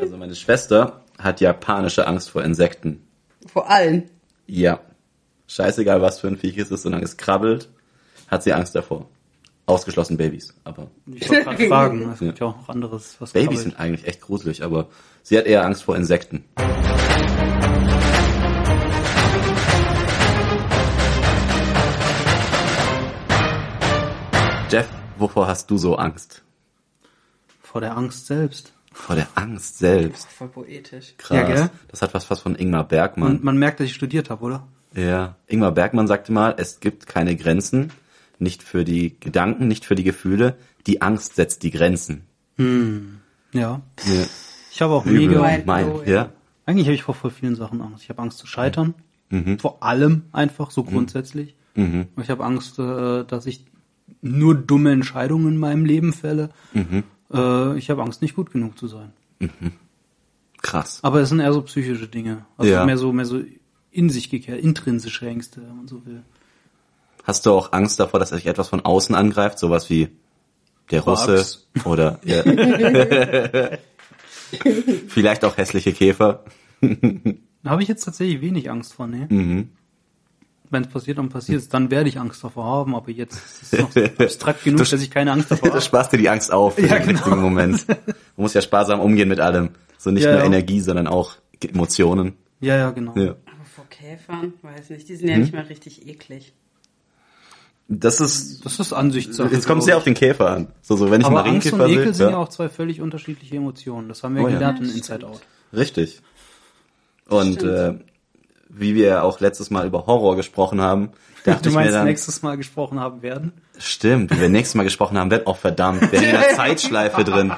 Also meine Schwester hat japanische Angst vor Insekten. Vor allem. Ja. Scheißegal, was für ein Viech es ist, solange es krabbelt, hat sie Angst davor. Ausgeschlossen Babys, aber Ich wollte gerade fragen, es gibt ja auch noch anderes, was Babys krabbelt. sind eigentlich echt gruselig, aber sie hat eher Angst vor Insekten. Jeff, wovor hast du so Angst? Vor der Angst selbst. Vor der Angst selbst. Voll poetisch. Krass. Ja, gell? Das hat was fast von Ingmar Bergmann. Und man merkt, dass ich studiert habe, oder? Ja, Ingmar Bergmann sagte mal, es gibt keine Grenzen, nicht für die Gedanken, nicht für die Gefühle, die Angst setzt die Grenzen. Ja. Ja. Ich habe auch Übel. mega. Mein- oh, ja. Eigentlich habe ich vor voll vielen Sachen Angst. Ich habe Angst zu scheitern. Mhm. Vor allem einfach, so grundsätzlich. Und Ich habe Angst, äh, dass ich nur dumme Entscheidungen in meinem Leben fälle. Mhm. Äh, Ich habe Angst, nicht gut genug zu sein. Krass. Aber es sind eher so psychische Dinge. Also Ja. mehr so, mehr so in sich gekehrt, intrinsische Ängste, wenn man so will. Hast du auch Angst davor, dass sich etwas von außen angreift, sowas wie der Russe Bugs. oder ja. vielleicht auch hässliche Käfer? Da habe ich jetzt tatsächlich wenig Angst vor, ne? Mhm. Wenn es passiert, dann passiert es, dann werde ich Angst davor haben, aber jetzt ist es noch so abstrakt genug, dass ich keine Angst davor Das habe. sparst dir die Angst auf für Ja, den genau. richtigen Moment. Du musst ja sparsam umgehen mit allem. So nicht Ja, nur ja. Energie, sondern auch Emotionen. Ja, ja, genau. Ja. Aber vor Käfern, weiß nicht, die sind ja nicht mal richtig eklig. Das ist, Das ist Ansichtssache. jetzt kommt sehr ich. auf den Käfer an. So, so wenn ich Aber einen Angst und Marienkäfer Ekel sind ja auch zwei völlig unterschiedliche Emotionen. Das haben wir Oh ja. gelernt in Ja, Inside. Out. Richtig. Und äh, wie wir auch letztes Mal über Horror gesprochen haben, dachte Du ich mir meinst, dann, nächstes Mal gesprochen haben werden? stimmt, wie wir nächstes Mal gesprochen haben, wird auch verdammt, wir haben in der Zeitschleife drin.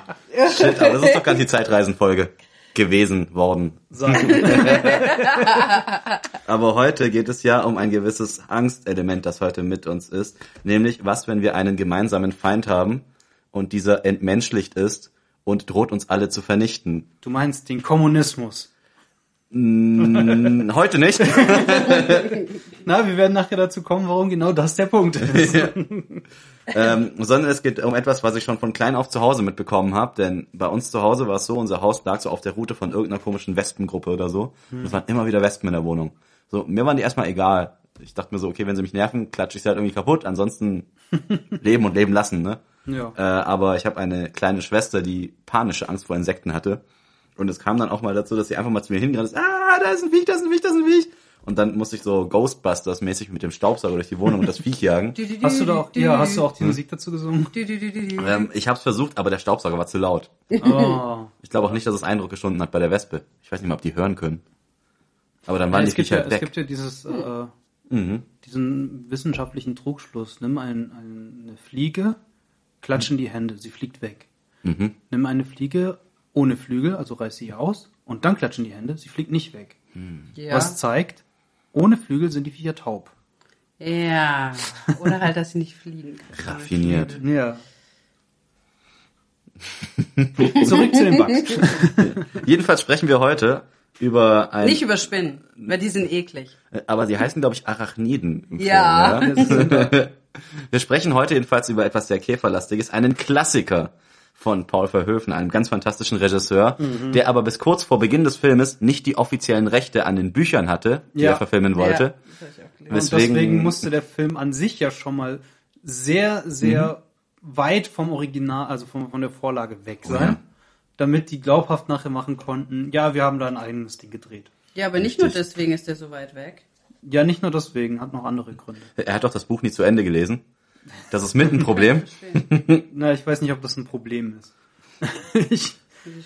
Shit, aber das ist doch gar nicht die Zeitreisenfolge gewesen worden. Aber heute geht es ja um ein gewisses Angstelement, das heute mit uns ist. Nämlich, was, wenn wir einen gemeinsamen Feind haben und dieser entmenschlicht ist und droht uns alle zu vernichten? Du meinst den Kommunismus. Hm, Heute nicht. Na, wir werden nachher dazu kommen, warum genau das der Punkt ist. ähm, sondern es geht um etwas, was ich schon von klein auf zu Hause mitbekommen habe. Denn bei uns zu Hause war es so, unser Haus lag so auf der Route von irgendeiner komischen Wespengruppe oder so. Hm. Es waren immer wieder Wespen in der Wohnung. So, mir waren die erstmal egal. Ich dachte mir so, okay, wenn sie mich nerven, klatsche ich sie halt irgendwie kaputt. Ansonsten leben und leben lassen, ne? Ja. Äh, aber ich habe eine kleine Schwester, die panische Angst vor Insekten hatte. Und es kam dann auch mal dazu, dass sie einfach mal zu mir hingerannt ist, ah, da ist ein Viech, da ist ein Viech, da ist ein Viech. Und dann musste ich so Ghostbusters-mäßig mit dem Staubsauger durch die Wohnung und das Viech jagen. Hast du da auch, ja, hast du auch die Musik dazu gesungen? Ähm, ich habe es versucht, aber der Staubsauger war zu laut. Oh. Ich glaube auch nicht, dass es Eindruck geschunden hat bei der Wespe. Ich weiß nicht mal, ob die hören können. Aber dann waren die es, gibt Viecher ja, es weg. gibt ja dieses, äh, Mhm. diesen wissenschaftlichen Trugschluss. Nimm ein, ein, eine Fliege, klatsch in die Hände, sie fliegt weg. Mhm. Nimm eine Fliege ohne Flügel, also reiß sie aus und dann klatsch in die Hände, sie fliegt nicht weg. Ja. Was zeigt, ohne Flügel sind die Viecher taub. ja. Oder halt, dass sie nicht fliegen. Raffiniert. Ja. Zurück zu den Bugs. Jedenfalls sprechen wir heute über ein... Nicht über Spinnen, weil die sind eklig. aber sie heißen, glaube ich, Arachniden. im Ja. Film, ja? Wir sprechen heute jedenfalls über etwas sehr Käferlastiges, einen Klassiker von Paul Verhoeven, einem ganz fantastischen Regisseur, Mhm. der aber bis kurz vor Beginn des Filmes nicht die offiziellen Rechte an den Büchern hatte, die Ja. er verfilmen wollte. Ja, Weswegen- deswegen musste der Film an sich ja schon mal sehr, sehr Mhm. weit vom Original, also von, von der Vorlage weg sein, ja. damit die glaubhaft nachher machen konnten, ja, wir haben da ein eigenes Ding gedreht. Ja, aber nicht nur deswegen ist der so weit weg. Ja, nicht nur deswegen, hat noch andere Gründe. Er hat doch das Buch nie zu Ende gelesen. Das ist mit ein Problem. Na, ich weiß nicht, ob das ein Problem ist. ich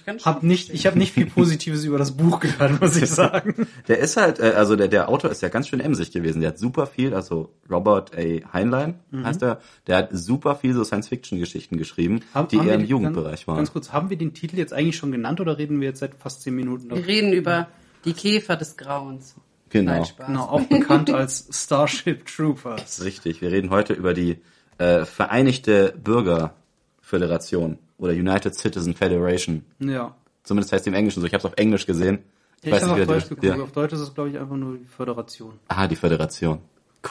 Ich habe nicht, ich habe nicht viel Positives über das Buch gehört, muss ich sagen. Der ist halt, äh, also der, der Autor ist ja ganz schön emsig gewesen. Der hat super viel, also Robert A. Heinlein Mhm. heißt er, der hat super viel so Science-Fiction-Geschichten geschrieben, Haben- die haben eher wir im Jugendbereich waren. Ganz kurz, haben wir den Titel jetzt eigentlich schon genannt oder reden wir jetzt seit fast zehn Minuten Wir darüber? reden über die Käfer des Grauens. Genau. Nein, Spaß. Genau, auch bekannt als Starship Troopers. Richtig. Wir reden heute über die äh, Vereinigte Bürgerföderation oder United Citizen Federation. Ja. Zumindest heißt die im Englischen so. Ich habe es auf Englisch gesehen. Ich, ich habe auf wie Deutsch geguckt. ja. Auf Deutsch ist es, glaube ich, einfach nur die Föderation. Ah, die Föderation.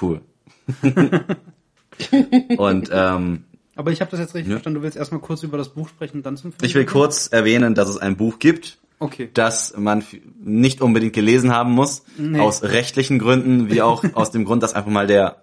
Cool. Und ähm, Aber ich habe das jetzt richtig Ja. verstanden. Du willst erstmal kurz über das Buch sprechen und dann zum Film? Ich will kurz erwähnen, dass es ein Buch gibt, Okay. das man nicht unbedingt gelesen haben muss, Nee. aus rechtlichen Gründen, wie auch aus dem Grund, dass einfach mal der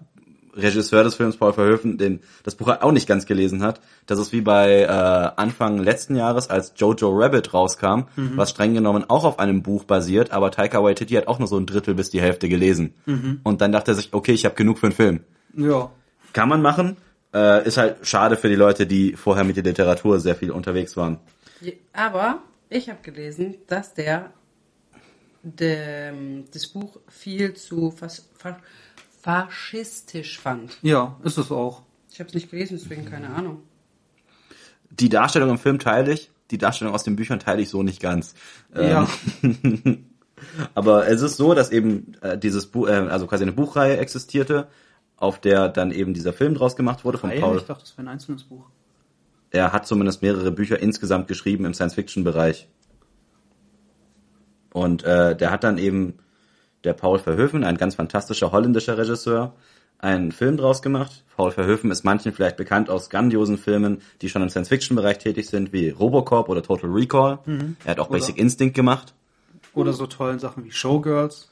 Regisseur des Films, Paul Verhoeven, den, das Buch auch nicht ganz gelesen hat. Das ist wie bei äh, Anfang letzten Jahres, als Jojo Rabbit rauskam, Mhm. was streng genommen auch auf einem Buch basiert, aber Taika Waititi hat auch nur so ein Drittel bis die Hälfte gelesen. Mhm. Und dann dachte er sich, okay, ich habe genug für einen Film. Ja. Kann man machen, äh, ist halt schade für die Leute, die vorher mit der Literatur sehr viel unterwegs waren. Aber ich habe gelesen, dass der, der das Buch viel zu fas, fa, faschistisch fand. Ja, ist es auch. Ich habe es nicht gelesen, deswegen keine Ahnung. Die Darstellung im Film teile ich, die Darstellung aus den Büchern teile ich so nicht ganz. Ja. Aber es ist so, dass eben äh, dieses Buch, äh, also quasi eine Buchreihe existierte, auf der dann eben dieser Film draus gemacht wurde von Reihe? Paul. Ich dachte, das wäre ein einzelnes Buch. Er hat zumindest mehrere Bücher insgesamt geschrieben im Science-Fiction-Bereich. Und äh, der hat dann eben, der Paul Verhoeven, ein ganz fantastischer holländischer Regisseur, einen Film draus gemacht. Paul Verhoeven ist manchen vielleicht bekannt aus grandiosen Filmen, die schon im Science-Fiction-Bereich tätig sind, wie Robocop oder Total Recall. Er hat auch Oder- Basic Instinct gemacht. Oder so tollen Sachen wie Showgirls.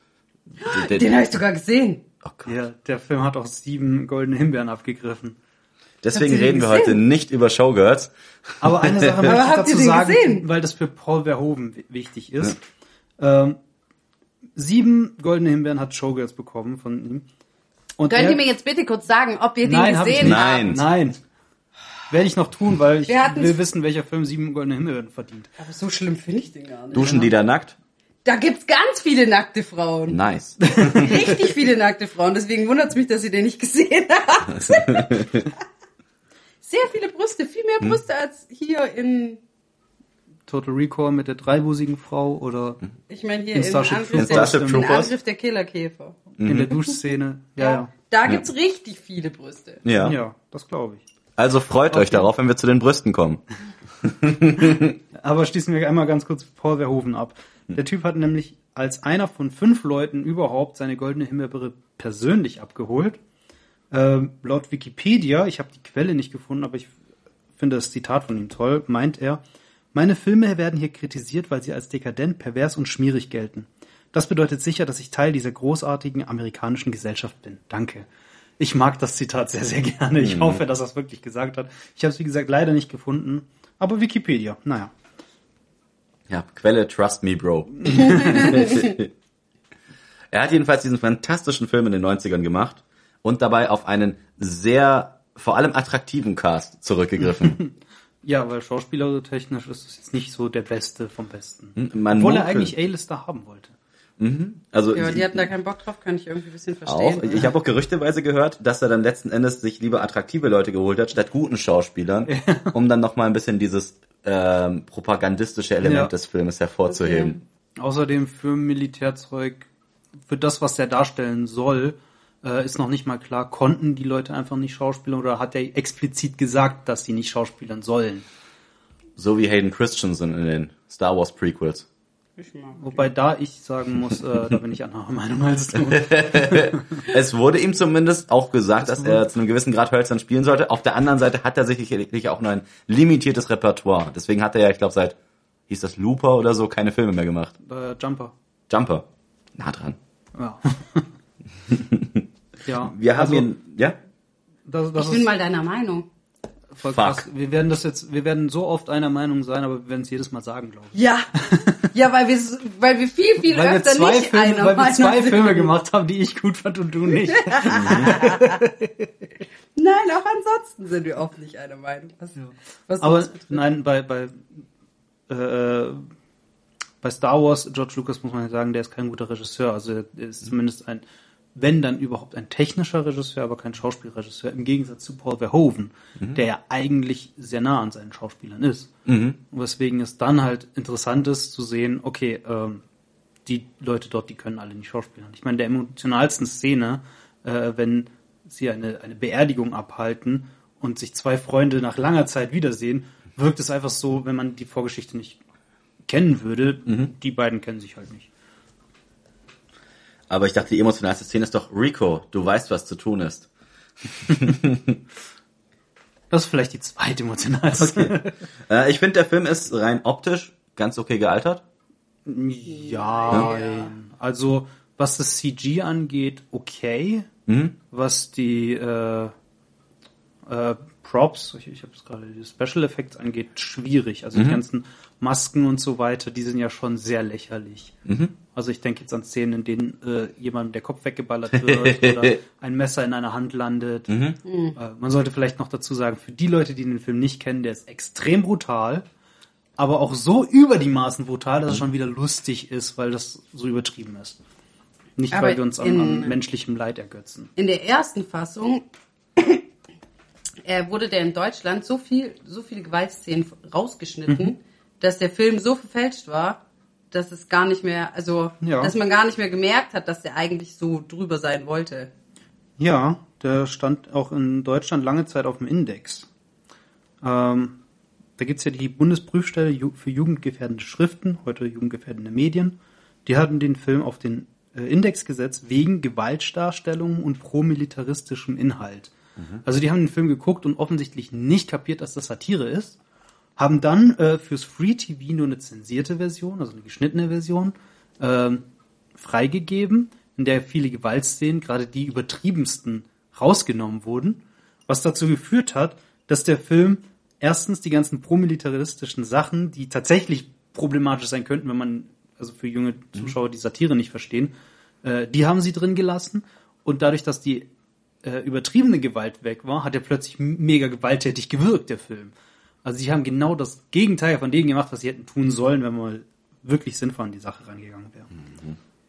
Der- Den habe ich sogar gesehen. oh Gott. Ja, der Film hat auch sieben goldene Himbeeren abgegriffen. Deswegen den reden wir gesehen? heute nicht über Showgirls. Aber eine Sache möchte ich habt dazu ihr den sagen, gesehen? weil das für Paul Verhoeven wi- wichtig ist. Ähm, sieben goldene Himbeeren hat Showgirls bekommen von ihm. Und Könnt er- ihr mir jetzt bitte kurz sagen, ob ihr den Nein, gesehen habt? Nein. Nein. Werde ich noch tun, weil ich will wissen, welcher Film sieben goldene Himbeeren verdient. Aber so schlimm finde ich den gar nicht. Duschen die da nackt? Da gibt's ganz viele nackte Frauen. Nice. Richtig viele nackte Frauen. Deswegen wundert's mich, dass ihr den nicht gesehen habt. Sehr viele Brüste. Viel mehr Brüste als hier in, Total Recall mit der dreibusigen Frau oder ich meine hier In in, Starship Angriff, Troopers. der, Starship in Troopers. Angriff der Killerkäfer. in der Duschszene. Ja, ja. Da gibt's richtig viele Brüste. Ja. Ja, das glaube ich. Also freut euch Okay. darauf, wenn wir zu den Brüsten kommen. Aber schließen wir einmal ganz kurz Paul Verhoeven ab. Der Typ hat nämlich als einer von fünf Leuten überhaupt seine goldene Himbeere persönlich abgeholt. Ähm, laut Wikipedia, ich habe die Quelle nicht gefunden, aber ich finde das Zitat von ihm toll, meint er, meine Filme werden hier kritisiert, weil sie als dekadent, pervers und schmierig gelten. Das bedeutet sicher, dass ich Teil dieser großartigen amerikanischen Gesellschaft bin. Danke. Ich mag das Zitat sehr, sehr gerne. Ich hoffe, dass er es wirklich gesagt hat. Ich habe es, wie gesagt, leider nicht gefunden. Aber Wikipedia, naja. Ja, Quelle Trust Me Bro. er hat jedenfalls diesen fantastischen Film in den 90ern gemacht und dabei auf einen sehr, vor allem attraktiven Cast zurückgegriffen. Ja, weil schauspielertechnisch ist es jetzt nicht so der Beste vom Besten. Man Obwohl er eigentlich A-Lister haben wollte. also Ja, die hatten da keinen Bock drauf, kann ich irgendwie ein bisschen verstehen. auch, ich habe auch gerüchteweise gehört, dass er dann letzten Endes sich lieber attraktive Leute geholt hat, statt guten Schauspielern, um dann nochmal ein bisschen dieses ähm, propagandistische Element Ja. des Filmes hervorzuheben. Außerdem für Militärzeug, für das, was der darstellen soll, äh, ist noch nicht mal klar, konnten die Leute einfach nicht schauspielern oder hat er explizit gesagt, dass sie nicht schauspielern sollen. So wie Hayden Christensen in den Star Wars Prequels. Ich mag Wobei da ich sagen muss, äh, da bin ich anderer Meinung als du. Es wurde ihm zumindest auch gesagt, dass er zu einem gewissen Grad hölzern spielen sollte. Auf der anderen Seite hat er sicherlich auch nur ein limitiertes Repertoire. Deswegen hat er ja, ich glaube, seit, hieß das Looper oder so, keine Filme mehr gemacht. Äh, Jumper. Jumper. Nah dran. Ja. ja. Wir haben also, ihn, ja? das, das Ich bin ist mal deiner Meinung. voll Fuck. krass. Wir werden das jetzt, wir werden so oft einer Meinung sein, aber wir werden es jedes Mal sagen, glaube ich. Ja. Ja, weil wir, weil wir viel, viel Weil wir öfter zwei, nicht Filme, einer weil wir Meinung zwei sind. Filme gemacht haben, die ich gut fand und du nicht. Nein, auch ansonsten sind wir oft nicht einer Meinung. Was, was Aber nein, bei, bei, äh, bei Star Wars, George Lucas muss man ja sagen, der ist kein guter Regisseur. Also er ist zumindest ein, wenn dann überhaupt ein technischer Regisseur, aber kein Schauspielregisseur, im Gegensatz zu Paul Verhoeven, der ja eigentlich sehr nah an seinen Schauspielern ist. Weswegen es dann halt interessant ist zu sehen, okay, ähm, die Leute dort, die können alle nicht schauspielern. Ich meine, der emotionalsten Szene, äh, wenn sie eine, eine Beerdigung abhalten und sich zwei Freunde nach langer Zeit wiedersehen, wirkt es einfach so, wenn man die Vorgeschichte nicht kennen würde, die beiden kennen sich halt nicht. Aber ich dachte, die emotionalste Szene ist doch Rico, du weißt, was zu tun ist. Das ist vielleicht die zweite emotionalste. Äh, ich finde, der Film ist rein optisch ganz okay gealtert. Ja, also was das CG angeht, okay. Was die äh, äh, Props, ich, ich habe es gerade, die Special Effects angeht, schwierig. Also die ganzen Masken und so weiter, die sind ja schon sehr lächerlich. Also ich denke jetzt an Szenen, in denen äh, jemand der Kopf weggeballert wird oder ein Messer in einer Hand landet. Äh, man sollte vielleicht noch dazu sagen, für die Leute, die den Film nicht kennen, der ist extrem brutal, aber auch so über die Maßen brutal, dass es schon wieder lustig ist, weil das so übertrieben ist. Nicht, Aber weil wir uns an, in- an menschlichem Leid ergötzen. In der ersten Fassung äh, wurde der in Deutschland so viel, so viele Gewaltszenen rausgeschnitten, dass der Film so verfälscht war, dass es gar nicht mehr, also Ja. dass man gar nicht mehr gemerkt hat, dass der eigentlich so drüber sein wollte. Ja, der stand auch in Deutschland lange Zeit auf dem Index. Ähm, da gibt's ja die Bundesprüfstelle für jugendgefährdende Schriften, heute jugendgefährdende Medien. Die hatten den Film auf den äh, Index gesetzt wegen Gewaltdarstellungen und promilitaristischem Inhalt. Also die haben den Film geguckt und offensichtlich nicht kapiert, dass das Satire ist. Haben dann äh, fürs Free TV nur eine zensierte Version, also eine geschnittene Version, ähm, freigegeben, in der viele Gewaltszenen, gerade die übertriebensten, rausgenommen wurden, was dazu geführt hat, dass der Film erstens die ganzen promilitaristischen Sachen, die tatsächlich problematisch sein könnten, wenn man, also für junge Zuschauer die Satire nicht verstehen, äh, die haben sie drin gelassen. Und dadurch, dass die äh, übertriebene Gewalt weg war, hat er plötzlich mega gewalttätig gewirkt, der Film. Also sie haben genau das Gegenteil von dem gemacht, was sie hätten tun sollen, wenn man mal wirklich sinnvoll an die Sache rangegangen wäre.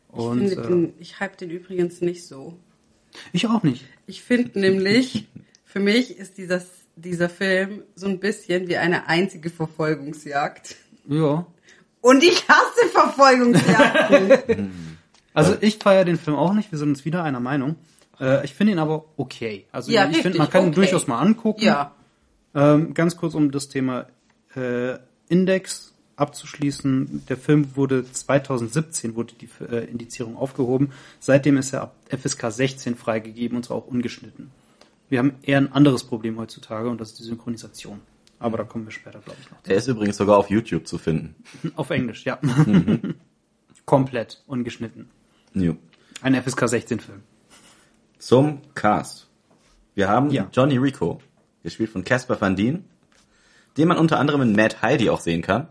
Und ich, finde äh, den, ich hype den übrigens nicht so. ich auch nicht. Ich finde nämlich, für mich ist dieser, dieser Film so ein bisschen wie eine einzige Verfolgungsjagd. Ja. Und ich hasse Verfolgungsjagden. Also ich feiere den Film auch nicht, wir sind uns wieder einer Meinung. Äh, ich finde ihn aber okay. Also Ja, ich finde, man kann ihn okay. durchaus mal angucken. ja. Ähm, ganz kurz um das Thema äh, Index abzuschließen. Der Film wurde 2017 wurde die äh, Indizierung aufgehoben. Seitdem ist er ab FSK 16 freigegeben und zwar auch ungeschnitten. Wir haben eher ein anderes Problem heutzutage und das ist die Synchronisation. Aber da kommen wir später, glaube ich, noch. Er ist übrigens sogar auf YouTube zu finden. Auf Englisch, ja. Komplett ungeschnitten. Jo. Ein FSK 16 Film. Zum Cast. Wir haben Ja. Johnny Rico, gespielt von Caspar Van Dien, den man unter anderem in Mad Heidi auch sehen kann.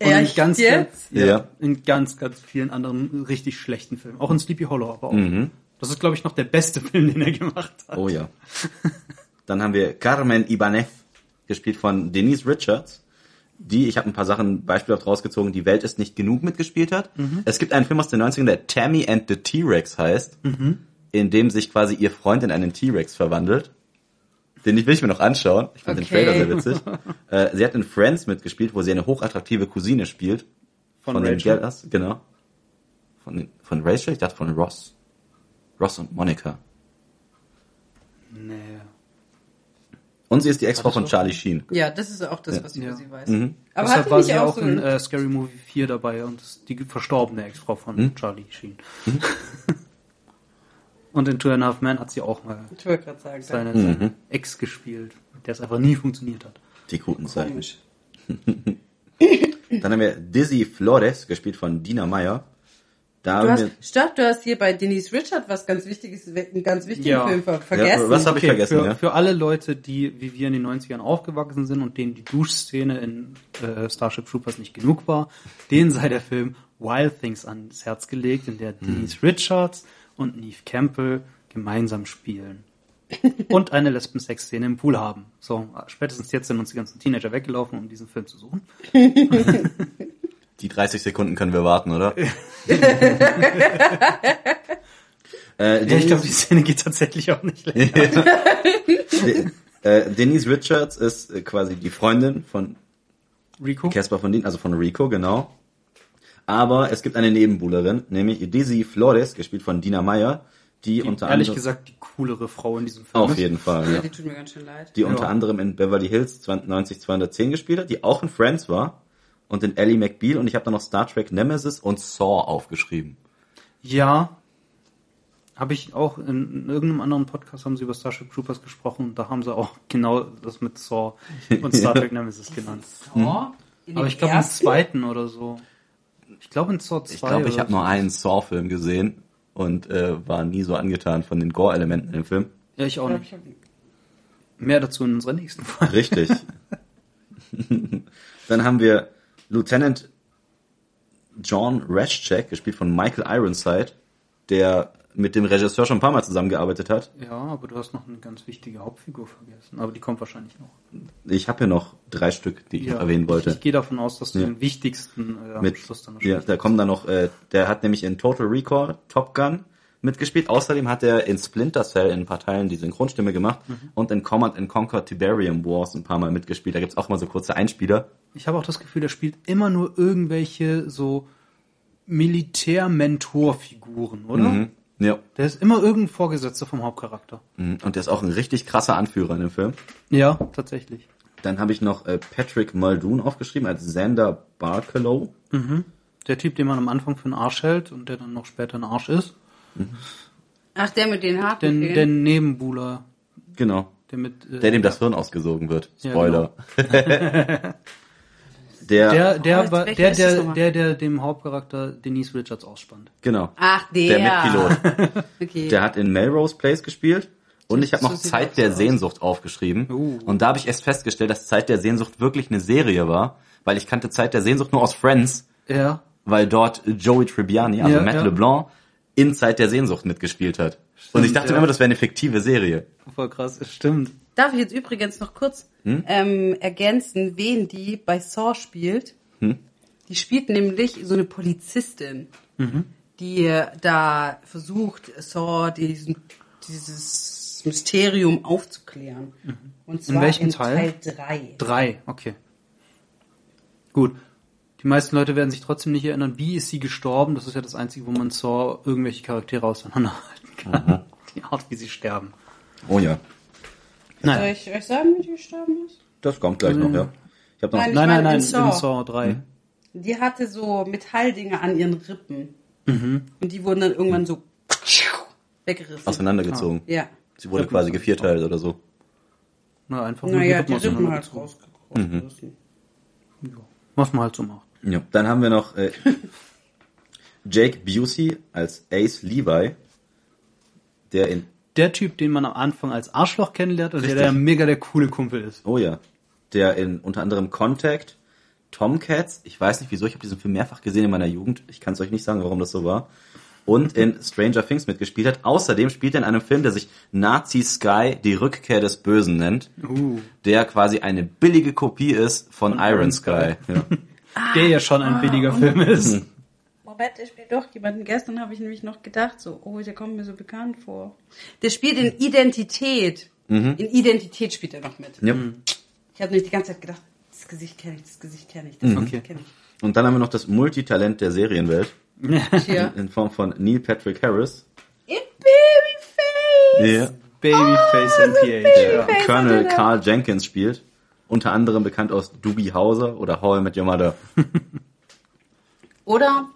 Und in Echt ganz, jetzt? ja, Ja. in ganz, ganz vielen anderen richtig schlechten Filmen. Auch in Sleepy Hollow, aber auch. Mhm. Das ist, glaube ich, noch der beste Film, den er gemacht hat. Oh ja. Dann haben wir Carmen Ibanez, gespielt von Denise Richards, die, ich habe ein paar Sachen beispielhaft rausgezogen, die Welt ist nicht genug mitgespielt hat. Es gibt einen Film aus den 90ern, der Tammy and the T-Rex heißt, in dem sich quasi ihr Freund in einen T-Rex verwandelt. Den will ich mir noch anschauen. Ich fand den Okay. Trailer sehr witzig. äh, sie hat in Friends mitgespielt, wo sie eine hochattraktive Cousine spielt. Von, Von, den Rachel. Gellas, genau. Von, den- von Rachel? Ich dachte von Ross. Ross und Monica. Nee. Und sie ist die Ex-Frau von? Charlie Sheen. Ja, das ist auch das, was ich Ja. über sie weiß. Mhm. Aber Deshalb war sie ja auch so in äh, Scary Movie 4 dabei und ist die verstorbene Ex-Frau von Hm? Charlie Sheen. und in Two and a Half Men hat sie auch mal sagen, seine, Mhm. Ex gespielt, mit der es einfach nie funktioniert hat. Die guten Zeiten. Dann haben wir Dizzy Flores, gespielt von Dina Meyer. Da Du hast, statt, du hast hier bei Denise Richard was ganz Wichtiges, einen ganz wichtigen Ja. Film ver vergessen. was hab ich vergessen, für, ja. für alle Leute, die wie wir in den 90ern aufgewachsen sind und denen die Duschszene in äh, Starship Troopers nicht genug war, denen sei der Film Wild Things ans Herz gelegt, in der Denise Richards und Neve Campbell gemeinsam spielen. und eine Lesben-Sex-Szene im Pool haben. So, spätestens jetzt sind uns die ganzen Teenager weggelaufen, um diesen Film zu suchen. die 30 Sekunden können wir warten, oder? äh, Ja, ich glaube, die Szene geht tatsächlich auch nicht länger. Äh, Denise Richards ist äh, quasi die Freundin von Rico? Caspar von Dien, also von Rico, genau. Aber es gibt eine Nebenbuhlerin, nämlich Dizzy Flores, gespielt von Dina Meyer, die, Die, unter ehrlich anderem gesagt die coolere Frau in diesem Film auf ist. jeden Fall, ja, ja. die tut mir ganz schön leid. die unter Ja. anderem in Beverly Hills 90 210 gespielt hat, die auch in Friends war und in Ellie McBeal und ich habe da noch Star Trek Nemesis und Saw aufgeschrieben. Ja. Habe ich auch in, in irgendeinem anderen Podcast haben sie über Starship Troopers gesprochen und da haben sie auch genau das mit Saw und Star Trek Nemesis genannt. In Aber ich glaube im zweiten oder so. Ich glaube in Saw 2. Ich glaube, ich habe nur einen Saw-Film gesehen und äh, war nie so angetan von den Gore-Elementen im Film. Ja, ich auch nicht. Mehr dazu in unserer nächsten Folge. Richtig. Dann haben wir Lieutenant John Raschek, gespielt von Michael Ironside, der mit dem Regisseur schon ein paar Mal zusammengearbeitet hat. Ja, aber du hast noch eine ganz wichtige Hauptfigur vergessen. Aber die kommt wahrscheinlich noch. Ich habe hier noch drei Stück, die ich ja, noch erwähnen wollte. Ich, ich gehe davon aus, dass du Ja. den wichtigsten äh, am mit, Schluss dann ja, da kommen dann noch, äh, der hat nämlich in Total Recall Top Gun mitgespielt. Außerdem hat er in Splinter Cell in ein paar Teilen die Synchronstimme gemacht Mhm. und in Command and Conquer Tiberium Wars ein paar Mal mitgespielt. Da gibt's auch mal so kurze Einspieler. Ich habe auch das Gefühl, der spielt immer nur irgendwelche so Militär-Mentor-Figuren, oder? Mhm. Ja. Der ist immer irgendein Vorgesetzter vom Hauptcharakter. Mhm. Und der ist auch ein richtig krasser Anführer in dem Film. Ja, tatsächlich. Dann habe ich noch äh, Patrick Muldoon aufgeschrieben als Xander Barkelow. Der Typ, den man am Anfang für einen Arsch hält und der dann noch später ein Arsch ist. Ach, der mit den Haaren. Den, der Nebenbuhler, Genau. der mit... Äh, Der dem das Hirn ausgesogen wird. Ja, Spoiler. der, der, der, Oh, der, der, nochmal? der, der dem Hauptcharakter Denise Richards ausspannt. genau. Ach, der. Der Mitpilot. Okay. Der hat in Melrose Place gespielt. Und ich habe noch So Zeit der aus. Sehnsucht aufgeschrieben. Uh. Und da habe ich erst festgestellt, dass Zeit der Sehnsucht wirklich eine Serie war, weil ich kannte Zeit der Sehnsucht nur aus Friends, Ja. weil dort Joey Tribbiani, also Ja, Matt ja. LeBlanc, in Zeit der Sehnsucht mitgespielt hat. Und ich dachte ja. immer, das wäre eine fiktive Serie. Voll krass, das stimmt. Darf ich jetzt übrigens noch kurz Hm? ähm, ergänzen, wen die bei Saw spielt? Hm? Die spielt nämlich so eine Polizistin, Mhm. die äh, da versucht, Saw diesen, dieses Mysterium aufzuklären. Und zwar welchem in Teil? Teil 3. Drei, okay. Gut. Die meisten Leute werden sich trotzdem nicht erinnern, wie ist sie gestorben. Das ist ja das Einzige, wo man Saw irgendwelche Charaktere auseinanderhalten kann. Die Art, wie sie sterben. Oh ja. Soll Naja. ich euch sagen, wie die gestorben ist? Das kommt gleich noch, ja. Ich habe noch Nein, Nein, nein, nein, in in Saw. Saw 3. Die hatte so Metalldinger an ihren Rippen. Mhm. Und die wurden dann irgendwann so weggerissen. auseinandergezogen. Ja. Sie wurde quasi gevierteilt oder so. Na, einfach nur Naja, die Rippen halt rausgerissen. Ja, Was man halt so macht. Ja. Dann haben wir noch äh, Jake Busey als Ace Levi, der in Der Typ, den man am Anfang als Arschloch kennenlernt und der, Richtig. der mega der coole Kumpel ist. Oh ja. Der in unter anderem Contact, Tomcats, ich weiß nicht wieso, ich habe diesen Film mehrfach gesehen in meiner Jugend. Ich kann es euch nicht sagen, warum das so war. Und in Stranger Things mitgespielt hat. Außerdem spielt er in einem Film, der sich Nazi Sky, die Rückkehr des Bösen nennt. Uh. Der quasi eine billige Kopie ist von, Iron Sky. Ja. Der ja schon ein billiger Film ist. Moment, der spielt doch jemanden. Gestern habe ich nämlich noch gedacht, so, oh, der kommt mir so bekannt vor. Der spielt in Identität. In Identität spielt er noch mit. Ja. Ich habe nämlich die ganze Zeit gedacht, das Gesicht kenne ich, das Gesicht kenne ich, das Gesicht Okay. kenne ich. Und dann haben wir noch das Multitalent der Serienwelt Hier. in Form von Neil Patrick Harris. In Babyface! Ja. Babyface MPH. Ja. Colonel. Carl Jenkins spielt. Unter anderem bekannt aus Doobie Hauser oder How I Met Your Mother. Oder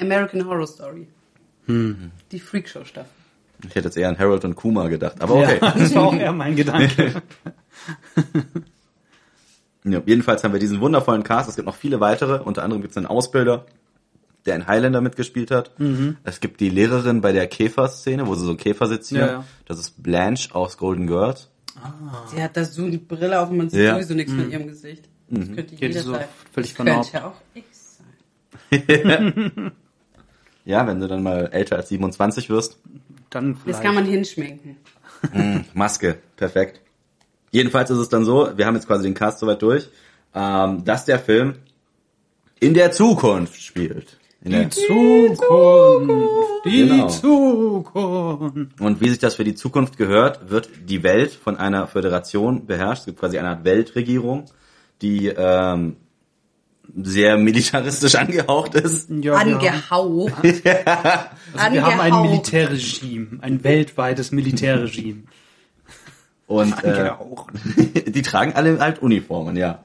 American Horror Story. Die Freakshow-Staffel. Ich hätte jetzt eher an Harold und Kuma gedacht, aber okay. Ja, das war auch eher mein Gedanke. Ja, jedenfalls haben wir diesen wundervollen Cast. Es gibt noch viele weitere. Unter anderem gibt es einen Ausbilder, der in Highlander mitgespielt hat. Es gibt die Lehrerin bei der Käfer-Szene, wo sie so einen Käfer sitzt hier. Ja, ja. Das ist Blanche aus Golden Girls. Sie hat da so eine Brille auf und man sieht Ja. sowieso nichts von ihrem Gesicht. Das könnte Ja, die jeder so sein. völlig das könnte ja auch ich sein. Ja, wenn du dann mal älter als 27 wirst. Dann Das vielleicht. kann man hinschminken. Maske, perfekt. Jedenfalls ist es dann so, wir haben jetzt quasi den Cast soweit durch, ähm, dass der Film in der Zukunft spielt. In der, die Zukunft. Die Genau. Zukunft. und wie sich das für die Zukunft gehört, wird die Welt von einer Föderation beherrscht. Es gibt quasi eine Art Weltregierung, die ähm, sehr militaristisch angehaucht ist. Ja, wir haben, Angehaucht. also wir haben ein angehaucht. Militärregime. Ein weltweites Militärregime. Und äh, Angehaucht. die tragen alle halt Uniformen, ja.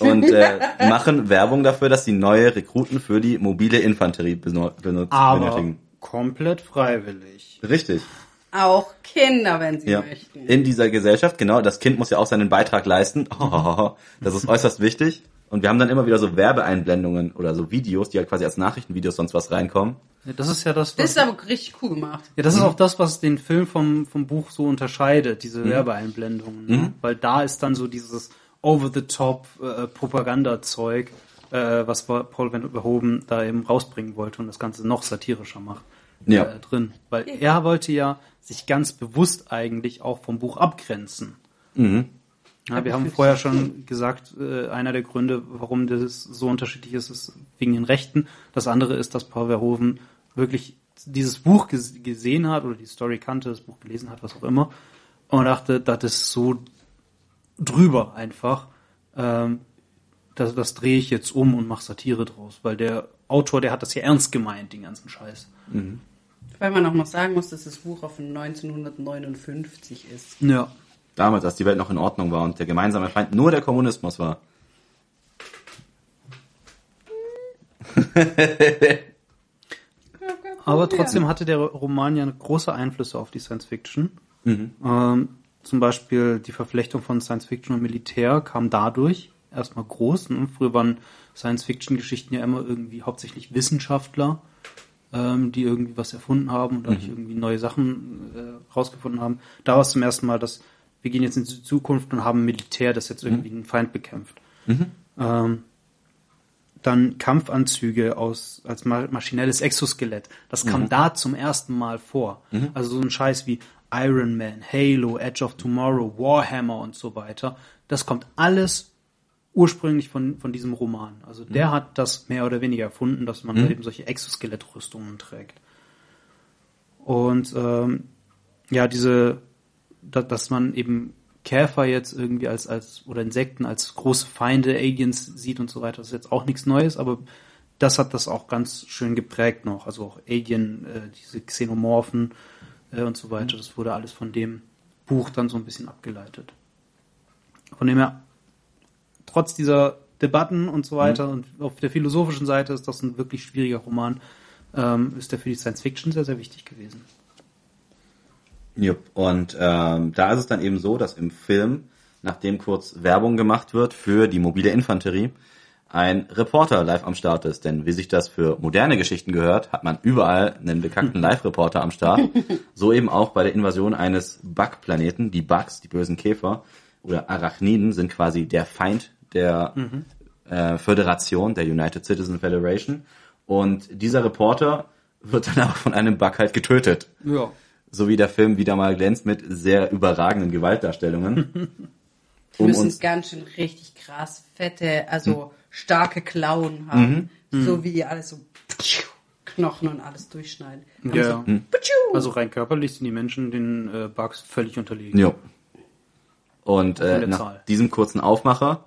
Und äh, machen Werbung dafür, dass sie neue Rekruten für die mobile Infanterie benut- Aber benötigen. komplett freiwillig. Richtig. Auch Kinder, wenn sie Ja. möchten. In dieser Gesellschaft, genau, das Kind muss ja auch seinen Beitrag leisten. Das ist äußerst wichtig. Und wir haben dann immer wieder so Werbeeinblendungen oder so Videos, die halt quasi als Nachrichtenvideos sonst was reinkommen. Ja, das ist ja das, Das was, ist aber richtig cool gemacht. ja, das ist auch das, was den Film vom, vom Buch so unterscheidet, diese Werbeeinblendungen. Ne? Weil da ist dann so dieses over-the-top äh, äh, was Paul Verhoeven da eben rausbringen wollte und das Ganze noch satirischer macht. Ja. Äh, drin. Weil er wollte ja sich ganz bewusst eigentlich auch vom Buch abgrenzen. Ja, wir haben vorher schon gesagt, äh, einer der Gründe, warum das so unterschiedlich ist, ist wegen den Rechten. Das andere ist, dass Paul Verhoeven wirklich dieses Buch ges gesehen hat oder die Story kannte, das Buch gelesen hat, was auch immer, und dachte, das ist so drüber einfach. Ähm, das, das drehe ich jetzt um und mache Satire draus, weil der Autor, der hat das ja ernst gemeint, den ganzen Scheiß. Weil man auch noch sagen muss, dass das Buch auf 1959 ist. Ja. Damals, als die Welt noch in Ordnung war und der gemeinsame Feind nur der Kommunismus war. Aber trotzdem hatte der Roman ja große Einflüsse auf die Science Fiction. Ähm, zum Beispiel die Verflechtung von Science Fiction und Militär kam dadurch erstmal groß. Ne? Früher waren Science Fiction Geschichten ja immer irgendwie hauptsächlich Wissenschaftler, ähm, die irgendwie was erfunden haben und dadurch irgendwie neue Sachen äh, rausgefunden haben. Da war es zum ersten Mal, dass wir gehen jetzt in die Zukunft und haben Militär, das jetzt irgendwie einen Feind bekämpft. Ähm, dann Kampfanzüge aus als ma maschinelles Exoskelett. Das kam da zum ersten Mal vor. Also so ein Scheiß wie Iron Man, Halo, Edge of Tomorrow, Warhammer und so weiter. Das kommt alles ursprünglich von, von diesem Roman. Also der hat das mehr oder weniger erfunden, dass man da eben solche Exoskelettrüstungen trägt. Und ähm, ja, diese, da, dass man eben Käfer jetzt irgendwie als, als, oder Insekten als große Feinde, Aliens sieht und so weiter, das ist jetzt auch nichts Neues, aber das hat das auch ganz schön geprägt noch. Also auch Alien, äh, diese Xenomorphen äh, und so weiter, das wurde alles von dem Buch dann so ein bisschen abgeleitet. Von dem her, trotz dieser Debatten und so weiter und auf der philosophischen Seite ist das ein wirklich schwieriger Roman, ähm, ist der für die Science Fiction sehr, sehr wichtig gewesen. Jupp. Und ähm, da ist es dann eben so, dass im Film, nachdem kurz Werbung gemacht wird für die mobile Infanterie, ein Reporter live am Start ist. Denn wie sich das für moderne Geschichten gehört, hat man überall einen bekannten Live-Reporter am Start. So eben auch bei der Invasion eines Bug-Planeten. Die Bugs, die bösen Käfer oder Arachniden sind quasi der Feind der äh, Föderation, der United Citizen Federation. Und dieser Reporter wird dann aber von einem Bug halt getötet Ja. so wie der Film wieder mal glänzt mit sehr überragenden Gewaltdarstellungen. Die um müssen uns, ganz schön richtig krass fette, also starke Klauen haben. So wie die alles so Knochen und alles durchschneiden. Haben Ja. So, Putschu! Also rein körperlich sind die Menschen den äh, Bugs völlig unterlegen. jo. Und äh, nach Zahl. diesem kurzen Aufmacher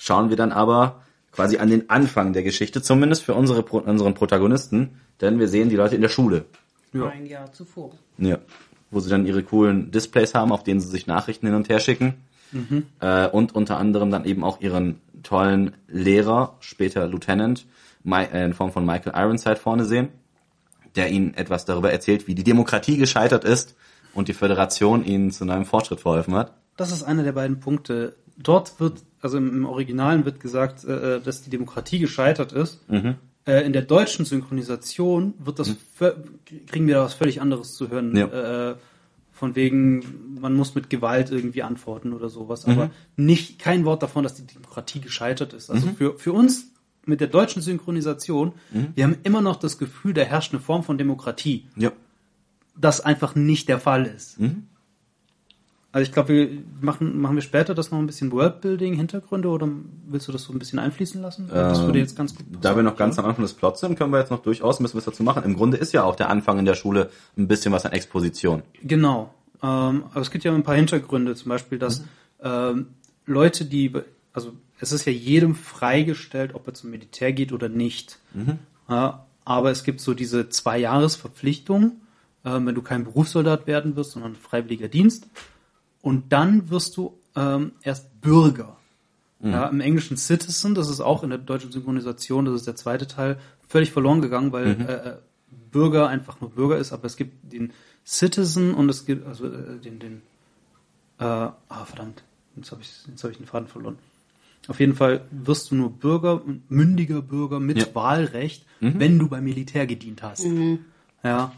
schauen wir dann aber quasi an den Anfang der Geschichte, zumindest für unsere, unseren Protagonisten, denn wir sehen die Leute in der Schule. Ja. Ein Jahr zuvor. Ja. Wo sie dann ihre coolen Displays haben, auf denen sie sich Nachrichten hin und her schicken. Äh, und unter anderem dann eben auch ihren tollen Lehrer, später Lieutenant, äh, in Form von Michael Ironside vorne sehen, der ihnen etwas darüber erzählt, wie die Demokratie gescheitert ist und die Föderation ihnen zu neuem Fortschritt verholfen hat. Das ist einer der beiden Punkte. Dort wird, also im, im Originalen wird gesagt, äh, dass die Demokratie gescheitert ist. Äh, in der deutschen Synchronisation wird das vö- kriegen wir da was völlig anderes zu hören. Ja. Äh, von wegen, man muss mit Gewalt irgendwie antworten oder sowas. Aber nicht kein Wort davon, dass die Demokratie gescheitert ist. Also für, für uns mit der deutschen Synchronisation, wir haben immer noch das Gefühl, da herrscht eine Form von Demokratie. Ja. das einfach nicht der Fall ist. Mhm. Also ich glaube, wir machen, machen wir später das noch ein bisschen Worldbuilding, Hintergründe oder willst du das so ein bisschen einfließen lassen? das würde jetzt ganz gut passen. Ähm, Da wir noch ganz am Anfang des Plots sind, können wir jetzt noch durchaus ein bisschen was dazu machen. Im Grunde ist ja auch der Anfang in der Schule ein bisschen was an Exposition. Genau. Ähm, aber es gibt ja ein paar Hintergründe, zum Beispiel, dass ähm, Leute, die, also es ist ja jedem freigestellt, ob er zum Militär geht oder nicht. Ja, aber es gibt so diese zwei Jahresverpflichtung, ähm, wenn du kein Berufssoldat werden wirst, sondern freiwilliger Dienst. Und dann wirst du ähm, erst Bürger. Ja, Im Englischen Citizen, das ist auch in der deutschen Synchronisation, das ist der zweite Teil, völlig verloren gegangen, weil äh, äh, Bürger einfach nur Bürger ist, aber es gibt den Citizen und es gibt also äh, den den äh, ah verdammt, jetzt habe ich jetzt habe ich den Faden verloren. Auf jeden Fall wirst du nur Bürger, mündiger Bürger mit Ja. Wahlrecht, wenn du beim Militär gedient hast. Ja.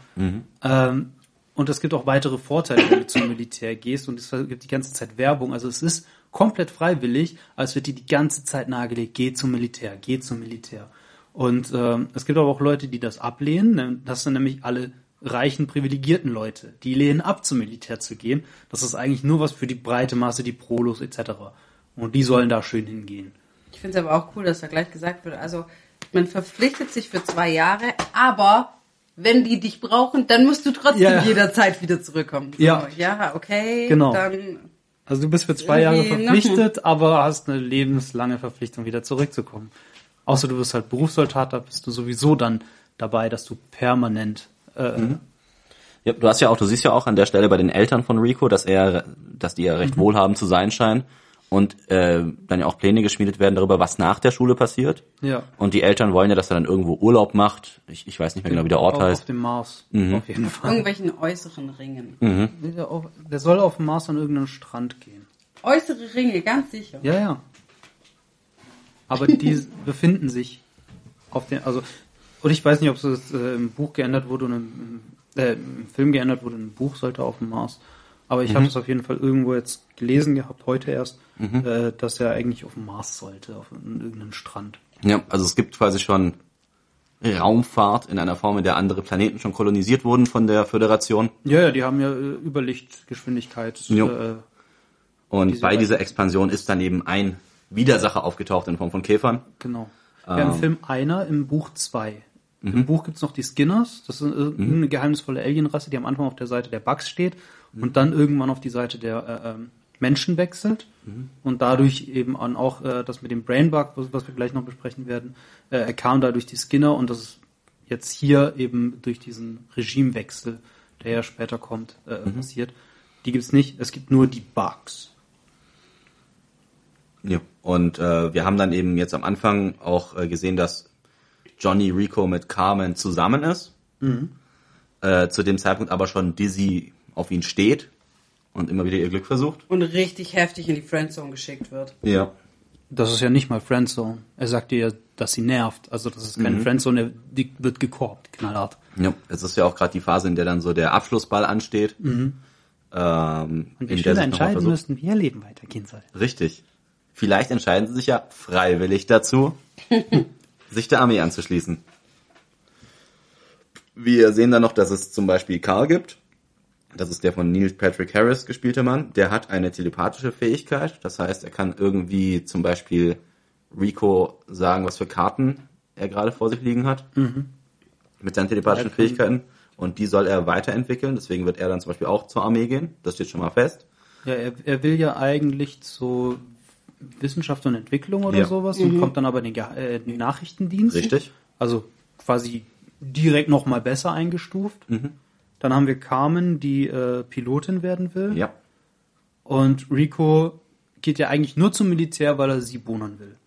Ähm, und es gibt auch weitere Vorteile, wenn du zum Militär gehst und es gibt die ganze Zeit Werbung. Also es ist komplett freiwillig, als wird dir die ganze Zeit nahegelegt, geh zum Militär, geh zum Militär. Und ähm, es gibt aber auch Leute, die das ablehnen. ne? Das sind nämlich alle reichen, privilegierten Leute. Die lehnen ab, zum Militär zu gehen. Das ist eigentlich nur was für die breite Masse, die Prolos etc. Und die sollen da schön hingehen. Ich finde es aber auch cool, dass da gleich gesagt wird, also man verpflichtet sich für zwei Jahre, aber wenn die dich brauchen, dann musst du trotzdem Ja. jederzeit wieder zurückkommen. So, Ja. Ja, okay. Genau. Dann, Also du bist für zwei Jahre verpflichtet, aber hast eine lebenslange Verpflichtung, wieder zurückzukommen. Außer du wirst halt Berufssoldat, da bist du sowieso dann dabei, dass du permanent äh, Ja, du hast ja auch, du siehst ja auch an der Stelle bei den Eltern von Rico, dass er, dass die ja recht wohlhabend zu sein scheinen und äh, dann ja auch Pläne geschmiedet werden darüber, was nach der Schule passiert. Ja. Und die Eltern wollen ja, dass er dann irgendwo Urlaub macht. Ich, ich weiß nicht mehr genau, wie der Ort auf, auf heißt. dem Mars. Mhm. Auf jeden Fall. irgendwelchen äußeren Ringen. Der, auf, der soll auf dem Mars an irgendeinen Strand gehen. Äußere Ringe, ganz sicher. Ja, ja. Aber die befinden sich auf den, also, und ich weiß nicht, ob es äh, im Buch geändert wurde und im, äh, im Film geändert wurde, im Buch sollte er auf dem Mars. Aber ich habe es auf jeden Fall irgendwo jetzt gelesen gehabt, heute erst, äh, dass er eigentlich auf dem Mars sollte, auf irgendeinen Strand. Ja, also es gibt quasi schon Raumfahrt in einer Form, in der andere Planeten schon kolonisiert wurden von der Föderation. Ja, ja, die haben ja äh, Überlichtgeschwindigkeit. Jo. Äh, Und Diese bei dieser Expansion ist dann eben ein Widersacher aufgetaucht in Form von Käfern. Genau. Ja, im Film einer, im Buch zwei. Im Buch gibt's noch die Skinners, das ist irgendeine geheimnisvolle Alienrasse, die am Anfang auf der Seite der Bugs steht und dann irgendwann auf die Seite der äh, ähm, Menschen wechselt und dadurch eben an auch äh, das mit dem Brainbug, was, was wir gleich noch besprechen werden, äh, er kam da durch die Skinner und das ist jetzt hier eben durch diesen Regimewechsel, der ja später kommt, äh, passiert. Die gibt's nicht, es gibt nur die Bugs. Ja. Und äh, wir haben dann eben jetzt am Anfang auch äh, gesehen, dass Johnny Rico mit Carmen zusammen ist. Äh, zu dem Zeitpunkt aber schon Dizzy auf ihn steht und immer wieder ihr Glück versucht. Und richtig heftig in die Friendzone geschickt wird. Ja. Das ist ja nicht mal Friendzone. Er sagt dir ja, dass sie nervt. Also das ist keine Friendzone, er- die wird gekorbt, knallhart. Ja, es ist ja auch gerade die Phase, in der dann so der Abschlussball ansteht. Ähm, Und in die der Schüler entscheiden müssten, wie ihr Leben weitergehen soll. Richtig. Vielleicht entscheiden sie sich ja freiwillig dazu, sich der Armee anzuschließen. Wir sehen dann noch, dass es zum Beispiel Carl gibt. Das ist der von Neil Patrick Harris gespielte Mann. Der hat eine telepathische Fähigkeit. Das heißt, er kann irgendwie zum Beispiel Rico sagen, was für Karten er gerade vor sich liegen hat. Mit seinen telepathischen kann- Fähigkeiten. Und die soll er weiterentwickeln. Deswegen wird er dann zum Beispiel auch zur Armee gehen. Das steht schon mal fest. Ja, er, er will ja eigentlich zu Wissenschaft und Entwicklung oder Ja. sowas und kommt dann aber in den, Ge- äh, in den Nachrichtendienst. Richtig. Also quasi direkt noch mal besser eingestuft. Dann haben wir Carmen, die äh, Pilotin werden will. Ja. Und Rico geht ja eigentlich nur zum Militär, weil er sie bohnern will.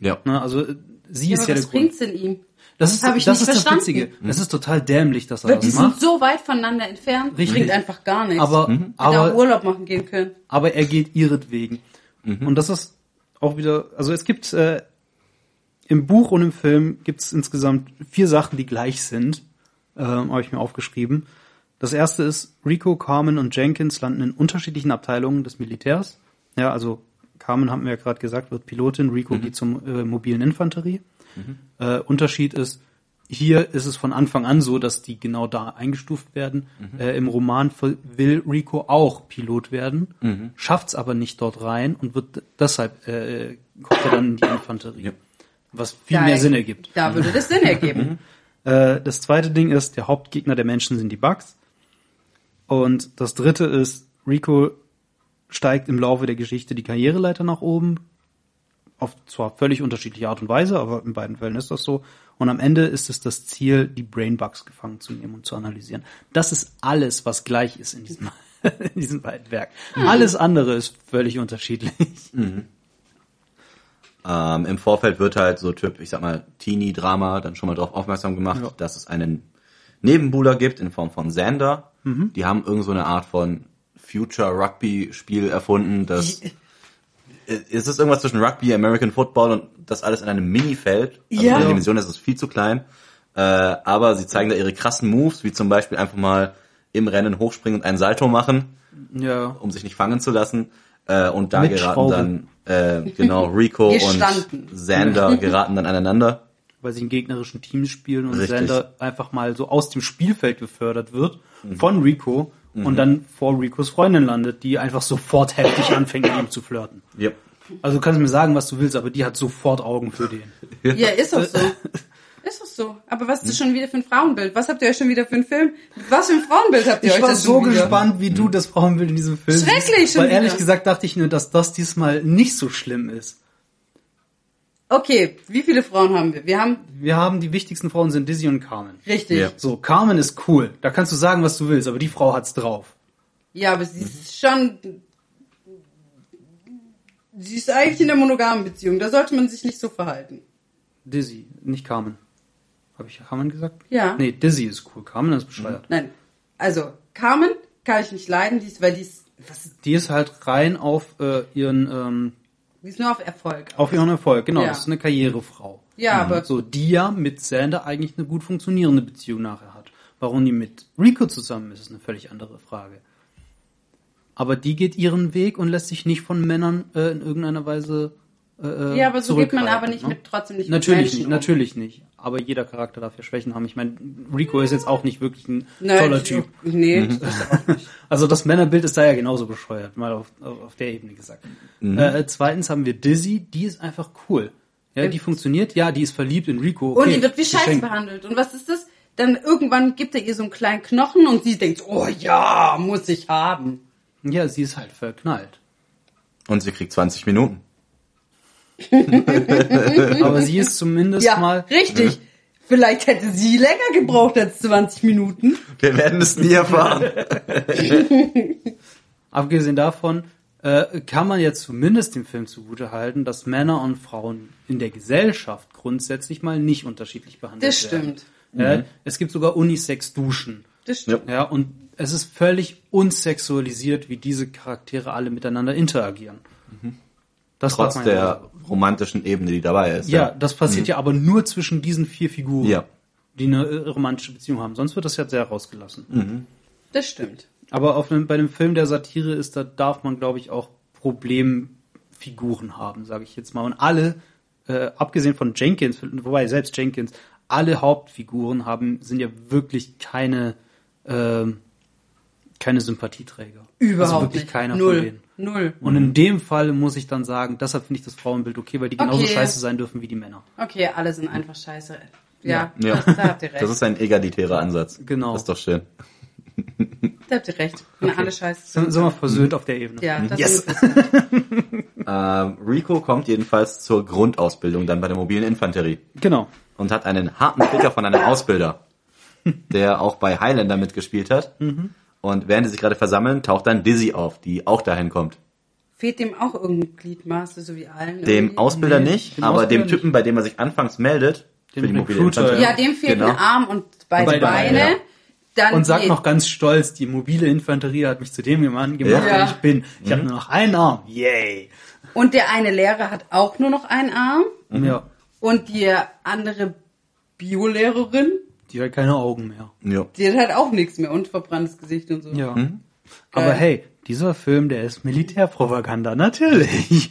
Ja. Ne? Also äh, sie Ja, ist aber ja der was Grund. bringt's denn ihm? Das ist, hab ich das nicht ist das verstanden. Witzige. Das ist total dämlich, dass er Weil die das sind macht. so weit voneinander entfernt, Richtig. bringt einfach gar nichts. Aber, auch aber, Urlaub machen gehen können. aber er geht ihretwegen. Und das ist auch wieder, also es gibt äh, im Buch und im Film gibt es insgesamt vier Sachen, die gleich sind, äh, habe ich mir aufgeschrieben. Das erste ist, Rico, Carmen und Jenkins landen in unterschiedlichen Abteilungen des Militärs. Ja, also Carmen haben wir ja gerade gesagt, wird Pilotin, Rico geht zum äh, mobilen Infanterie. Äh, Unterschied ist, hier ist es von Anfang an so, dass die genau da eingestuft werden. Äh, Im Roman will Rico auch Pilot werden, schafft's aber nicht dort rein und wird deshalb äh, kommt er dann in die Infanterie. Ja. Was viel Da- mehr Sinn ergibt. Da würde das Sinn ergeben. Äh, das zweite Ding ist, der Hauptgegner der Menschen sind die Bugs. Und das dritte ist, Rico steigt im Laufe der Geschichte die Karriereleiter nach oben. Auf zwar völlig unterschiedliche Art und Weise, aber in beiden Fällen ist das so. Und am Ende ist es das Ziel, die Brainbugs gefangen zu nehmen und zu analysieren. Das ist alles, was gleich ist in diesem, in diesem beiden Werk. Alles andere ist völlig unterschiedlich. Ähm, Im Vorfeld wird halt so Typ, ich sag mal, Teenie-Drama dann schon mal darauf aufmerksam gemacht, Ja. dass es einen Nebenbuhler gibt in Form von Xander. Mhm. Die haben irgend so eine Art von Future-Rugby-Spiel erfunden, das es ist irgendwas zwischen Rugby, American Football und das alles in einem Minifeld. Also Ja. von der Dimension ist es viel zu klein. Äh, aber sie zeigen da ihre krassen Moves, wie zum Beispiel einfach mal im Rennen hochspringen und einen Salto machen, Ja. um sich nicht fangen zu lassen. Äh, und da Mit geraten Schraube. dann, äh, genau, Rico und Xander geraten dann aneinander. Weil sie in gegnerischen Teams spielen und Richtig. Sander einfach mal so aus dem Spielfeld befördert wird Mhm. von Rico und dann vor Ricos Freundin landet, die einfach sofort heftig anfängt, mit ihm zu flirten. Yep. Also du kannst mir sagen, was du willst, aber die hat sofort Augen für den. Ja, ist doch so. Ist doch so. Aber was ist das schon wieder für ein Frauenbild? Was habt ihr euch schon wieder für einen Film? Was für ein Frauenbild habt ihr euch denn schon wieder? wie du das Frauenbild in diesem Film Schrecklich schon Weil ehrlich wieder. gesagt dachte ich nur, dass das diesmal nicht so schlimm ist. Okay, wie viele Frauen haben wir? Wir haben, Wir haben die wichtigsten Frauen sind Dizzy und Carmen. richtig. Ja. Ja, So, Carmen ist cool. Da kannst du sagen, was du willst, aber die Frau hat's drauf. aber sie ist schon, sie ist eigentlich in der monogamen Beziehung. Da sollte man sich nicht so verhalten. Dizzy, nicht Carmen. Habe ich Carmen gesagt? Ja. Nee, Dizzy ist cool. Carmen ist bescheuert. Nein. Also, Carmen kann ich nicht leiden, die ist, weil die ist, was ist, Die ist halt rein auf äh, ihren ähm, die ist nur auf Erfolg. auf ihren Erfolg. Genau, Ja. das ist eine Karrierefrau. Ja, aber So, die ja mit Sander eigentlich eine gut funktionierende Beziehung nachher hat. Warum die mit Rico zusammen ist, ist eine völlig andere Frage. Aber die geht ihren Weg und lässt sich nicht von Männern äh, in irgendeiner Weise äh, Ja, aber so geht man aber nicht ne? mit, trotzdem nicht Natürlich mit Menschen nicht, um. natürlich nicht. Aber jeder Charakter darf ja Schwächen haben. Ich meine, Rico ist jetzt auch nicht wirklich ein Nein, toller Typ. Nee, nicht. Also das Männerbild ist da ja genauso bescheuert, mal auf, auf, auf der Ebene gesagt. Äh, zweitens haben wir Dizzy, die ist einfach cool. Ja, die funktioniert, ja, die ist verliebt in Rico. Okay, Und die wird wie Scheiße behandelt. Und was ist das? Dann irgendwann gibt er ihr so einen kleinen Knochen und sie denkt, oh ja, muss ich haben. Ja, sie ist halt verknallt. Und sie kriegt 20 Minuten. Aber sie ist zumindest Ja, mal. richtig. Vielleicht hätte sie länger gebraucht als 20 Minuten. Wir werden es nie erfahren. Abgesehen davon äh, kann man jetzt zumindest dem Film zugute halten, dass Männer und Frauen in der Gesellschaft grundsätzlich mal nicht unterschiedlich behandelt Das werden. stimmt. Ja, es gibt sogar Unisex-Duschen. Das stimmt. Ja, und es ist völlig unsexualisiert, wie diese Charaktere alle miteinander interagieren. Das Trotz ja der sagen. romantischen Ebene, die dabei ist. Ja, das passiert ja aber nur zwischen diesen vier Figuren, Ja. die eine äh, romantische Beziehung haben. Sonst wird das ja sehr rausgelassen. Das stimmt. Aber auf einem, bei einem Film der Satire ist, da darf man, glaube ich, auch Problemfiguren haben, sage ich jetzt mal. Und alle, äh, abgesehen von Jenkins, wobei selbst Jenkins, alle Hauptfiguren haben, sind ja wirklich keine, ähm, keine Sympathieträger. Überhaupt also wirklich nicht. keiner Null. von denen. Null. Und in dem Fall muss ich dann sagen, deshalb finde ich das Frauenbild okay, weil die genauso Okay. scheiße sein dürfen wie die Männer. Okay, alle sind einfach scheiße. Ja, Ja. Da, da habt ihr recht. Das ist ein egalitärer Ansatz. Genau. Das ist doch schön. da habt ihr recht. Wenn alle scheiße Sind, sind. sind wir versöhnt auf der Ebene. Ja, das Yes. ist Ähm, Rico kommt jedenfalls zur Grundausbildung dann bei der mobilen Infanterie Genau. und hat einen harten Ficker von einem Ausbilder, der auch bei Highlander mitgespielt hat. Mhm. Und während die sich gerade versammeln, taucht dann Dizzy auf, die auch dahin kommt. Fehlt dem auch irgendein Gliedmaße, so wie allen? Dem irgendwie? Ausbilder Nee, nicht, dem aber Ausbilder dem Typen, bei dem er sich anfangs meldet, Dem für die mobile. Ja, dem fehlt Genau. ein Arm und beide, Beide Beine. Beine, ja. Dann Und sagt die- noch ganz stolz, die mobile Infanterie hat mich zu dem Mann gemacht, Ja. der ich bin. Ich habe nur noch einen Arm. Yay. Und der eine Lehrer hat auch nur noch einen Arm. Ja. Und die andere Biolehrerin, Die hat keine Augen mehr. Ja. die hat halt auch nichts mehr und verbranntes Gesicht und so. Ja. Mhm. Aber hey, dieser Film, der ist Militärpropaganda, natürlich.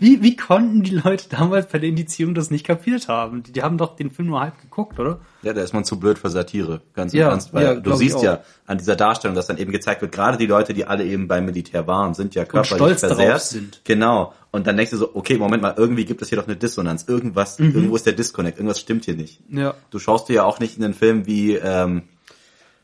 wie, wie konnten die Leute damals bei der Indizierung das nicht kapiert haben? Die, die haben doch den Film nur halb geguckt, oder? Ja, da ist man zu blöd für Satire, ganz im Ja, Ernst, weil ja, du siehst ja an dieser Darstellung, dass dann eben gezeigt wird, gerade die Leute, die alle eben beim Militär waren, sind ja körperlich versehrt. sind. Genau. Und dann denkst du so, okay, Moment mal, irgendwie gibt es hier doch eine Dissonanz. Irgendwas, irgendwo ist der Disconnect, irgendwas stimmt hier nicht. Mhm. Ja. Du schaust dir ja auch nicht einen Film wie ähm,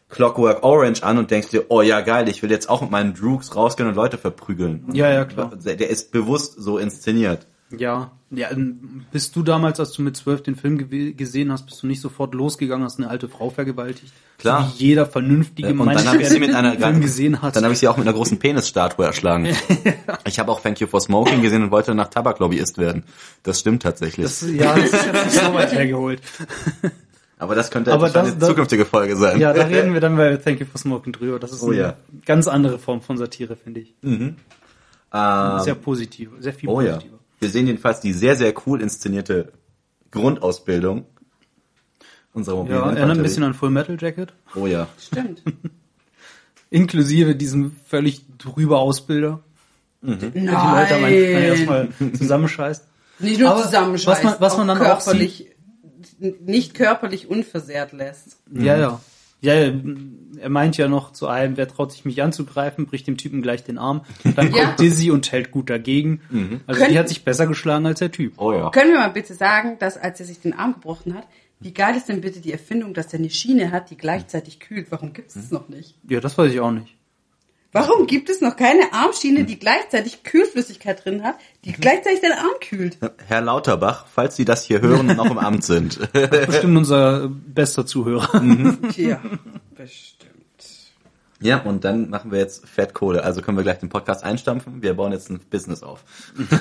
Clockwork Orange an und denkst dir, oh ja geil, ich will jetzt auch mit meinen Droogs rausgehen und Leute verprügeln. Ja, ja, klar. Der ist bewusst so inszeniert. Ja, ja, ähm, bist du damals, als du mit zwölf den Film gew- gesehen hast, bist du nicht sofort losgegangen, hast eine alte Frau vergewaltigt? Klar. So wie jeder vernünftige Und Mensch, dann habe ich sie der mit einer den Film gesehen hat. dann habe ich sie auch mit einer großen Penisstatue erschlagen. Ich habe auch Thank You for Smoking gesehen und wollte nach Tabaklobbyist werden. Das stimmt tatsächlich. das, ja, das ist so weit hergeholt. Aber das könnte Aber das- eine das- zukünftige Folge sein. Ja, da reden wir dann bei Thank You for Smoking drüber. Das ist Oh eine ja. ganz andere Form von Satire, finde ich. Ähm, Sehr positiv, sehr viel oh ja. Wir sehen jedenfalls die sehr, sehr cool inszenierte Grundausbildung unserer mobilen Ja, erinnert ein bisschen an Full Metal Jacket. Oh ja. Stimmt. Inklusive diesem völlig drüber Ausbilder. Nein. Die Leute erstmal zusammenscheißt. Nicht nur Aber zusammenscheißt, was man- was man dann auch körperlich, nicht körperlich unversehrt lässt. Ja, ja. Ja, er meint ja noch zu einem, wer traut sich mich anzugreifen, bricht dem Typen gleich den Arm. Dann Ja. kommt Dizzy und hält gut dagegen. Also Können- die hat sich besser geschlagen als der Typ. Oh ja. Können wir mal bitte sagen, dass als er sich den Arm gebrochen hat, wie geil ist denn bitte die Erfindung, dass er eine Schiene hat, die gleichzeitig kühlt? Warum gibt es das noch nicht? Ja, das weiß ich auch nicht. Warum gibt es noch keine Armschiene, die gleichzeitig Kühlflüssigkeit drin hat, die gleichzeitig den Arm kühlt? Herr Lauterbach, falls Sie das hier hören und noch im Amt sind. Bestimmt unser bester Zuhörer. Ja, bestimmt. ja, und dann machen wir jetzt Fettkohle. Also können wir gleich den Podcast einstampfen. Wir bauen jetzt ein Business auf.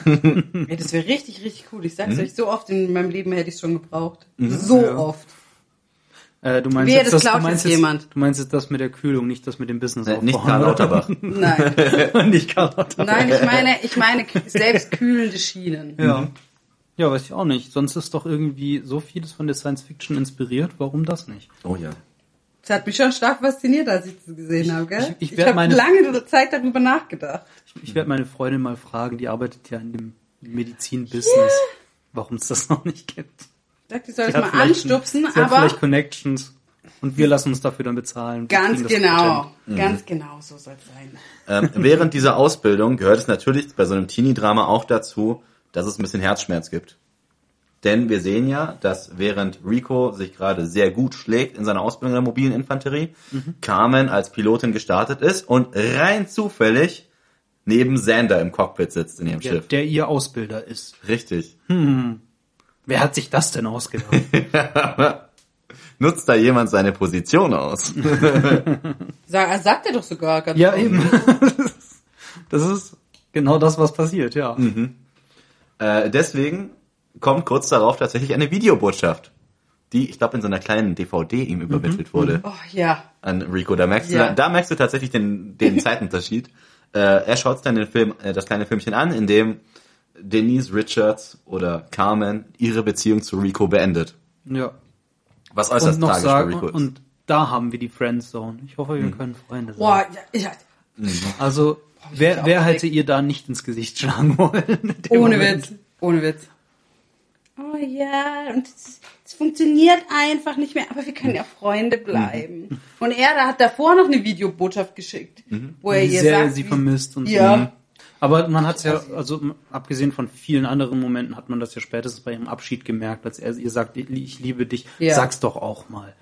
Ey, das wäre richtig, richtig cool. Ich sag's euch, so oft in meinem Leben hätte ich schon gebraucht. So oft. Äh, du meinst Wehe, jetzt, das du meinst jetzt jetzt, jemand. du meinst jetzt das mit der Kühlung, nicht das mit dem Business Äh, nicht Karl? Lauterbach. Nein. nicht Karl Lauterbach. Nein, ich meine, ich meine kü- selbstkühlende Schienen. Ja. Ja, weiß ich auch nicht. Sonst ist doch irgendwie so vieles von der Science Fiction inspiriert. Warum das nicht? Oh ja. Das hat mich schon stark fasziniert, als ich das gesehen habe, gell? Ich- ich Ich, habe lange Zeit darüber nachgedacht. Ich, ich werde meine Freundin mal fragen, die arbeitet ja in dem Medizin-Business, warum es das noch nicht gibt. Ich dachte, ich soll Sie es hat mal vielleicht- anstupsen, Sie hat aber vielleicht Connections und wir lassen uns dafür dann bezahlen. Ganz genau, Patent. ganz genau so soll es sein. Ähm, während dieser Ausbildung gehört es natürlich bei so einem Teenie-Drama auch dazu, dass es ein bisschen Herzschmerz gibt. Denn wir sehen ja, dass während Rico sich gerade sehr gut schlägt in seiner Ausbildung in der mobilen Infanterie, Carmen als Pilotin gestartet ist und rein zufällig neben Xander im Cockpit sitzt in ihrem Der, Schiff. der ihr Ausbilder ist. Richtig. Wer hat sich das denn ausgedacht? Nutzt da jemand seine Position aus? Sag, er sagt er doch sogar ganz ja, eben. Das ist genau das, was passiert, ja. Äh, deswegen kommt kurz darauf tatsächlich eine Videobotschaft, die, ich glaube, in so einer kleinen DVD ihm übermittelt wurde. Oh ja. an Rico. Da merkst Ja. du, da merkst du tatsächlich den, den Zeitunterschied. Äh, er schaut sich dann den Film, äh, das kleine Filmchen an, in dem Denise Richards oder Carmen ihre Beziehung zu Rico beendet. Ja. Was äußerst Und noch tragisch für sagen, Rico ist. und da haben wir die Friendzone. Ich hoffe, wir können Freunde sein. Boah, ja, ja. Also, ich wer, wer hätte ihr da nicht ins Gesicht schlagen wollen? Ohne Moment? Witz. Ohne Witz. Oh ja, und es, funktioniert einfach nicht mehr, aber wir können ja Freunde bleiben. Und er da hat davor noch eine Videobotschaft geschickt, wo er Wie ihr sehr er sagt, sie wie- vermisst und Ja. so. Aber man hat es ja, also abgesehen von vielen anderen Momenten, hat man das ja spätestens bei ihrem Abschied gemerkt, als er ihr sagt, ich liebe dich, Ja. sag's doch auch mal.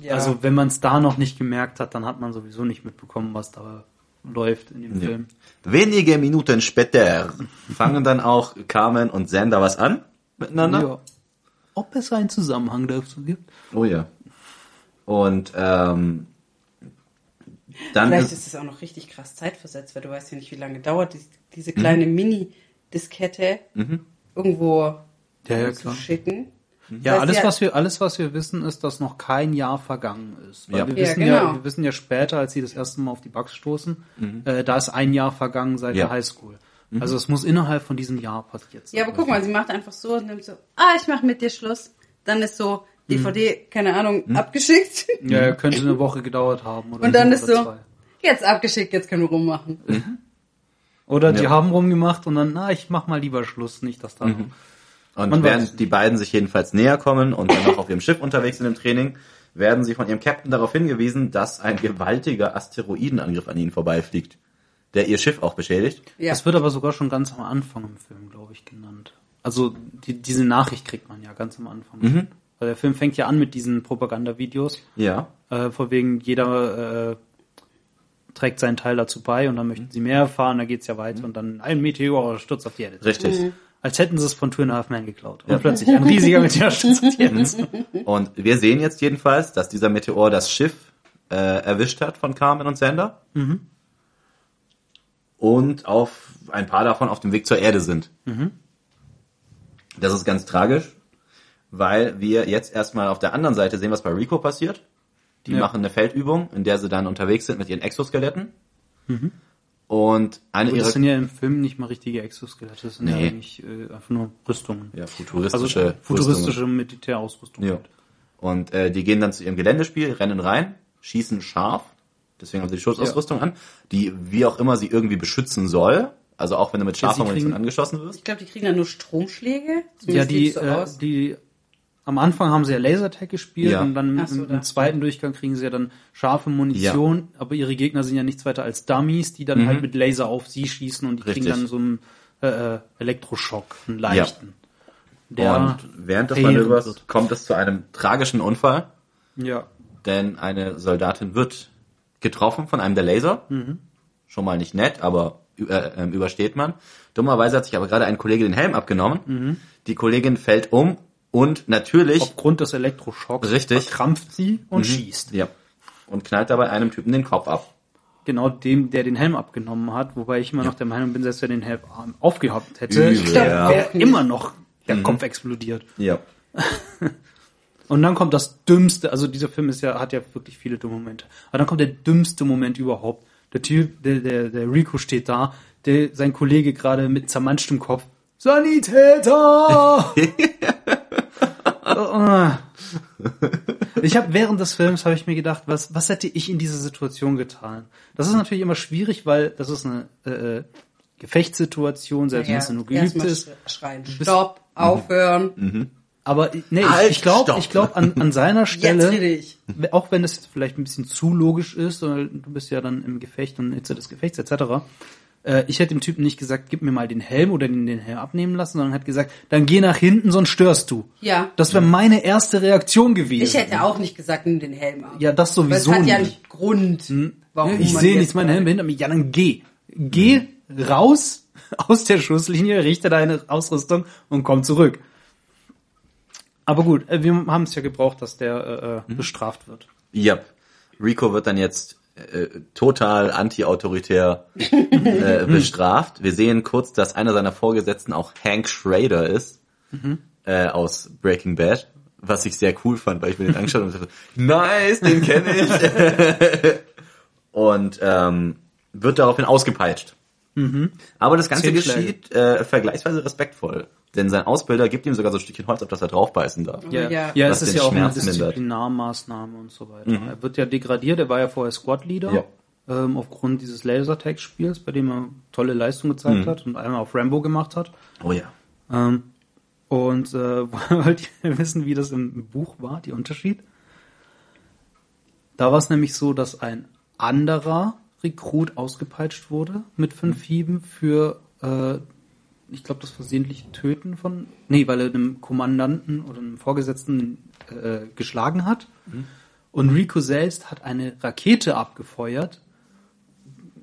Ja. Also wenn man es da noch nicht gemerkt hat, dann hat man sowieso nicht mitbekommen, was da läuft in dem Film. Wenige Minuten später fangen dann auch Carmen und Xander was an miteinander. Ja. Ob es einen Zusammenhang dazu gibt? Oh ja. Und ähm, dann Vielleicht ist, es auch noch richtig krass zeitversetzt, weil du weißt ja nicht, wie lange dauert dies- diese kleine Mini-Diskette irgendwo Ja, ja, zu klar. schicken. Ja, heißt alles ja- was wir alles was wir wissen ist, dass noch kein Jahr vergangen ist. Weil Ja. wir Ja, wissen ja, genau. wir wissen ja später, als sie das erste Mal auf die Bugs stoßen, äh, da ist ein Jahr vergangen seit Ja. der Highschool. Also es muss innerhalb von diesem Jahr passiert sein. Ja, aber guck mal, sie macht einfach so und nimmt so, ah, ich mach mit dir Schluss. Dann ist so DVD, keine Ahnung, abgeschickt. Ja, könnte eine Woche gedauert haben oder Und dann ist oder so, zwei. jetzt abgeschickt, jetzt können wir rummachen. Oder die Ja. haben rumgemacht und dann, na, ich mach mal lieber Schluss, nicht dass da. und man weiß während es die beiden sich jedenfalls näher kommen und dann auch auf ihrem Schiff unterwegs sind im Training, werden sie von ihrem Captain darauf hingewiesen, dass ein gewaltiger Asteroidenangriff an ihnen vorbeifliegt, der ihr Schiff auch beschädigt. Ja. Das wird aber sogar schon ganz am Anfang im Film, glaube ich, genannt. Also die, diese Nachricht kriegt man ja ganz am Anfang. Mhm. Weil der Film fängt ja an mit diesen Propagandavideos. Ja. Äh, vor wegen jeder äh, trägt seinen Teil dazu bei und dann möchten sie mehr erfahren, da geht's ja weiter und dann ein Meteor stürzt auf die Erde. Richtig. Als hätten sie es von Two and a Half Men geklaut. Und plötzlich ein riesiger Meteor stürzt auf die Erde. Und wir sehen jetzt jedenfalls, dass dieser Meteor das Schiff äh, erwischt hat von Carmen und Sander. Und auf ein paar davon auf dem Weg zur Erde sind. Das ist ganz tragisch, weil wir jetzt erstmal auf der anderen Seite sehen, was bei Rico passiert. Die Ja. machen eine Feldübung, in der sie dann unterwegs sind mit ihren Exoskeletten. Und eine Aber das ihrer sind ja im Film nicht mal richtige Exoskelette, das sind ja Nee. eigentlich äh, einfach nur Rüstungen. ja, Also futuristische, futuristische Militärausrüstung. Ja. Und äh, die gehen dann zu ihrem Geländespiel, rennen rein, schießen scharf, deswegen haben sie die Schutzausrüstung an, die wie auch immer sie irgendwie beschützen soll. Also auch wenn du mit scharfer sie Munition angeschossen wirst. Ich glaube, die kriegen dann nur Stromschläge. Ja, Zumindest die, sieht's so äh, die am Anfang haben sie ja Lasertag gespielt Ja. und dann so, im, im zweiten Durchgang kriegen sie ja dann scharfe Munition, aber ihre Gegner sind ja nichts weiter als Dummies, die dann halt mit Laser auf sie schießen und die kriegen Mhm. Richtig. dann so einen äh, äh, Elektroschock, einen leichten. Der und während des Manövers wird. kommt es zu einem tragischen Unfall, Ja. denn eine Soldatin wird getroffen von einem der Laser. Mhm. Schon mal nicht nett, aber äh, ähm, übersteht man. Dummerweise hat sich aber gerade ein Kollege den Helm abgenommen. Mhm. Die Kollegin fällt um und natürlich Aufgrund des Elektroschocks Richtig. verkrampft sie und schießt. ja, und knallt dabei einem Typen den Kopf ab. Genau dem, der den Helm abgenommen hat, wobei ich immer noch der Meinung bin, selbst wenn er den Helm aufgehabt hätte, Übel, wäre ja. wär immer noch der Kopf explodiert. Ja. Und dann kommt das dümmste, also dieser Film ist ja, hat ja wirklich viele dumme Momente. Aber dann kommt der dümmste Moment überhaupt. Der Typ, der, der, der Rico steht da, der, sein Kollege gerade mit zermanschtem Kopf, Sanitäter! Ich habe während des Films habe ich mir gedacht, was was hätte ich in dieser Situation getan? Das ist natürlich immer schwierig, weil das ist eine äh, Gefechtssituation, selbst wenn es nur geübt erstmal ist. sch- schreien. Stopp, aufhören. Aber nee, ich, Halt, ich glaube, ich glaube an, an seiner Jetzt Stelle, rede ich. auch wenn das jetzt vielleicht ein bisschen zu logisch ist, weil du bist ja dann im Gefecht und Hitze des Gefechts etc. Äh, ich hätte dem Typen nicht gesagt, gib mir mal den Helm oder den, den Helm abnehmen lassen, sondern hat gesagt, dann geh nach hinten, sonst störst du. Ja. Das wäre meine erste Reaktion gewesen. Ich hätte auch nicht gesagt, nimm den Helm ab. ja, das Weil es sowieso hat ja nicht. einen Grund, warum ich sehe nichts, mein Helm hinter mir. Ja, dann geh. Geh raus aus der Schusslinie, richte deine Ausrüstung und komm zurück. Aber gut, äh, wir haben es ja gebraucht, dass der äh, äh, bestraft wird. Yep. Rico wird dann jetzt äh, total anti-autoritär äh, bestraft. Wir sehen kurz, dass einer seiner Vorgesetzten auch Hank Schrader ist äh, aus Breaking Bad, was ich sehr cool fand, weil ich mir den angeschaut habe und dachte, nice, den kenne ich. und ähm, wird daraufhin ausgepeitscht. Aber das Ganze geschieht äh, vergleichsweise respektvoll. Denn sein Ausbilder gibt ihm sogar so ein Stückchen Holz, auf das er draufbeißen darf. Ja. Ja, ja es ist ja auch eine Schmerz mindert. Disziplinarmaßnahme und so weiter. Er wird ja degradiert, er war ja vorher Squad-Leader, Ja. ähm, aufgrund dieses Lasertag-Spiels, bei dem er tolle Leistung gezeigt hat und einmal auf Rambo gemacht hat. Oh ja. Ähm, und äh, wollt ihr wissen, wie das im Buch war, die Unterschied? Da war es nämlich so, dass ein anderer Rekrut ausgepeitscht wurde mit fünf Hieben für, äh, ich glaube, das versehentliche Töten von, nee, weil er einem Kommandanten oder einem Vorgesetzten äh, geschlagen hat. Und Rico selbst hat eine Rakete abgefeuert,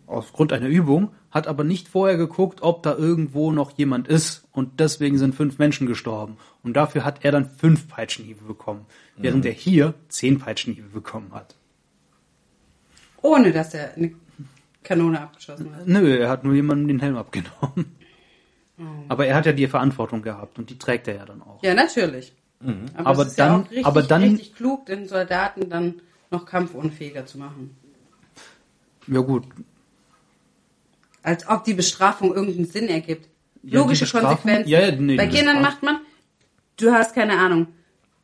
aufgrund einer Übung, hat aber nicht vorher geguckt, ob da irgendwo noch jemand ist und deswegen sind fünf Menschen gestorben. Und dafür hat er dann fünf Peitschenhiebe bekommen, während er hier zehn Peitschenhiebe bekommen hat. Ohne, dass er eine Kanone abgeschossen hat. Nö, er hat nur jemandem den Helm abgenommen. Aber er hat ja die Verantwortung gehabt und die trägt er ja dann auch. Ja, natürlich. Aber, Aber ja dann- auch richtig, aber dann- richtig klug, den Soldaten dann noch kampfunfähiger zu machen. Ja gut, Als ob die Bestrafung irgendeinen Sinn ergibt. Ja, Logische Bestrafung- Konsequenzen. ja, ja, nee, Bei Kindern macht man, du hast keine Ahnung,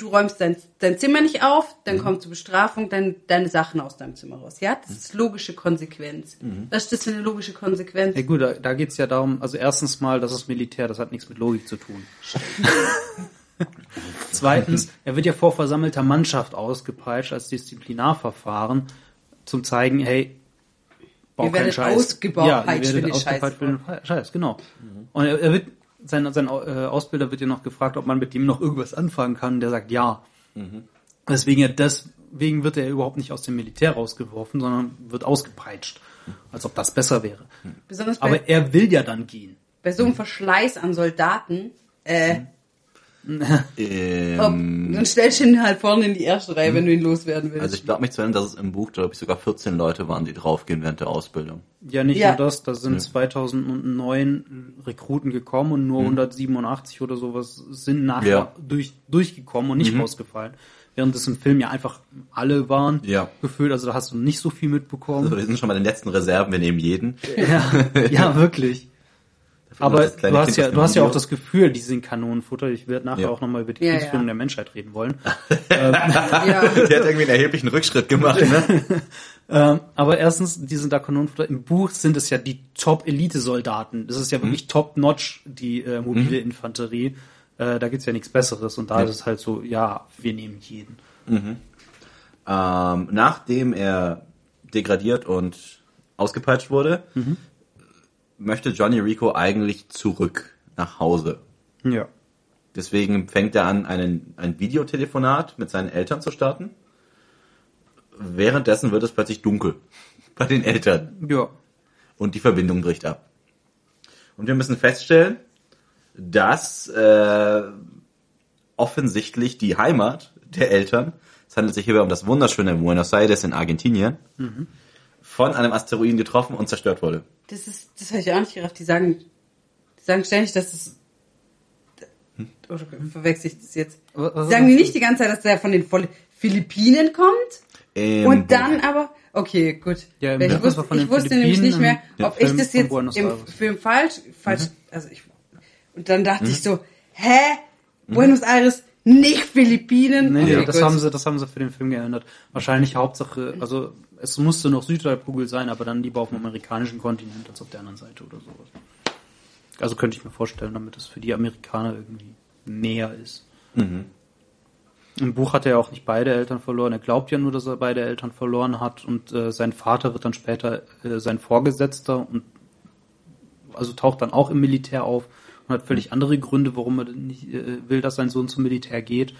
du räumst dein, dein Zimmer nicht auf, dann Mhm. kommt zur Bestrafung dein, deine Sachen aus deinem Zimmer raus. Ja, das ist logische Konsequenz. Mhm. Was ist das für eine logische Konsequenz? ja gut, da, da geht's ja darum, also erstens mal, das ist Militär, das hat nichts mit Logik zu tun. Zweitens, er wird ja vor versammelter Mannschaft ausgepeitscht als Disziplinarverfahren, zum zeigen, hey, bau Ihr keinen werdet Scheiß. ausgebaut, ja, ihr werdet ausgepeitscht Scheiß für den Scheiß, genau. Und er, er wird, sein, sein äh, Ausbilder wird ja noch gefragt, ob man mit dem noch irgendwas anfangen kann, der sagt ja. Deswegen, er, deswegen wird er überhaupt nicht aus dem Militär rausgeworfen, sondern wird ausgepeitscht. Als ob das besser wäre. Besonders bei, Aber er will ja dann gehen. bei so einem Verschleiß an Soldaten, äh, Ähm, dann stellst du ihn halt vorne in die erste Reihe, wenn du ihn loswerden willst. also ich glaube mich zu erinnern, dass es im Buch, glaube ich, sogar 14 Leute waren, die draufgehen während der Ausbildung. Ja, nicht Ja. nur das, da sind 2009 Rekruten gekommen und nur 187 oder sowas sind nachher Mhm. Ja. durch, durchgekommen und nicht Mhm. rausgefallen. Während es im Film ja einfach alle waren, Ja. gefühlt, also da hast du nicht so viel mitbekommen. Also wir sind schon bei den letzten Reserven, wir nehmen jeden. ja, ja, wirklich. Aber du hast Kind ja, du hast ja auch das Gefühl, die sind Kanonenfutter. Ich werde nachher Ja. auch nochmal über die Ja, Kriegsführung ja. der Menschheit reden wollen. ja. Der hat irgendwie einen erheblichen Rückschritt gemacht, ne? Ähm, aber erstens, die sind da Kanonenfutter. Im Buch sind es ja die Top-Elite-Soldaten. Das ist ja wirklich top-notch, die äh, mobile Infanterie. Äh, da gibt's ja nichts Besseres. Und da Ja. ist es halt so, ja, wir nehmen jeden. Ähm, nachdem er degradiert und ausgepeitscht wurde, möchte Johnny Rico eigentlich zurück nach Hause. Ja. Deswegen fängt er an, einen, ein Videotelefonat mit seinen Eltern zu starten. Währenddessen wird es plötzlich dunkel bei den Eltern Ja. und die Verbindung bricht ab. Und wir müssen feststellen, dass äh, offensichtlich die Heimat der Eltern, es handelt sich hierbei um das wunderschöne Buenos Aires in Argentinien, von einem Asteroiden getroffen und zerstört wurde. Das ist, das habe ich auch nicht gerafft. Die sagen, die sagen ständig, dass es, oder verwechsel ich das jetzt? Was- sagen die nicht die ganze Zeit, dass der von den Phil- Philippinen kommt? Im Und dann aber, okay, gut. Ja, ich wusste, ich wusste nämlich nicht mehr, ob ich Film das jetzt im. Film falsch, falsch, also ich, und dann dachte Mhm. ich so, hä? Buenos Aires, nicht Philippinen? Nee, nee, Okay, das gut. haben sie, das haben sie für den Film geändert. Wahrscheinlich Hauptsache, also es musste noch Südhalbkugel sein, aber dann lieber auf dem amerikanischen Kontinent als auf der anderen Seite oder sowas. Also könnte ich mir vorstellen, damit es für die Amerikaner irgendwie näher ist. Im Buch hat er ja auch nicht beide Eltern verloren. Er glaubt ja nur, dass er beide Eltern verloren hat und äh, sein Vater wird dann später äh, sein Vorgesetzter und also taucht dann auch im Militär auf und hat völlig andere Gründe, warum er nicht äh, will, dass sein Sohn zum Militär geht.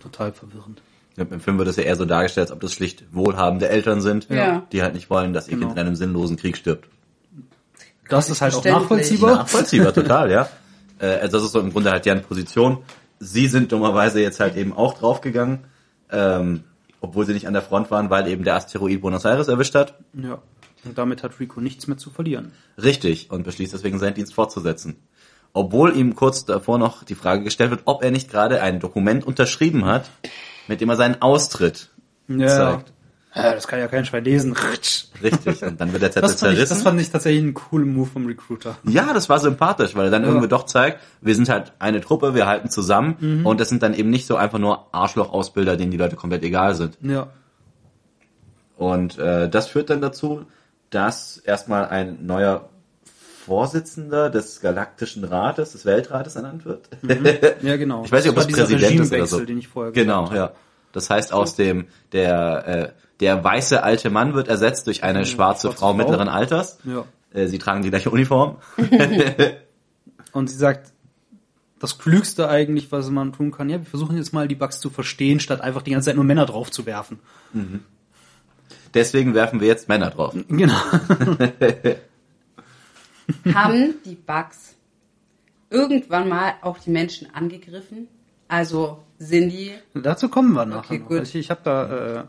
Total verwirrend. Im Film wird es ja eher so dargestellt, als ob das schlicht wohlhabende Eltern sind, Ja. die halt nicht wollen, dass ihr Genau. Kind in einem sinnlosen Krieg stirbt. Das ist halt auch nachvollziehbar. Nachvollziehbar, total, ja. Äh, also das ist so im Grunde halt deren Position. Sie sind dummerweise jetzt halt eben auch draufgegangen, ähm, obwohl sie nicht an der Front waren, weil eben der Asteroid Buenos Aires erwischt hat. Ja. Und damit hat Rico nichts mehr zu verlieren. Richtig. Und beschließt deswegen seinen Dienst fortzusetzen. Obwohl ihm kurz davor noch die Frage gestellt wird, ob er nicht gerade ein Dokument unterschrieben hat, mit dem er seinen Austritt zeigt. Ja, das kann ja kein Schwein lesen. Richtig. Und dann wird der Zettel Das fand, ich, zerrissen. das fand ich tatsächlich einen coolen Move vom Recruiter. Ja, das war sympathisch, weil er dann Ja. irgendwie doch zeigt, wir sind halt eine Truppe, wir halten zusammen Mhm. und das sind dann eben nicht so einfach nur Arschloch-Ausbilder, denen die Leute komplett egal sind. Ja. Und äh, das führt dann dazu, dass erstmal ein neuer Vorsitzender des Galaktischen Rates, des Weltrates ernannt wird. Ja, genau. Ich weiß nicht, ob das Präsident ist oder so. den ich vorher Genau, ja. Das heißt, aus dem der äh, der weiße alte Mann wird ersetzt durch eine schwarze, schwarze Frau, Frau. mittleren Alters. Ja. Äh, sie tragen die gleiche Uniform. Und sie sagt, das Klügste eigentlich, was man tun kann, ja, wir versuchen jetzt mal die Bugs zu verstehen, statt einfach die ganze Zeit nur Männer drauf zu werfen. Deswegen werfen wir jetzt Männer drauf. Genau. Haben die Bugs irgendwann mal auch die Menschen angegriffen? Also sind die, Dazu kommen wir nachher Okay, noch. gut. Ich, ich habe da äh,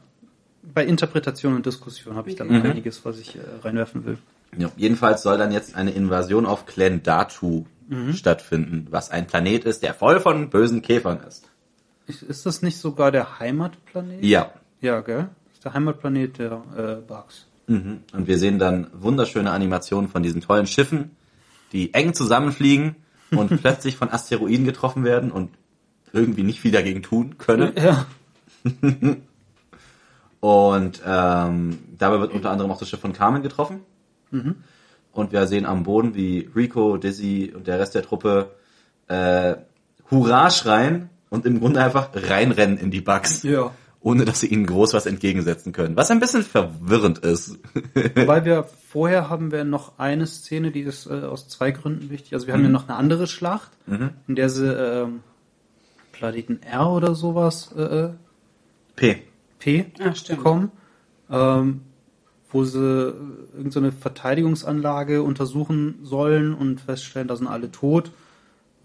bei Interpretation und Diskussion habe ich da noch einiges, was ich äh, reinwerfen will. Ja, jedenfalls soll dann jetzt eine Invasion auf Clan Datu stattfinden, was ein Planet ist, der voll von bösen Käfern ist. Ist, ist das nicht sogar der Heimatplanet? Ja. Ja, gell? Das ist der Heimatplanet der äh, Bugs. Mhm. Und wir sehen dann wunderschöne Animationen von diesen tollen Schiffen, die eng zusammenfliegen und plötzlich von Asteroiden getroffen werden und irgendwie nicht viel dagegen tun können. Ja. Und ähm, dabei wird unter anderem auch das Schiff von Carmen getroffen. Und wir sehen am Boden, wie Rico, Dizzy und der Rest der Truppe äh, Hurra schreien und im Grunde einfach reinrennen in die Bugs. Ja. Ohne dass sie ihnen groß was entgegensetzen können. Was ein bisschen verwirrend ist. Wobei wir vorher haben wir noch eine Szene, die ist äh, aus zwei Gründen wichtig. Also wir haben ja noch eine andere Schlacht, in der sie ähm, Planeten R oder sowas äh, P. P Ah, stimmt. bekommen, ähm, wo sie äh, irgendeine Verteidigungsanlage untersuchen sollen und feststellen, da sind alle tot.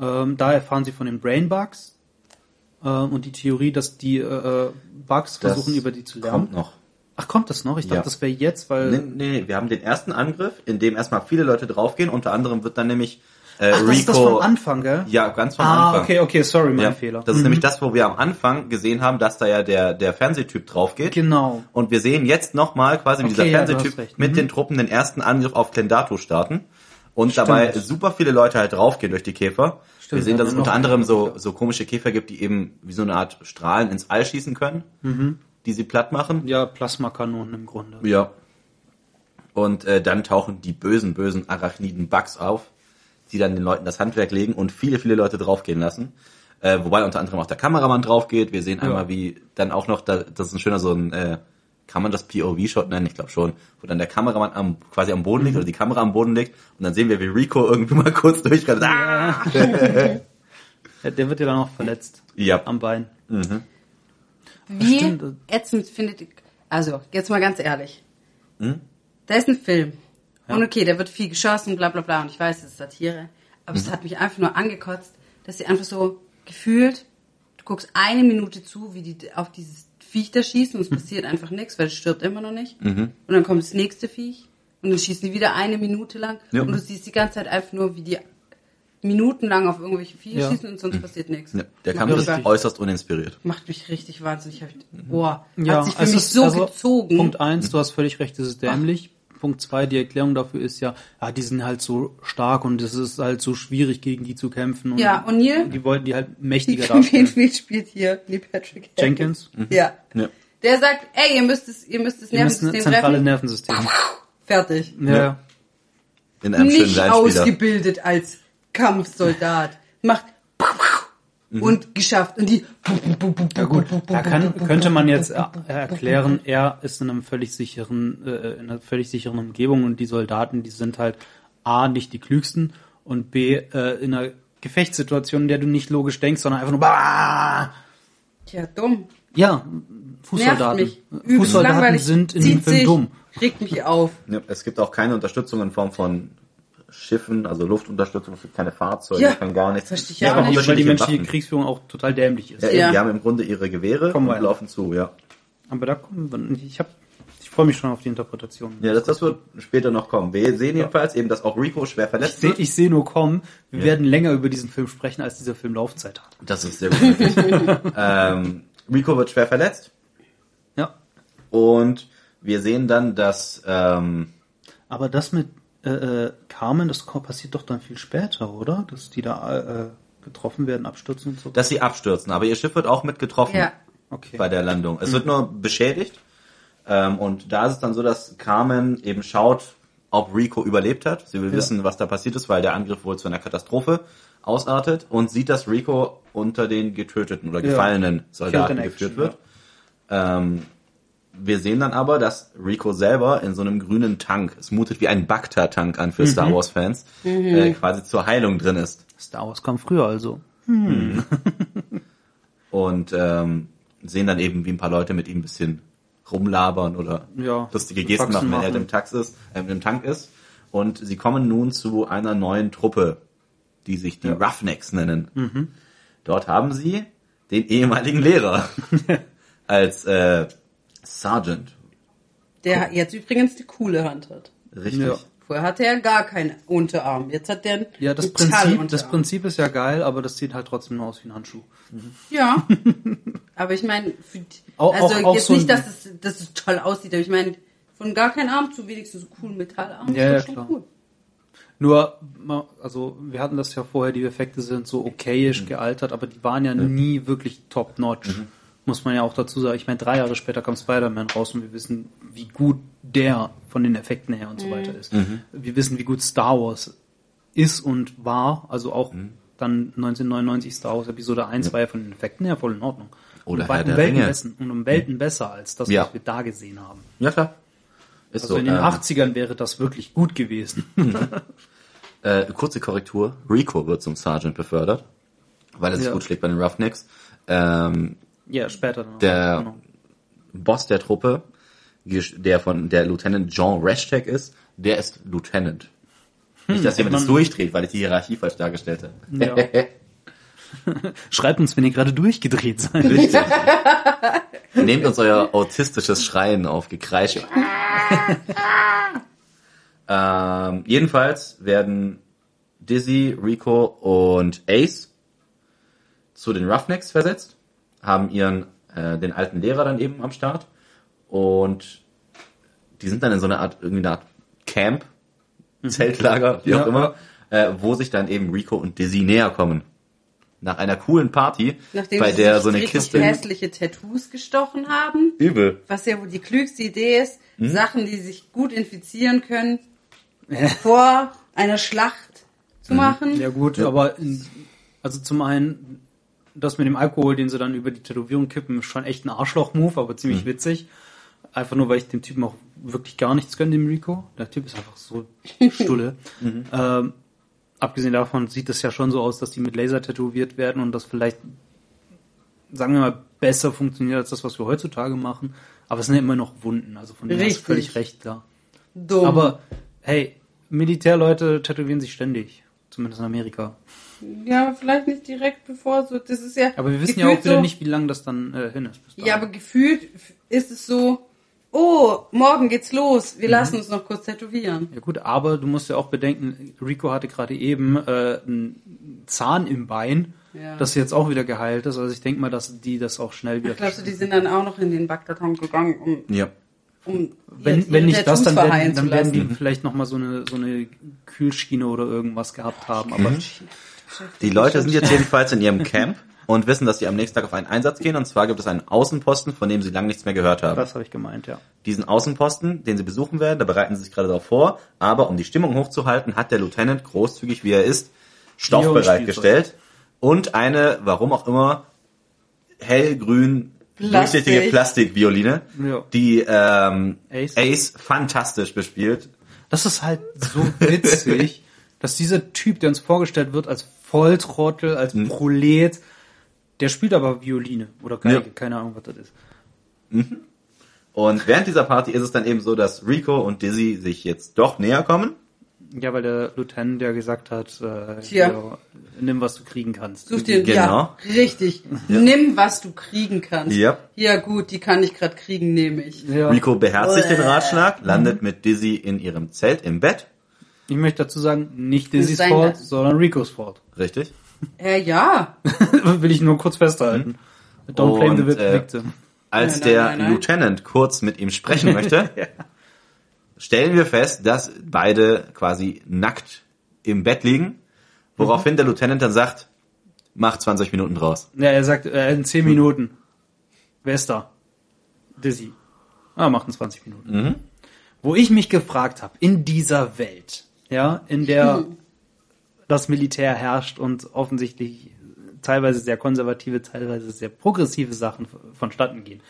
Ähm, da erfahren sie von den Brainbugs äh, und die Theorie, dass die äh, äh, Bugs versuchen, über die zu lernen. Kommt noch. Ach, kommt das noch? Ich dachte, Ja. das wäre jetzt, weil... Nee, nee, nee, wir haben den ersten Angriff, in dem erstmal viele Leute draufgehen. Unter anderem wird dann nämlich äh, Ach, das ist das Rico. vom Anfang, gell? Ja, ganz vom ah, Anfang. okay, okay, sorry, mein Ja, Fehler. Das ist Mhm. nämlich das, wo wir am Anfang gesehen haben, dass da ja der, der Fernsehtyp draufgeht. Genau. Und wir sehen jetzt nochmal quasi, wie Okay, dieser ja, Fernsehtyp mit Mhm. den Truppen den ersten Angriff auf Klendato starten. Und dabei super viele Leute halt draufgehen durch die Käfer. Stimmt, wir sehen, da dass es unter anderem so, so komische Käfer gibt, die eben wie so eine Art Strahlen ins All schießen können, die sie platt machen. Ja, Plasmakanonen im Grunde. Ja. Und äh, dann tauchen die bösen, bösen Arachniden Bugs auf, die dann den Leuten das Handwerk legen und viele, viele Leute draufgehen lassen. Äh, wobei unter anderem auch der Kameramann draufgeht. Wir sehen einmal, wie dann auch noch, da, das ist ein schöner so ein, äh, kann man das POV-Shot nennen? Ich glaube schon. Wo dann der Kameramann am, quasi am Boden liegt oder die Kamera am Boden liegt und dann sehen wir, wie Rico irgendwie mal kurz durchrennt. Ah! Ja, der wird ja dann auch verletzt Ja. am Bein. Wie Stimmt. ätzend findet ihr, also jetzt mal ganz ehrlich. Hm? Da ist ein Film. Und okay, da wird viel geschossen, bla bla bla. Und ich weiß, es ist Satire. Aber Mhm. es hat mich einfach nur angekotzt, dass sie einfach so gefühlt, du guckst eine Minute zu, wie die auf dieses Viech da schießen und es passiert einfach nichts, weil es stirbt immer noch nicht. Mhm. Und dann kommt das nächste Viech und dann schießen die wieder eine Minute lang. Ja. Und du siehst die ganze Zeit einfach nur, wie die minutenlang auf irgendwelche Viecher Ja. schießen und sonst passiert nichts. Ja, der Kampf ist äußerst uninspiriert. macht mich richtig wahnsinnig. Hab ich- Boah, Ja, hat sich für mich ist so also, gezogen. Punkt eins, du hast völlig recht, es ist dämlich. Punkt zwei, die Erklärung dafür ist ja, ja, die sind halt so stark und es ist halt so schwierig, gegen die zu kämpfen. Und Ja, und Neil? Die wollten die halt mächtiger darstellen. wen spielt hier Neil Patrick Jenkins? Ja. Ja. Der sagt, ey, ihr müsst es, ihr müsst das ein Nervensystem zentrales treffen. Nervensystem. Fertig. Ja. Ja. In einem Nicht ausgebildet als Kampfsoldat. Macht und geschafft. Und die Ja gut, da kann, könnte man jetzt er- erklären, er ist in einem völlig sicheren, äh, in einer völlig sicheren Umgebung und die Soldaten, die sind halt A, nicht die klügsten und B, äh, in einer Gefechtssituation, in der du nicht logisch denkst, sondern einfach nur bah! Tja, dumm. Ja, Fußsoldaten. mich. Übelst Fußsoldaten sind in dem Film dumm. Regt mich auf. Ja, es gibt auch keine Unterstützung in Form von Schiffen, also Luftunterstützung, es gibt keine Fahrzeuge, Ja, kein gar nichts. verstehe ich Ja, aber nicht. Weil die menschliche Waffen. Kriegsführung auch total dämlich ist. Ja, Ja. eben, Die haben im Grunde ihre Gewehre Kommen wir und ja. laufen zu, ja. Aber da kommen wir, ich hab, ich freue mich schon auf die Interpretation. Ja, das, das wird später noch kommen. Wir sehen jedenfalls eben, dass auch Rico schwer Ich verletzt sehe wird. ich seh nur kommen, wir Ja. werden länger über diesen Film sprechen, als dieser Film Laufzeit hat. Das ist sehr gut. ähm, Rico wird schwer verletzt Ja. und wir sehen dann, dass ähm, Aber das mit äh, äh, Carmen, das passiert doch dann viel später, oder? Dass die da äh, getroffen werden, abstürzen und so. dass sie abstürzen, aber ihr Schiff wird auch mit getroffen Ja. Okay. bei der Landung. Es wird nur beschädigt ähm, und da ist es dann so, dass Carmen eben schaut, ob Rico überlebt hat. Sie will Ja. wissen, was da passiert ist, weil der Angriff wohl zu einer Katastrophe ausartet und sieht, dass Rico unter den getöteten oder Ja. gefallenen Soldaten Killed in geführt wird. Ähm, wir sehen dann aber, dass Rico selber in so einem grünen Tank, es mutet wie ein Bacta-Tank an für Mhm. Star Wars-Fans, äh, quasi zur Heilung drin ist. Star Wars kam früher also. Und ähm, sehen dann eben, wie ein paar Leute mit ihm ein bisschen rumlabern oder Ja, lustige Gesten machen, wenn er im, Tax ist, äh, im Tank ist. Und sie kommen nun zu einer neuen Truppe, die sich die Ja. Roughnecks nennen. Dort haben sie den ehemaligen Lehrer als äh, Sergeant. Der jetzt übrigens die coole Hand hat. Richtig. Ja. Vorher hatte er gar keinen Unterarm. Jetzt hat der einen Ja, das Prinzip, das Prinzip ist ja geil, aber das sieht halt trotzdem nur aus wie ein Handschuh. Ja. aber ich meine, für die- Auch- also auch- auch jetzt so nicht, dass es, dass es toll aussieht, aber ich meine, von gar keinem Arm zu wenigstens so coolen Metallarm Ja, ja, ist doch klar. schon cool. Nur, also wir hatten das ja vorher, die Effekte sind so okayisch gealtert, aber die waren ja nie wirklich top-notch. Muss man ja auch dazu sagen. Ich meine, drei Jahre später kam Spider-Man raus und wir wissen, wie gut der von den Effekten her und so weiter ist. Wir wissen, wie gut Star Wars ist und war. Also auch dann 1999 Star Wars Episode 1 war ja von den Effekten her voll in Ordnung. Oder und war Herr um Welten besser, und um Welten besser als das, Ja. was wir da gesehen haben. Ja, klar. Ist Also so. in den ähm, 80ern wäre das wirklich gut gewesen. Äh, kurze Korrektur. Rico wird zum Sergeant befördert, weil er sich Ja. gut schlägt bei den Roughnecks. Ähm, ja, später auch, der genau. Boss der Truppe, der von der Lieutenant Jean Rashtek ist, der ist Lieutenant. Nicht, dass jemand man- das durchdreht, weil ich die Hierarchie falsch dargestellt habe. Ja. Schreibt uns, wenn ihr gerade durchgedreht seid. Richtig. Nehmt uns euer autistisches Schreien auf, Gekreische. ähm, jedenfalls werden Dizzy, Rico und Ace zu den Roughnecks versetzt, haben ihren äh, den alten Lehrer dann eben am Start und die sind dann in so einer Art irgendwie eine Art Camp, Zeltlager, wie auch Ja. immer, äh, wo sich dann eben Rico und Dizzy näher kommen. Nach einer coolen Party, Nachdem bei sie der sich so eine richtig Kiste hässliche Tattoos gestochen haben, übel. was ja wohl die klügste Idee ist, Hm? Sachen, die sich gut infizieren können, vor einer Schlacht zu machen. Ja gut, aber in, also zum einen, das mit dem Alkohol, den sie dann über die Tätowierung kippen, ist schon echt ein Arschloch-Move, aber ziemlich witzig. Einfach nur, weil ich dem Typen auch wirklich gar nichts gönne, dem Rico. Der Typ ist einfach so stulle. ähm, abgesehen davon sieht es ja schon so aus, dass die mit Laser tätowiert werden und das vielleicht, sagen wir mal, besser funktioniert als das, was wir heutzutage machen. Aber es sind ja immer noch Wunden, also von dem hast du Richtig. völlig recht da. Dumm. Aber hey, Militärleute tätowieren sich ständig. Zumindest in Amerika. Ja, aber vielleicht nicht direkt bevor so. Das ist ja. Aber wir wissen ja auch wieder so, nicht, wie lange das dann äh, hin ist. Ja, aber gefühlt ist es so. Oh, morgen geht's los. Mhm. Wir lassen uns noch kurz tätowieren. Ja gut, aber du musst ja auch bedenken, Rico hatte gerade eben äh, einen Zahn im Bein, Ja. das jetzt auch wieder geheilt ist. Also ich denke mal, dass die das auch schnell wieder. Glaubst du, die sind dann auch noch in den Backkarton gegangen, um, Ja. um wenn, ihre wenn nicht das, dann werden, dann werden die lassen? vielleicht noch mal so eine so eine Kühlschiene oder irgendwas gehabt haben. Aber Die Leute sind jetzt jedenfalls in ihrem Camp und wissen, dass sie am nächsten Tag auf einen Einsatz gehen. Und zwar gibt es einen Außenposten, von dem sie lange nichts mehr gehört haben. das habe ich gemeint, ja. Diesen Außenposten, den sie besuchen werden, da bereiten sie sich gerade darauf vor. Aber um die Stimmung hochzuhalten, hat der Lieutenant, großzügig wie er ist, Stoff bereitgestellt. Und eine, warum auch immer, hellgrün Plastik. durchsichtige Plastikvioline, Ja. die ähm, Ace. Ace fantastisch bespielt. Das ist halt so witzig, dass dieser Typ, der uns vorgestellt wird als Volltrottel, als Prolet, der spielt aber Violine oder Geige, Ja. keine Ahnung, was das ist. Und während dieser Party ist es dann eben so, dass Rico und Dizzy sich jetzt doch näher kommen. Ja, weil der Lieutenant ja gesagt hat, äh, ja, nimm was du kriegen kannst. Such dir, Genau. ja, richtig. Nimm, was du kriegen kannst. Ja. Ja, gut, die kann ich gerade kriegen, nehme ich. Ja. Rico beherzigt den Uäh. Landet, landet mit Dizzy in ihrem Zelt im Bett. Ich möchte dazu sagen, nicht Dizzy's Fault, Bett. sondern Ricos Fault. Richtig. Äh, ja. Will ich nur kurz festhalten. Don't blame the äh, victim. Als Nein, der nein, nein, nein. Lieutenant kurz mit ihm sprechen möchte, stellen wir fest, dass beide quasi nackt im Bett liegen, woraufhin der Lieutenant dann sagt, mach 20 Minuten draus. Ja, er sagt, äh, in 10 Minuten. Wer ist da? Dizzy. Ah, macht in 20 Minuten. Wo ich mich gefragt habe, in dieser Welt, ja, in der das Militär herrscht und offensichtlich teilweise sehr konservative, teilweise sehr progressive Sachen vonstatten gehen.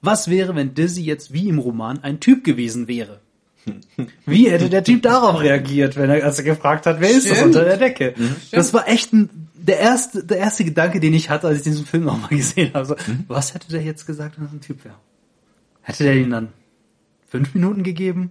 Was wäre, wenn Dizzy jetzt wie im Roman ein Typ gewesen wäre? Wie hätte der Typ darauf reagiert, wenn er, als er gefragt hat, wer ist das Stimmt. unter der Decke? Das war echt ein, der erste, der erste Gedanke, den ich hatte, als ich diesen Film nochmal gesehen habe. So, Was hätte der jetzt gesagt, wenn das ein Typ wäre? Hätte der ihm dann fünf Minuten gegeben?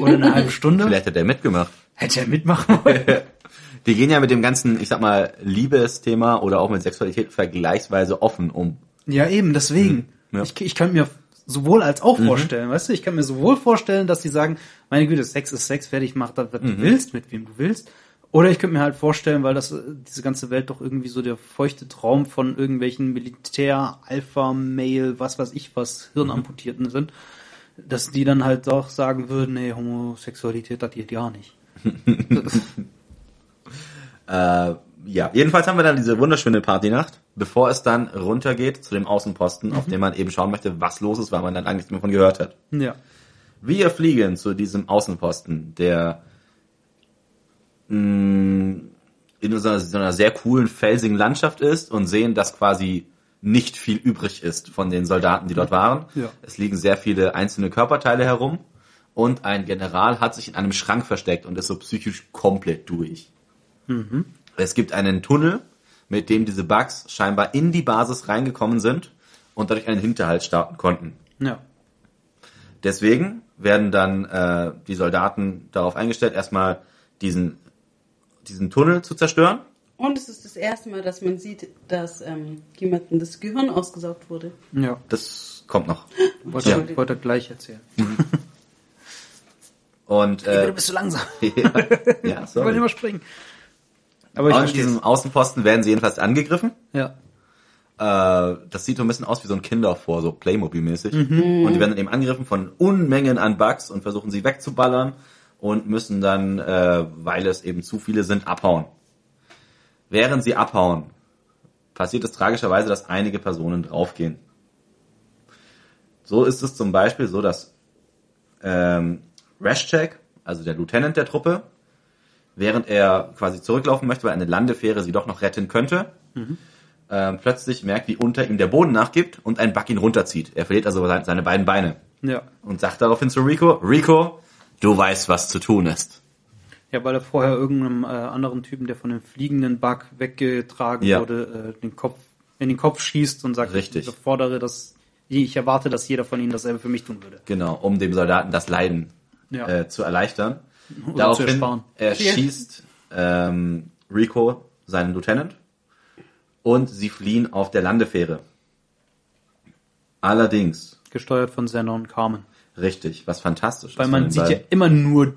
Oder eine halbe Stunde? Vielleicht hat er mitgemacht. Hätte er mitmachen wollen? Die gehen ja mit dem ganzen, ich sag mal, Liebesthema oder auch mit Sexualität vergleichsweise offen um. Ja, eben, deswegen. Mhm. Ja. Ich, ich kann mir sowohl als auch vorstellen, weißt du, ich kann mir sowohl vorstellen, dass die sagen, meine Güte, Sex ist Sex, fertig, mach das, was du willst, mit wem du willst. Oder ich könnte mir halt vorstellen, weil das äh, diese ganze Welt doch irgendwie so der feuchte Traum von irgendwelchen Militär, Alpha, Male, was weiß ich was, Hirnamputierten sind, dass die dann halt auch sagen würden, nee, Homosexualität, das geht ja nicht. Äh, ja, jedenfalls haben wir dann diese wunderschöne Partynacht, bevor es dann runtergeht zu dem Außenposten, auf dem man eben schauen möchte, was los ist, weil man dann eigentlich nichts mehr von gehört hat. Ja. Wir fliegen zu diesem Außenposten, der mh, in so einer, so einer sehr coolen, felsigen Landschaft ist und sehen, dass quasi nicht viel übrig ist von den Soldaten, die dort waren. Ja. Es liegen sehr viele einzelne Körperteile herum und ein General hat sich in einem Schrank versteckt und ist so psychisch komplett durch. Es gibt einen Tunnel, mit dem diese Bugs scheinbar in die Basis reingekommen sind und dadurch einen Hinterhalt starten konnten. Ja. Deswegen werden dann äh, die Soldaten darauf eingestellt, erstmal diesen diesen Tunnel zu zerstören. Und es ist das erste Mal, dass man sieht, dass ähm, jemandem das Gehirn ausgesaugt wurde. Ja. Das kommt noch. Wollte, Ja. wollte gleich erzählen. Und äh, bist du langsam. ja, ja, Ich wollte sorry. immer springen. Aber ich An diesem Außenposten werden sie jedenfalls angegriffen. Ja. Äh, das sieht so ein bisschen aus wie so ein Kindervor, so Playmobil-mäßig. Mhm. Und die werden dann eben angegriffen von Unmengen an Bugs und versuchen sie wegzuballern und müssen dann, äh, weil es eben zu viele sind, abhauen. Während sie abhauen, passiert es tragischerweise, dass einige Personen draufgehen. So ist es zum Beispiel so, dass ähm, Rashcheck, also der Lieutenant der Truppe, während er quasi zurücklaufen möchte, weil eine Landefähre sie doch noch retten könnte, ähm, plötzlich merkt, wie unter ihm der Boden nachgibt und ein Bug ihn runterzieht. Er verliert also seine, beiden Beine Ja. und sagt daraufhin zu Rico, Rico, du weißt, was zu tun ist. Ja, weil er vorher irgendeinem äh, anderen Typen, der von dem fliegenden Bug weggetragen Ja. wurde, äh, den Kopf in den Kopf schießt und sagt, Richtig. ich fordere das, ich erwarte, dass jeder von ihnen dasselbe für mich tun würde. Genau, um dem Soldaten das Leiden Ja. äh, zu erleichtern. Oder zu Daraufhin ersparen. erschießt ähm, Rico seinen Lieutenant und sie fliehen auf der Landefähre. Allerdings, Gesteuert von Senna und Carmen. richtig, was fantastisch Weil ist. man von den sieht ja immer nur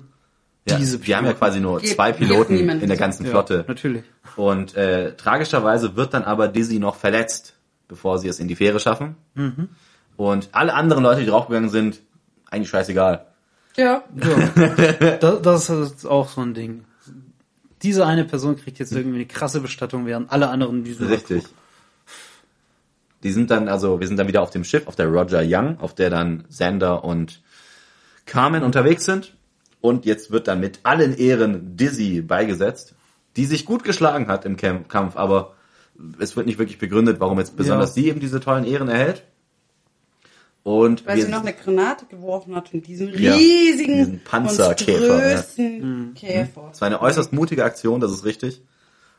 ja, diese Wir haben ja Piloten. quasi nur Geht- zwei Piloten in der ganzen Ja, Flotte. natürlich. Und äh, tragischerweise wird dann aber Dizzy noch verletzt, bevor sie es in die Fähre schaffen. Mhm. Und alle anderen Leute, die draufgegangen sind, eigentlich scheißegal. Ja. Ja. das, das ist auch so ein Ding. Diese eine Person kriegt jetzt irgendwie eine krasse Bestattung, während alle anderen diese Richtig. Die sind dann, also wir sind dann wieder auf dem Schiff, auf der Roger Young, auf der dann Sander und Carmen unterwegs sind. Und jetzt wird dann mit allen Ehren Dizzy beigesetzt, die sich gut geschlagen hat im Kampf, aber es wird nicht wirklich begründet, warum jetzt besonders Ja. sie eben diese tollen Ehren erhält. Und Weil wir sie noch eine Granate geworfen hat und diesen Ja, riesigen, diesen Panzerkäfer, monströsen Mhm. Käfer. Es war eine äußerst mutige Aktion, das ist richtig.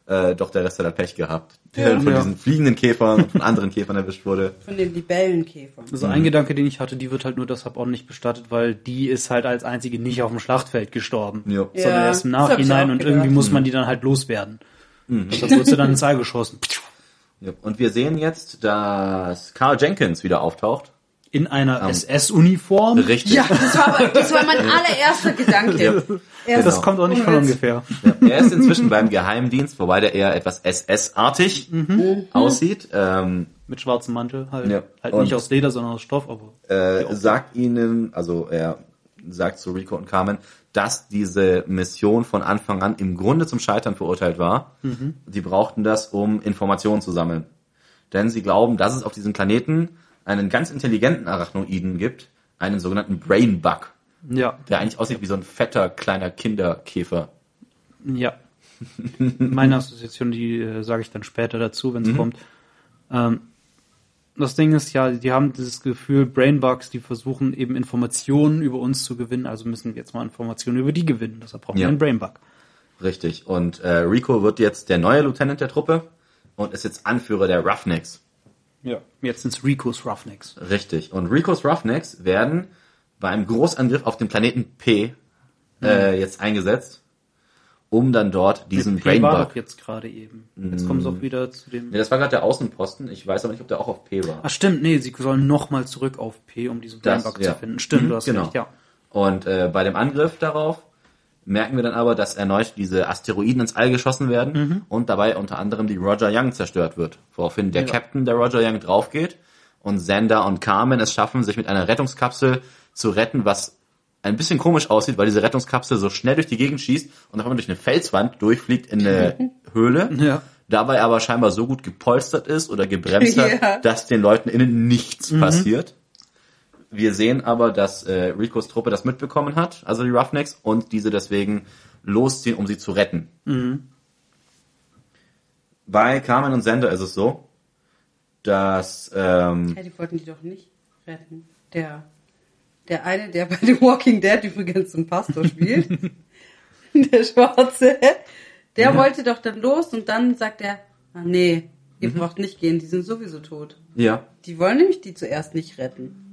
Äh, doch der Rest hat halt Pech gehabt. Der Ja. von Ja. diesen fliegenden Käfern und von anderen Käfern erwischt wurde. Von den Libellenkäfern. Also ein Gedanke, den ich hatte, die wird halt nur deshalb ordentlich bestattet, weil die ist halt als einzige nicht auf dem Schlachtfeld gestorben. Ja. Sondern Ja, erst im Nachhinein und gedacht. irgendwie muss man die dann halt loswerden. Deshalb wird sie dann ins All geschossen. Ja. Und wir sehen jetzt, dass Carl Jenkins wieder auftaucht. In einer SS-Uniform. Richtig. Ja, das war, das war mein allererster Gedanke. Erst Das kommt auch nicht von ungefähr. Ja, er ist inzwischen beim Geheimdienst, wobei der eher etwas SS-artig aussieht. Ähm, Mit schwarzem Mantel. Halt, Ja. halt Und- nicht aus Leder, sondern aus Stoff, aber. äh, sagt ihnen, also er sagt zu Rico und Carmen, dass diese Mission von Anfang an im Grunde zum Scheitern verurteilt war. Die brauchten das, um Informationen zu sammeln. Denn sie glauben, dass es auf diesem Planeten einen ganz intelligenten Arachnoiden gibt, einen sogenannten Brain Bug, Ja, der eigentlich aussieht wie so ein fetter kleiner Kinderkäfer. ja. Meine Assoziation, die äh, sage ich dann später dazu, wenn es kommt. Ähm, das Ding ist ja, die haben dieses Gefühl, Brainbugs, die versuchen eben Informationen über uns zu gewinnen, also müssen wir jetzt mal Informationen über die gewinnen. Deshalb brauchen Ja. wir einen Brainbug. Richtig. Und äh, Rico wird jetzt der neue Lieutenant der Truppe und ist jetzt Anführer der Roughnecks. Ja. Jetzt sind's Ricos Roughnecks. Richtig. Und Ricos Roughnecks werden beim Großangriff auf den Planeten P äh, jetzt eingesetzt, um dann dort diesen P war Brainbug. doch jetzt gerade eben. Jetzt kommen sie auch wieder zu dem. Ja, das war gerade der Außenposten. Ich weiß aber nicht, ob der auch auf P war. Ach stimmt, nee, sie sollen nochmal zurück auf P, um diesen Das, Brainbug ja. zu finden. Stimmt, Mhm, du hast genau. recht, ja. Und äh, bei dem Angriff darauf merken wir dann aber, dass erneut diese Asteroiden ins All geschossen werden und dabei unter anderem die Roger Young zerstört wird. Woraufhin der Ja. Captain der Roger Young draufgeht und Xander und Carmen es schaffen, sich mit einer Rettungskapsel zu retten, was ein bisschen komisch aussieht, weil diese Rettungskapsel so schnell durch die Gegend schießt und auf einmal durch eine Felswand durchfliegt in eine Höhle. Ja. Dabei aber scheinbar so gut gepolstert ist oder gebremst hat, Ja. dass den Leuten innen nichts passiert. Wir sehen aber, dass äh, Ricos Truppe das mitbekommen hat, also die Roughnecks, und diese deswegen losziehen, um sie zu retten. Bei Carmen und Sender ist es so, dass ähm, Ja, die wollten die doch nicht retten. Der, der eine, der bei The Walking Dead übrigens einen Pastor spielt, der Schwarze, der wollte doch dann los und dann sagt er, ah nee, ihr Mhm. braucht nicht gehen, die sind sowieso tot. ja, Die wollen nämlich die zuerst nicht retten.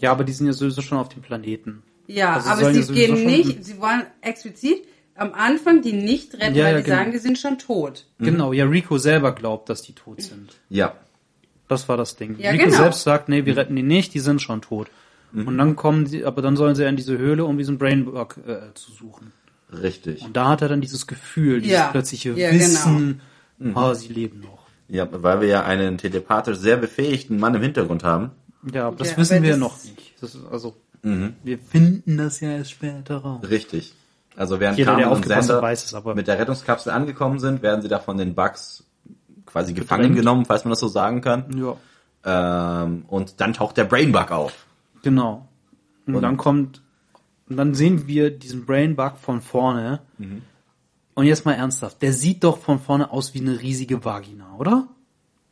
Ja, aber die sind ja sowieso schon auf dem Planeten. Ja, Also aber sie ja gehen nicht, sie wollen explizit am Anfang die nicht retten, Ja, weil ja, die genau. sagen, die sind schon tot. Genau, ja, Rico selber glaubt, dass die tot sind. Ja. Das war das Ding. Ja, Rico genau. selbst sagt, nee, wir retten die nicht, die sind schon tot. Und dann kommen sie, aber dann sollen sie ja in diese Höhle, um diesen Brainbug äh, zu suchen. Richtig. Und da hat er dann dieses Gefühl, dieses Ja. plötzliche Ja, genau. Wissen, ah, sie leben noch. Ja, weil wir ja einen telepathisch sehr befähigten Mann im Hintergrund haben. Ja, aber das Ja, wissen aber wir das- noch nicht. Das ist also, wir finden das ja erst später raus. Richtig. Also während Jeder, der Carmen und Sander weiß es, aber- mit der Rettungskapsel angekommen sind, werden sie da von den Bugs quasi gefangen Getrennt. genommen, falls man das so sagen kann. Ja, Ähm, und dann taucht der Brainbug auf. genau. Und, Und- dann kommt, und dann sehen wir diesen Brainbug von vorne. Mhm. Und jetzt mal ernsthaft, der sieht doch von vorne aus wie eine riesige Vagina, oder?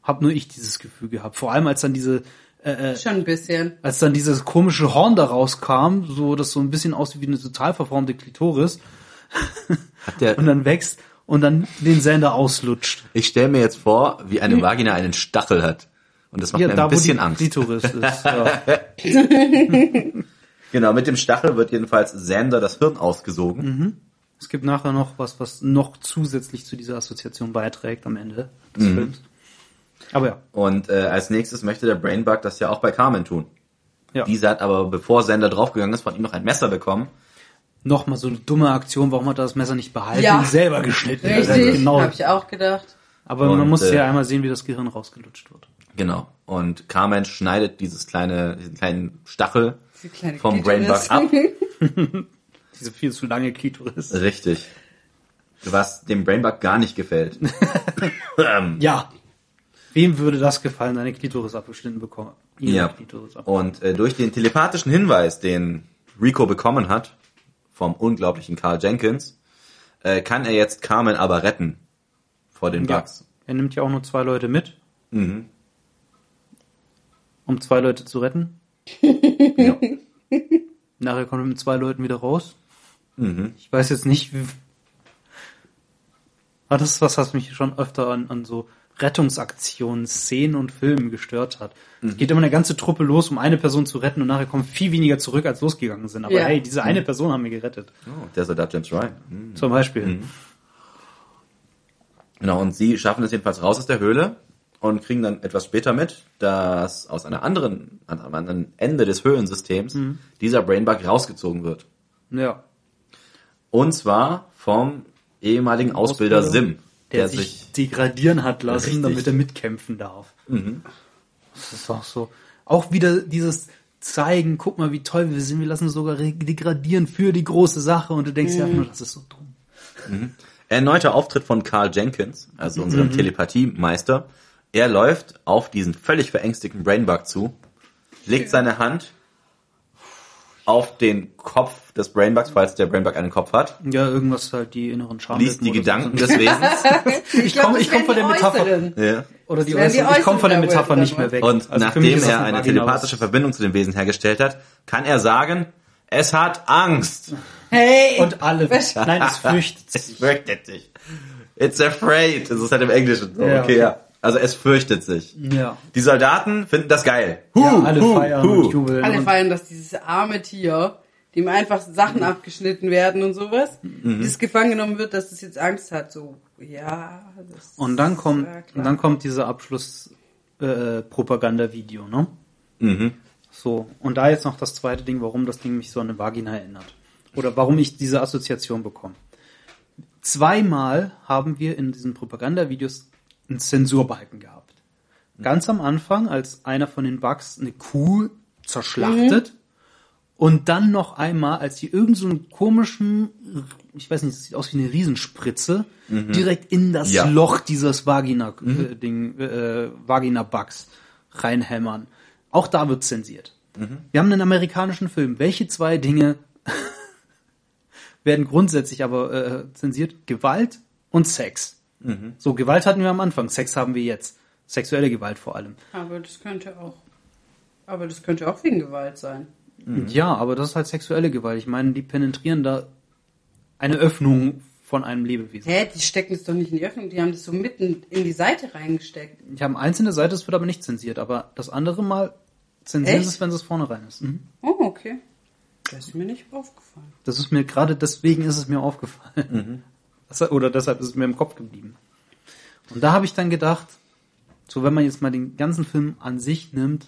Hab nur ich dieses Gefühl gehabt. Vor allem als dann diese, äh, Schon ein bisschen. als dann dieses komische Horn da rauskam, so das so ein bisschen aussieht wie eine total verformte Klitoris Hat der, und dann wächst und dann den Sender auslutscht. ich stelle mir jetzt vor, wie eine Vagina einen Stachel hat. Und das macht mir ein bisschen wo die Angst. Klitoris ist. Ja. Genau, mit dem Stachel wird jedenfalls Sander das Hirn ausgesogen. Es gibt nachher noch was, was noch zusätzlich zu dieser Assoziation beiträgt am Ende des Mhm. Films. Aber ja, Und äh, als nächstes möchte der Brainbug das ja auch bei Carmen tun. ja. Diese hat aber, bevor Sander draufgegangen ist, von ihm noch ein Messer bekommen. nochmal so eine dumme Aktion, warum hat er das Messer nicht behalten Ja. und selber geschnitten? Also Richtig, genau. habe ich auch gedacht. Aber Und, man muss äh, ja einmal sehen, wie das Gehirn rausgelutscht wird. Genau. Und Carmen schneidet dieses kleine, diesen kleinen Stachel Diese kleine vom Klitoris. Brainbug ab. Diese viel zu lange Klitoris. Richtig. Was dem Brainbug gar nicht gefällt. ähm, Ja. Wem würde das gefallen, seine Klitoris abgeschnitten bekommen? Ihre ja. Klitoris. Und äh, durch den telepathischen Hinweis, den Rico bekommen hat, vom unglaublichen Carl Jenkins, äh, kann er jetzt Carmen aber retten vor den Ja. Bugs. Er nimmt ja auch nur zwei Leute mit, Mhm. um zwei Leute zu retten. Ja. Nachher kommt er mit zwei Leuten wieder raus. Mhm. Ich weiß jetzt nicht, wie... Aber das ist was, was mich schon öfter an, an so Rettungsaktionen, Szenen und Filmen gestört hat. Es geht immer eine ganze Truppe los, um eine Person zu retten und nachher kommen viel weniger zurück, als losgegangen sind. Aber Ja. hey, diese eine Person haben wir gerettet. Oh, der Soldat James Ryan. Mhm. Zum Beispiel. Genau, und sie schaffen es jedenfalls raus aus der Höhle und kriegen dann etwas später mit, dass aus einer anderen, an einem anderen Ende des Höhlensystems Mhm. dieser Brainbug rausgezogen wird. Ja. Und zwar vom ehemaligen Ausbilder, Sim, der, sich, degradieren hat lassen, Richtig. damit er mitkämpfen darf. Das ist auch so. Auch wieder dieses zeigen, guck mal, wie toll wir sind, wir lassen uns sogar re- degradieren für die große Sache und du denkst ja einfach nur, das ist so dumm. Erneuter Auftritt von Carl Jenkins, also unserem Telepathiemeister. Er läuft auf diesen völlig verängstigten Brainbug zu, legt seine Hand auf den Kopf des Brainbugs, falls der Brainbug einen Kopf hat, Ja, irgendwas halt die inneren Schaden. liest die Gedanken des Wesens. Ich komme ich komm von der Metapher. ja. Oder die, wären die. Ich komme von der Äußeren Metapher nicht mehr weg. Und Also nachdem er eine telepathische Verbindung zu dem Wesen hergestellt hat, kann er sagen, es hat Angst. Hey! Und alle. Nein, es fürchtet Es sich. fürchtet sich. It's afraid. Das ist halt im Englischen so. Ja, okay, okay. ja. Also es fürchtet sich. Ja. Die Soldaten finden das geil. Huh, ja, alle huh, feiern huh. und jubeln. Alle und feiern, dass dieses arme Tier, dem einfach Sachen abgeschnitten werden und sowas, Mhm. das gefangen genommen wird, dass es jetzt Angst hat. So, ja. Das Und dann ist kommt, und dann kommt dieser Abschluss äh, Propaganda-Video, ne? Mhm. So. Und da jetzt noch das zweite Ding, warum das Ding mich so an eine Vagina erinnert. Oder warum ich diese Assoziation bekomme. Zweimal haben wir in diesen Propagandavideos einen Zensurbalken gehabt. Ganz am Anfang, als einer von den Bugs eine Kuh zerschlachtet. Und dann noch einmal, als die irgend so einen komischen, ich weiß nicht, das sieht aus wie eine Riesenspritze, direkt in das Ja. Loch dieses Vagina-Ding, äh, Vagina-Bugs reinhämmern. Auch da wird zensiert. Wir haben einen amerikanischen Film. Welche zwei Dinge werden grundsätzlich aber äh, zensiert? Gewalt und Sex. So, Gewalt hatten wir am Anfang, Sex haben wir jetzt. Sexuelle Gewalt vor allem. Aber das könnte auch, aber das könnte auch wegen Gewalt sein. Ja, aber das ist halt sexuelle Gewalt. Ich meine, die penetrieren da eine Öffnung von einem Lebewesen. Hä, die stecken es doch nicht in die Öffnung, die haben das so mitten in die Seite reingesteckt. Ich habe einzelne Seite, das wird aber nicht zensiert, aber das andere Mal zensieren sie es, wenn es vorne rein ist. Mhm. Oh, okay. Das ist mir nicht aufgefallen. Das ist mir gerade deswegen ist es mir aufgefallen. Das, oder deshalb ist es mir im Kopf geblieben. Und da habe ich dann gedacht, so wenn man jetzt mal den ganzen Film an sich nimmt,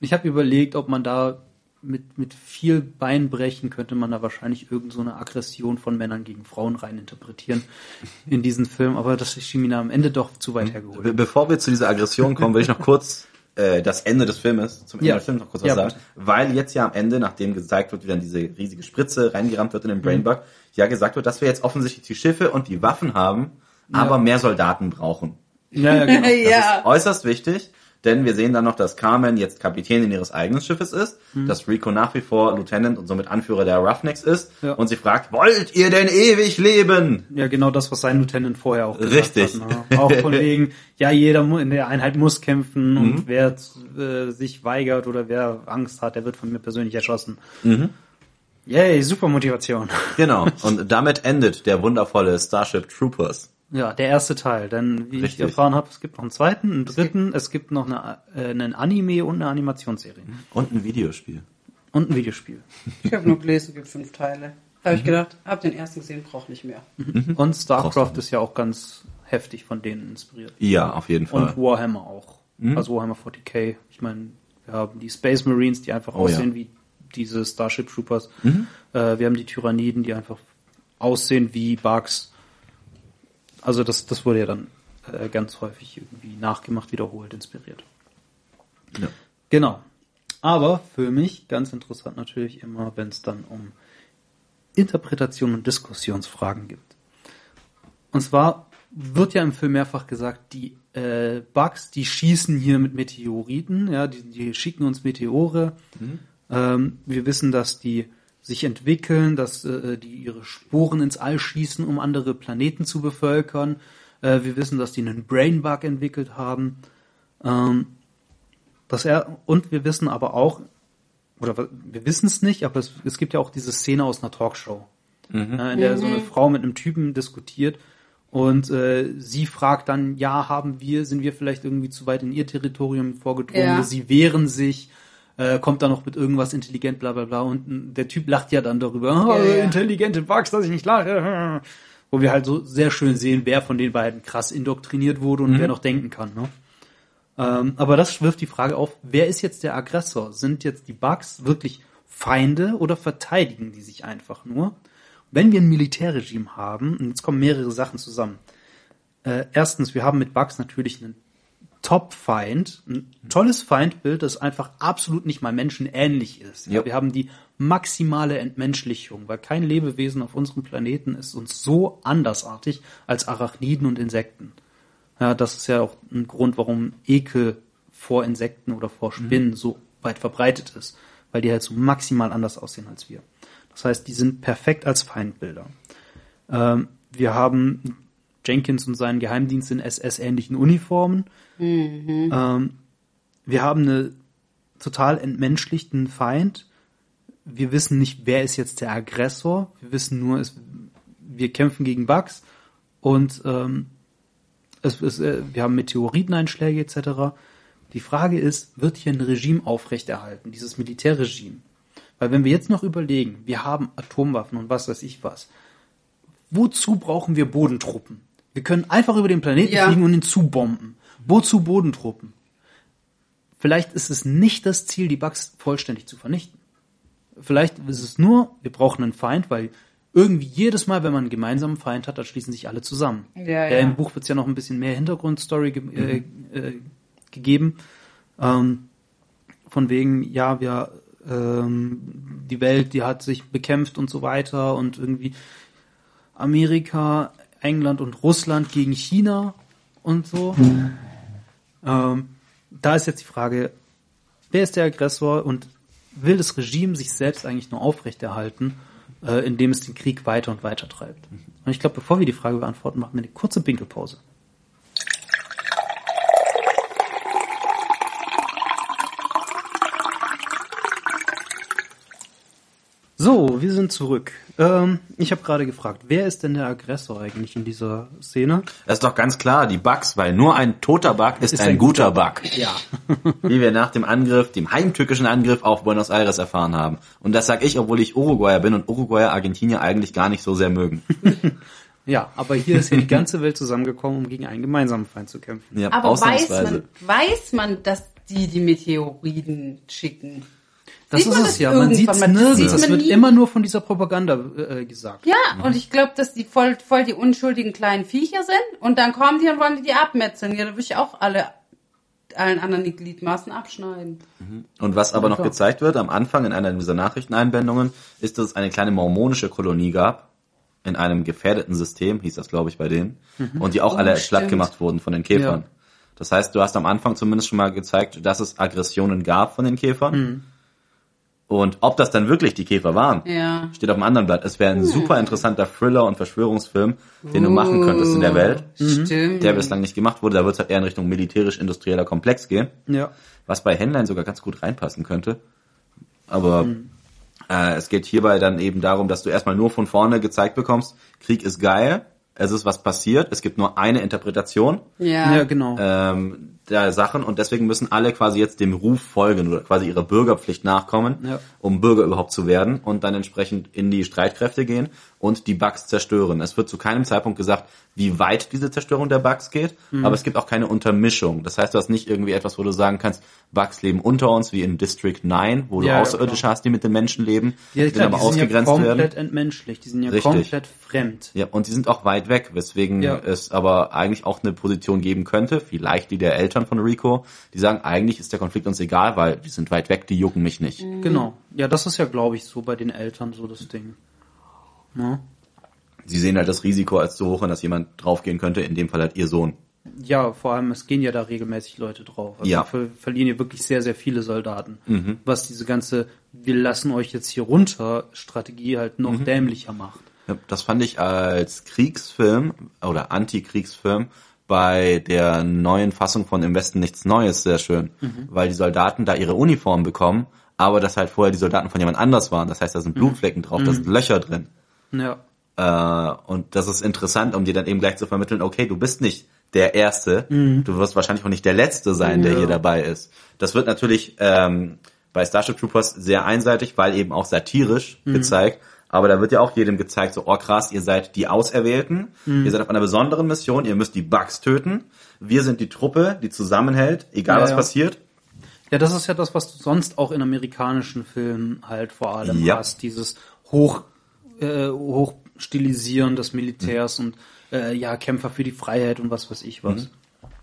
ich habe überlegt, ob man da mit, mit viel Beinbrechen könnte man da wahrscheinlich irgend so eine Aggression von Männern gegen Frauen reininterpretieren in diesen Film, aber das schien mir am Ende doch zu weit hergeholt. Be bevor wir zu dieser Aggression kommen, will ich noch kurz äh, das Ende des Filmes, zum Ende Ja. des Films noch kurz was Ja, sagen. Weil jetzt ja am Ende, nachdem gezeigt wird, wie dann diese riesige Spritze reingerammt wird in den Brainbug, ja gesagt wird, dass wir jetzt offensichtlich die Schiffe und die Waffen haben, aber mehr Soldaten brauchen. Ja, ja, genau. Das ja. ist äußerst wichtig, denn wir sehen dann noch, dass Carmen jetzt Kapitänin ihres eigenen Schiffes ist, dass Rico nach wie vor Lieutenant und somit Anführer der Roughnecks ist Ja. und sie fragt, wollt ihr denn ewig leben? Ja, genau das, was sein Lieutenant vorher auch gesagt Richtig. hat. Ne? Auch von wegen, ja, jeder in der Einheit muss kämpfen Mhm. und wer äh, sich weigert oder wer Angst hat, der wird von mir persönlich erschossen. Mhm. Yay, super Motivation. Genau. Und damit endet der wundervolle Starship Troopers. Ja, der erste Teil. Denn wie ich Richtig. erfahren habe, es gibt noch einen zweiten, einen dritten, es gibt noch eine, äh, einen Anime und eine Animationsserie. Und ein Videospiel. Und ein Videospiel. Ich habe nur gelesen, es gibt fünf Teile. Habe ich gedacht, hab den ersten gesehen, brauch nicht mehr. Und StarCraft Brauchst du ist ja auch ganz heftig von denen inspiriert. Ja, auf jeden Fall. Und Warhammer auch. Mhm. Also Warhammer 40k. Ich meine, wir haben die Space Marines, die einfach Oh ja. Mhm. aussehen wie diese Starship Troopers. Äh, wir haben die Tyranniden, die einfach aussehen wie Bugs. Also das, das wurde ja dann äh, ganz häufig irgendwie nachgemacht, wiederholt, inspiriert. Ja. Genau. Aber für mich ganz interessant natürlich immer, wenn es dann um Interpretation und Diskussionsfragen gibt. Und zwar wird ja im Film mehrfach gesagt, die äh, Bugs, die schießen hier mit Meteoriten, ja, die, die schicken uns Meteore. Ähm, wir wissen, dass die sich entwickeln, dass äh, die ihre Sporen ins All schießen, um andere Planeten zu bevölkern. Äh, wir wissen, dass die einen Brainbug entwickelt haben. Ähm, dass er, und wir wissen aber auch, oder wir wissen es nicht, aber es, es gibt ja auch diese Szene aus einer Talkshow, äh, in der so eine Frau mit einem Typen diskutiert und äh, sie fragt dann, ja, haben wir, sind wir vielleicht irgendwie zu weit in ihr Territorium vorgedrungen, Ja. sie wehren sich, äh, kommt da noch mit irgendwas intelligent, bla bla bla und der Typ lacht ja dann darüber, oh, Ja, ja. intelligente Bugs, dass ich nicht lache, wo wir halt so sehr schön sehen, wer von den beiden krass indoktriniert wurde und wer noch denken kann, ne? Ähm, aber das wirft die Frage auf, wer ist jetzt der Aggressor? Sind jetzt die Bugs wirklich Feinde oder verteidigen die sich einfach nur? Wenn wir ein Militärregime haben, und jetzt kommen mehrere Sachen zusammen. Äh, erstens, wir haben mit Bugs natürlich einen Top-Feind, ein tolles Feindbild, das einfach absolut nicht mal menschenähnlich ist. Ja, Ja. wir haben die maximale Entmenschlichung, weil kein Lebewesen auf unserem Planeten ist uns so andersartig als Arachniden und Insekten. Ja, das ist ja auch ein Grund, warum Ekel vor Insekten oder vor Spinnen so weit verbreitet ist, weil die halt so maximal anders aussehen als wir. Das heißt, die sind perfekt als Feindbilder. Ähm, wir haben Jenkins und seinen Geheimdienst in SS-ähnlichen Uniformen. Ähm, wir haben eine total entmenschlichten Feind. Wir wissen nicht, wer ist jetzt der Aggressor. Wir wissen nur, es, wir kämpfen gegen Bugs und ähm, es, es, äh, wir haben Meteoriteneinschläge etc. Die Frage ist, wird hier ein Regime aufrechterhalten, dieses Militärregime? Weil wenn wir jetzt noch überlegen, wir haben Atomwaffen und was weiß ich was, wozu brauchen wir Bodentruppen? Wir können einfach über den Planeten Ja. fliegen und ihn zubomben. Wozu Bodentruppen? Vielleicht ist es nicht das Ziel, die Bugs vollständig zu vernichten. Vielleicht ist es nur, wir brauchen einen Feind, weil irgendwie jedes Mal, wenn man einen gemeinsamen Feind hat, dann schließen sich alle zusammen. Ja, ja, ja. Im Buch wird es ja noch ein bisschen mehr Hintergrundstory ge äh, äh, gegeben. Ähm, von wegen, ja, wir ähm, die Welt, die hat sich bekämpft und so weiter und irgendwie Amerika, England und Russland gegen China und so. Ähm, da ist jetzt die Frage, wer ist der Aggressor und will das Regime sich selbst eigentlich nur aufrechterhalten, äh, indem es den Krieg weiter und weiter treibt? Und ich glaube, bevor wir die Frage beantworten, machen wir eine kurze Pinkelpause. So, wir sind zurück. Ähm, ich habe gerade gefragt, wer ist denn der Aggressor eigentlich in dieser Szene? Das ist doch ganz klar, die Bugs, weil nur ein toter Bug ist, ein, guter Bug. Ja. Wie wir nach dem Angriff, dem heimtückischen Angriff auf Buenos Aires erfahren haben. Und das sag ich, obwohl ich Uruguayer bin und Uruguayer Argentinier eigentlich gar nicht so sehr mögen. Ja, aber hier ist ja die ganze Welt zusammengekommen, um gegen einen gemeinsamen Feind zu kämpfen. Ja, Aber weiß man, weiß man, dass die die Meteoriten schicken? Das Sieht ist man es das ja. Man sieht irgendwann es mal? Das nirgends. sieht Es wird nie. immer nur von dieser Propaganda äh, gesagt. Ja, und ich glaube, dass die voll, voll die unschuldigen kleinen Viecher sind und dann kommen die und wollen die, die abmetzeln. Ja, da würde ich auch alle allen anderen die Gliedmaßen abschneiden. Und was aber noch gezeigt wird am Anfang in einer dieser Nachrichteneinblendungen, ist, dass es eine kleine mormonische Kolonie gab, in einem gefährdeten System, hieß das glaube ich bei denen, und die auch Oh, alle stimmt. schlapp gemacht wurden von den Käfern. Ja. Das heißt, du hast am Anfang zumindest schon mal gezeigt, dass es Aggressionen gab von den Käfern. Und ob das dann wirklich die Käfer waren, Ja. steht auf dem anderen Blatt. Es wäre ein super interessanter Thriller und Verschwörungsfilm, den du machen könntest in der Welt, Stimmt. der bislang nicht gemacht wurde. Da wird es halt eher in Richtung militärisch-industrieller Komplex gehen Ja. was bei Henlein sogar ganz gut reinpassen könnte. Aber äh, es geht hierbei dann eben darum, dass du erstmal nur von vorne gezeigt bekommst, Krieg ist geil, es ist was passiert, es gibt nur eine Interpretation Ja. Ja, genau. ähm, der Sachen und deswegen müssen alle quasi jetzt dem Ruf folgen oder quasi ihrer Bürgerpflicht nachkommen, Ja. um Bürger überhaupt zu werden und dann entsprechend in die Streitkräfte gehen und die Bugs zerstören. Es wird zu keinem Zeitpunkt gesagt, wie weit diese Zerstörung der Bugs geht, Mhm. aber es gibt auch keine Untermischung. Das heißt, du hast nicht irgendwie etwas, wo du sagen kannst, Bugs leben unter uns, wie in District 9, wo du Ja, Außerirdische hast, die mit den Menschen leben, ja, die klar, dann die aber sind ja komplett werden. entmenschlicht. Die sind ja Richtig. komplett fremd. Ja, und die sind auch weit weg, weswegen es aber eigentlich auch eine Position geben könnte, vielleicht die der Eltern von Rico, die sagen, eigentlich ist der Konflikt uns egal, weil die sind weit weg, die jucken mich nicht. Genau. Ja, das ist ja, glaube ich, so bei den Eltern so das Ding. Ne? Sie sehen halt das Risiko als zu hoch, an dass jemand draufgehen könnte, in dem Fall halt ihr Sohn. Ja, vor allem, es gehen ja da regelmäßig Leute drauf. Also Ja. ver verlieren ja wirklich sehr, sehr viele Soldaten. Was diese ganze, wir lassen euch jetzt hier runter, Strategie halt noch dämlicher macht. Das fand ich als Kriegsfilm oder Antikriegsfilm bei der neuen Fassung von Im Westen nichts Neues sehr schön, weil die Soldaten da ihre Uniform bekommen, aber dass halt vorher die Soldaten von jemand anders waren. Das heißt, da sind Blutflecken drauf, da sind Löcher drin. Ja. Äh, und das ist interessant, um dir dann eben gleich zu vermitteln, okay, du bist nicht der Erste, du wirst wahrscheinlich auch nicht der Letzte sein, der Ja. hier dabei ist. Das wird natürlich ähm, bei Starship Troopers sehr einseitig, weil eben auch satirisch gezeigt. Aber da wird ja auch jedem gezeigt, so, oh krass, ihr seid die Auserwählten, ihr seid auf einer besonderen Mission, ihr müsst die Bugs töten. Wir sind die Truppe, die zusammenhält, egal Ja, was ja. passiert. Ja, das ist ja das, was du sonst auch in amerikanischen Filmen halt vor allem Ja. hast. Dieses hoch, äh, hochstilisieren des Militärs und äh, ja, Kämpfer für die Freiheit und was weiß ich was.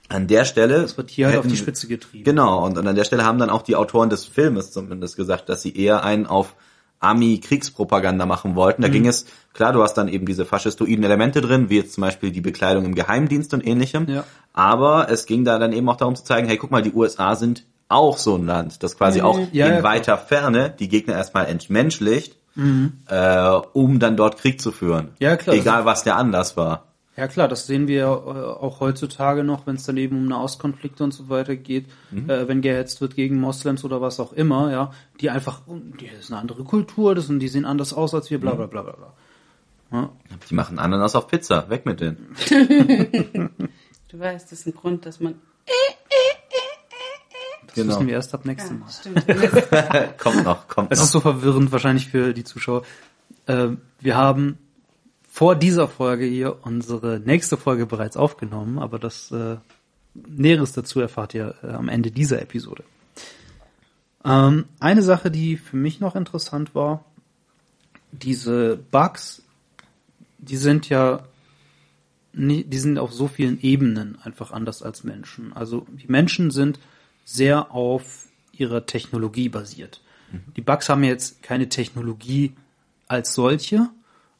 An der Stelle. Das wird hier halt auf hätten- die Spitze getrieben. Genau, und an der Stelle haben dann auch die Autoren des Filmes zumindest gesagt, dass sie eher einen auf Ami-Kriegspropaganda machen wollten. Da Mhm. ging es, klar, du hast dann eben diese faschistoiden Elemente drin, wie jetzt zum Beispiel die Bekleidung im Geheimdienst und ähnlichem. Ja. Aber es ging da dann eben auch darum zu zeigen, hey, guck mal, die USA sind auch so ein Land, das quasi auch Mhm. Ja, in ja, klar. weiter Ferne die Gegner erstmal entmenschlicht, äh, um dann dort Krieg zu führen. Mhm. Ja, klar. Egal, was der Anlass war. Ja klar, das sehen wir äh, auch heutzutage noch, wenn es dann eben um Nahostkonflikte und so weiter geht, äh, wenn gehetzt wird gegen Moslems oder was auch immer, ja, die einfach, die ist eine andere Kultur, das und die sehen anders aus als wir, bla bla bla bla bla. Ja, Die machen Ananas auf Pizza, weg mit denen. Du weißt, das ist ein Grund, dass man. das Genau. wissen wir erst ab nächstem Ja, Mal. stimmt. kommt noch, kommt Es noch. ist so verwirrend wahrscheinlich für die Zuschauer. Äh, wir haben vor dieser Folge hier unsere nächste Folge bereits aufgenommen, aber das äh, Näheres dazu erfahrt ihr äh, am Ende dieser Episode. Ähm, eine Sache, die für mich noch interessant war, diese Bugs, die sind ja, die sind auf so vielen Ebenen einfach anders als Menschen. Also die Menschen sind sehr auf ihrer Technologie basiert. Die Bugs haben jetzt keine Technologie als solche,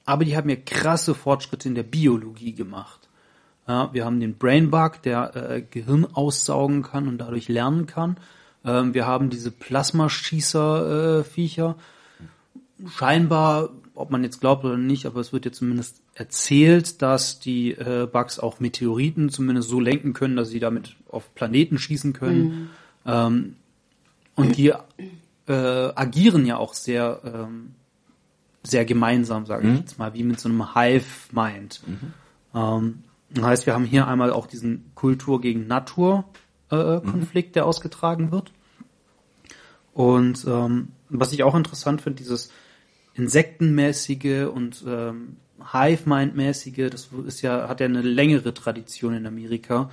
aber die haben ja krasse Fortschritte in der Biologie gemacht. Ja, wir haben den Brain Bug, der äh, Gehirn aussaugen kann und dadurch lernen kann. Ähm, wir haben diese Plasmaschießer-Viecher. Scheinbar, ob man jetzt glaubt oder nicht, aber es wird jetzt zumindest erzählt, dass die äh, Bugs auch Meteoriten zumindest so lenken können, dass sie damit auf Planeten schießen können. Ähm, und die äh, agieren ja auch sehr ähm, sehr gemeinsam, sage ich jetzt mal, wie mit so einem Hive-Mind. Ähm, das heißt, wir haben hier einmal auch diesen Kultur gegen Natur-Konflikt, der ausgetragen wird. Und ähm, was ich auch interessant finde, dieses insektenmäßige und ähm, Hive-Mind-mäßige, das ist ja, hat ja eine längere Tradition in Amerika,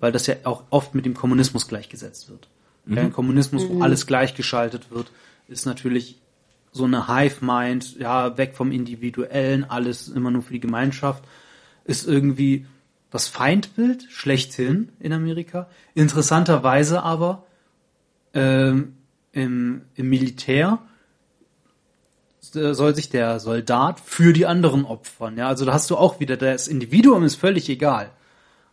weil das ja auch oft mit dem Kommunismus gleichgesetzt wird. Ja, Ein Kommunismus, wo alles gleichgeschaltet wird, ist natürlich so eine Hive-Mind, ja, weg vom Individuellen, alles immer nur für die Gemeinschaft, ist irgendwie das Feindbild schlechthin in Amerika. Interessanterweise aber ähm, im, im Militär soll sich der Soldat für die anderen opfern. Ja, also da hast du auch wieder, das Individuum ist völlig egal.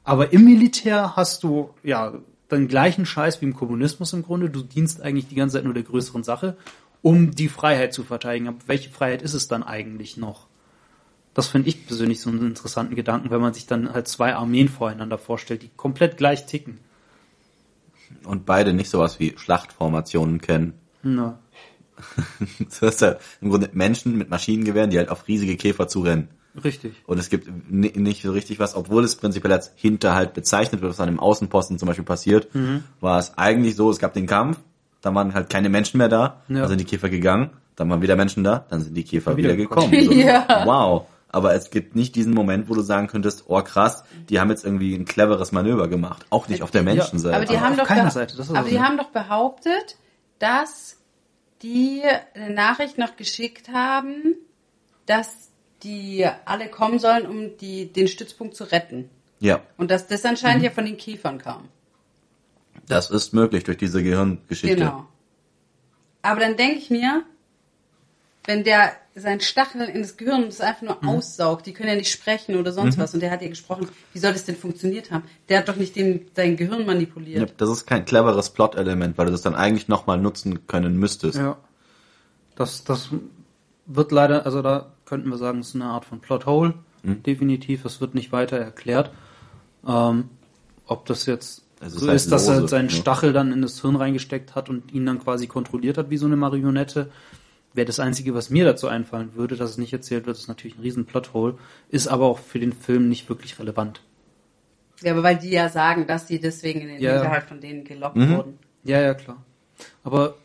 Aber im Militär hast du ja den gleichen Scheiß wie im Kommunismus im Grunde. Du dienst eigentlich die ganze Zeit nur der größeren Sache, um die Freiheit zu verteidigen. Aber welche Freiheit ist es dann eigentlich noch? Das finde ich persönlich so einen interessanten Gedanken, wenn man sich dann halt zwei Armeen voreinander vorstellt, die komplett gleich ticken. Und beide nicht sowas wie Schlachtformationen kennen. Na, Du hast ja im Grunde Menschen mit Maschinengewehren, die halt auf riesige Käfer zurennen. richtig. Und es gibt ni- nicht so richtig was, obwohl es prinzipiell als Hinterhalt bezeichnet wird, was an einem Außenposten zum Beispiel passiert, Mhm. war es eigentlich so, es gab den Kampf, dann waren halt keine Menschen mehr da, Ja. dann sind die Käfer gegangen, dann waren wieder Menschen da, dann sind die Käfer Wieder wieder, gekommen. So, Ja. Wow. Aber es gibt nicht diesen Moment, wo du sagen könntest, oh krass, die haben jetzt irgendwie ein cleveres Manöver gemacht. Auch nicht auf der Menschenseite. Aber die Aber haben auf doch, Seite, das ist aber die so. haben doch behauptet, dass die eine Nachricht noch geschickt haben, dass die alle kommen sollen, um die, den Stützpunkt zu retten. ja, Und dass das anscheinend ja von den Käfern kam. Das ist möglich durch diese Gehirngeschichte. Genau. Aber dann denke ich mir, wenn der seinen Stachel in das Gehirn das einfach nur Mhm. aussaugt, die können ja nicht sprechen oder sonst was, und der hat ja gesprochen, wie soll das denn funktioniert haben? Der hat doch nicht den, sein Gehirn Ja, manipuliert. Das ist kein cleveres Plot-Element, weil du das dann eigentlich nochmal nutzen können müsstest. Ja. Das, das wird leider, also da könnten wir sagen, es ist eine Art von Plothole. Mhm. Definitiv. Das wird nicht weiter erklärt. Ähm, ob das jetzt Ist so halt ist, dass er seinen ne? Stachel dann in das Hirn reingesteckt hat und ihn dann quasi kontrolliert hat wie so eine Marionette, wäre das Einzige, was mir dazu einfallen würde, dass es nicht erzählt wird, ist natürlich ein riesen Plothole, ist aber auch für den Film nicht wirklich relevant. Ja, aber weil die ja sagen, dass sie deswegen in den Ja. Hinterhalt von denen gelockt Mhm. wurden. Ja, ja, klar. Aber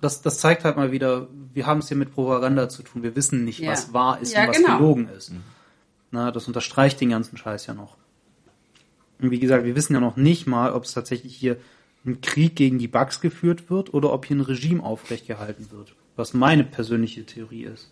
das, das zeigt halt mal wieder, wir haben es hier mit Propaganda zu tun. Wir wissen nicht, Ja. was wahr ist Ja, und was genau. gelogen ist. Na, das unterstreicht den ganzen Scheiß ja noch. Und wie gesagt, wir wissen ja noch nicht mal, ob es tatsächlich hier ein Krieg gegen die Bugs geführt wird oder ob hier ein Regime aufrechtgehalten wird. Was meine persönliche Theorie ist.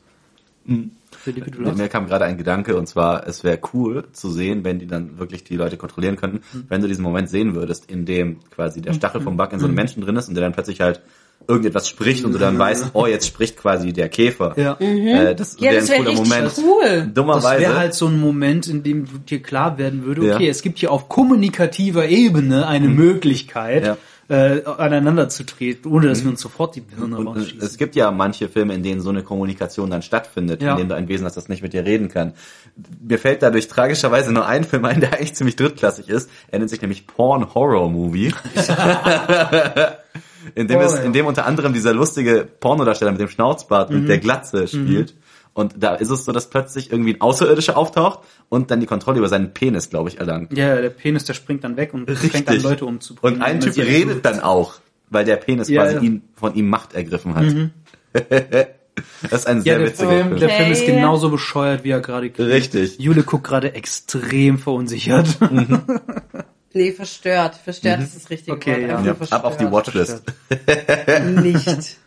Du Mir kam gerade ein Gedanke und zwar, es wäre cool zu sehen, wenn die dann wirklich die Leute kontrollieren könnten, Mhm. wenn du diesen Moment sehen würdest, in dem quasi der Stachel vom Bug in so einem Menschen drin ist und der dann plötzlich halt irgendetwas spricht und du dann weißt, oh, jetzt spricht quasi der Käfer. Ja. Äh, das Ja, wäre das ein cooler Moment. cool. Das Dummerweise. wäre halt so ein Moment, in dem dir klar werden würde, Ja. okay, es gibt hier auf kommunikativer Ebene eine Möglichkeit, Ja. äh, aneinander zu treten, ohne dass wir uns sofort die Birne und, äh, es gibt ja manche Filme, in denen so eine Kommunikation dann stattfindet, Ja. in denen du ein Wesen hast, das nicht mit dir reden kann. Mir fällt dadurch tragischerweise nur ein Film ein, der eigentlich ziemlich drittklassig ist. Er nennt sich nämlich Porn Horror Movie. in, dem Oh, es, ja. Mhm. in dem unter anderem dieser lustige Pornodarsteller mit dem Schnauzbart und der Glatze spielt. Und da ist es so, dass plötzlich irgendwie ein Außerirdischer auftaucht und dann die Kontrolle über seinen Penis, glaube ich, erlangt. ja, der Penis, der springt dann weg und fängt an, Leute umzubringen. Und ein Typ redet dann auch, weil der Penis Ja, quasi ja. Mhm. Ihn, von ihm Macht ergriffen hat. das ist ein Ja, sehr der witziger Film, Film. der Film ist genauso bescheuert, wie er gerade klingt. Richtig. Jule guckt gerade extrem verunsichert. Nee, verstört. Verstört ist das richtige Okay, Wort. ja. Ja, ab auf die. Watchlist. Nicht.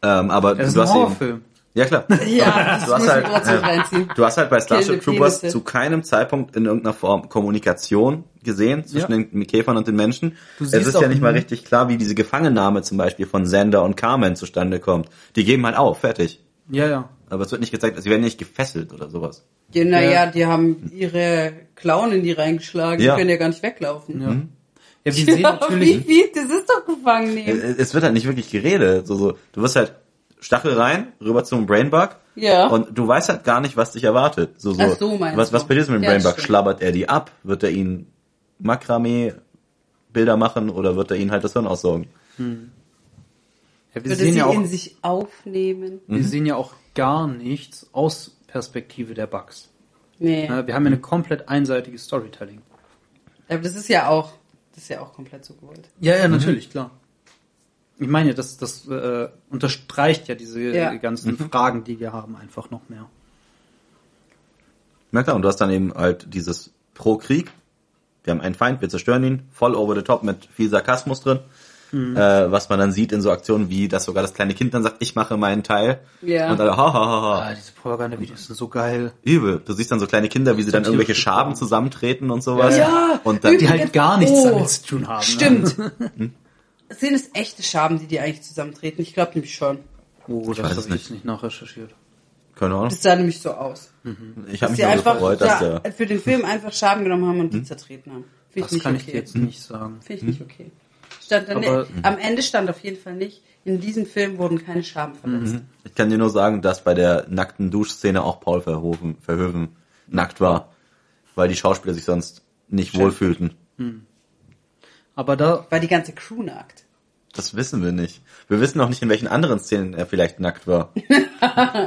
Ähm, aber ist du ein hast eben, Horrorfilm. ja klar. Ja, das Du hast halt, reinziehen. Du hast halt bei Starship Troopers zu keinem Zeitpunkt in irgendeiner Form Kommunikation gesehen zwischen Ja. den Käfern und den Menschen. Du es ist ja nicht mal richtig klar, wie diese Gefangennahme zum Beispiel von Sander und Carmen zustande kommt. Die geben halt auf, fertig. Ja, ja. Aber es wird nicht gezeigt, sie werden nicht gefesselt oder sowas. Ja, naja, Ja. die haben ihre Klauen in die reingeschlagen. Ja. Die können ja gar nicht weglaufen. Ja, ja wir sehen Ja, natürlich, wie, wie, das ist doch gefangen Es nehmen. es wird halt nicht wirklich geredet. So, so, du wirst halt Stachel rein, rüber zum Brainbug. Ja. Und du weißt halt gar nicht, was dich erwartet. So, so, Ach so, meinst was, du. was passiert mit dem Ja, Brainbug? Schlabbert er die ab? Wird er ihn Makramee Bilder machen oder wird er ihn halt das Hirn aussaugen? ja, wir Würde sehen sie ja auch, in sich aufnehmen. wir sehen ja auch gar nichts aus Perspektive der Bugs. Nee. Ja, wir haben ja eine komplett einseitige Storytelling. Aber das ist ja auch, das ist ja auch komplett so gewollt. Ja, ja, natürlich, klar. Ich meine, das, das äh, unterstreicht ja diese Ja. ganzen Fragen, die wir haben, einfach noch mehr. Na klar, und du hast dann eben halt dieses Pro-Krieg. Wir haben einen Feind, wir zerstören ihn, voll over the top mit viel Sarkasmus drin. Äh, was man dann sieht in so Aktionen wie, dass sogar das kleine Kind dann sagt, ich mache meinen Teil. Ja. Und alle, ha, ha, ha, ha. Ah, diese Propaganda-Videos sind so geil. Übel. Du siehst dann so kleine Kinder, wie sie dann irgendwelche Schaben zusammentreten und sowas. Ja, Und dann, Die halt gar nichts Oh, damit zu tun haben. Stimmt. Ne? Sind es echte Schaben, die die eigentlich zusammentreten? Ich glaube nämlich schon. Oh, das weiß habe ich nicht. nicht nachrecherchiert. keine Ahnung. Das sah nämlich so aus. Ich habe Dass mich einfach gefreut, dass da, der, für den Film einfach Schaben genommen haben und die zertreten haben. Finde ich Das nicht kann ich okay. dir jetzt nicht sagen. Finde ich nicht okay. Stand da Aber- nicht, am Ende stand auf jeden Fall nicht, in diesem Film wurden keine Schaben verletzt. ich kann dir nur sagen, dass bei der nackten Duschszene auch Paul Verhoeven, Verhoeven nackt war. Weil die Schauspieler sich sonst nicht wohlfühlten. Aber da, War die ganze Crew nackt. Das wissen wir nicht. Wir wissen auch nicht, in welchen anderen Szenen er vielleicht nackt war.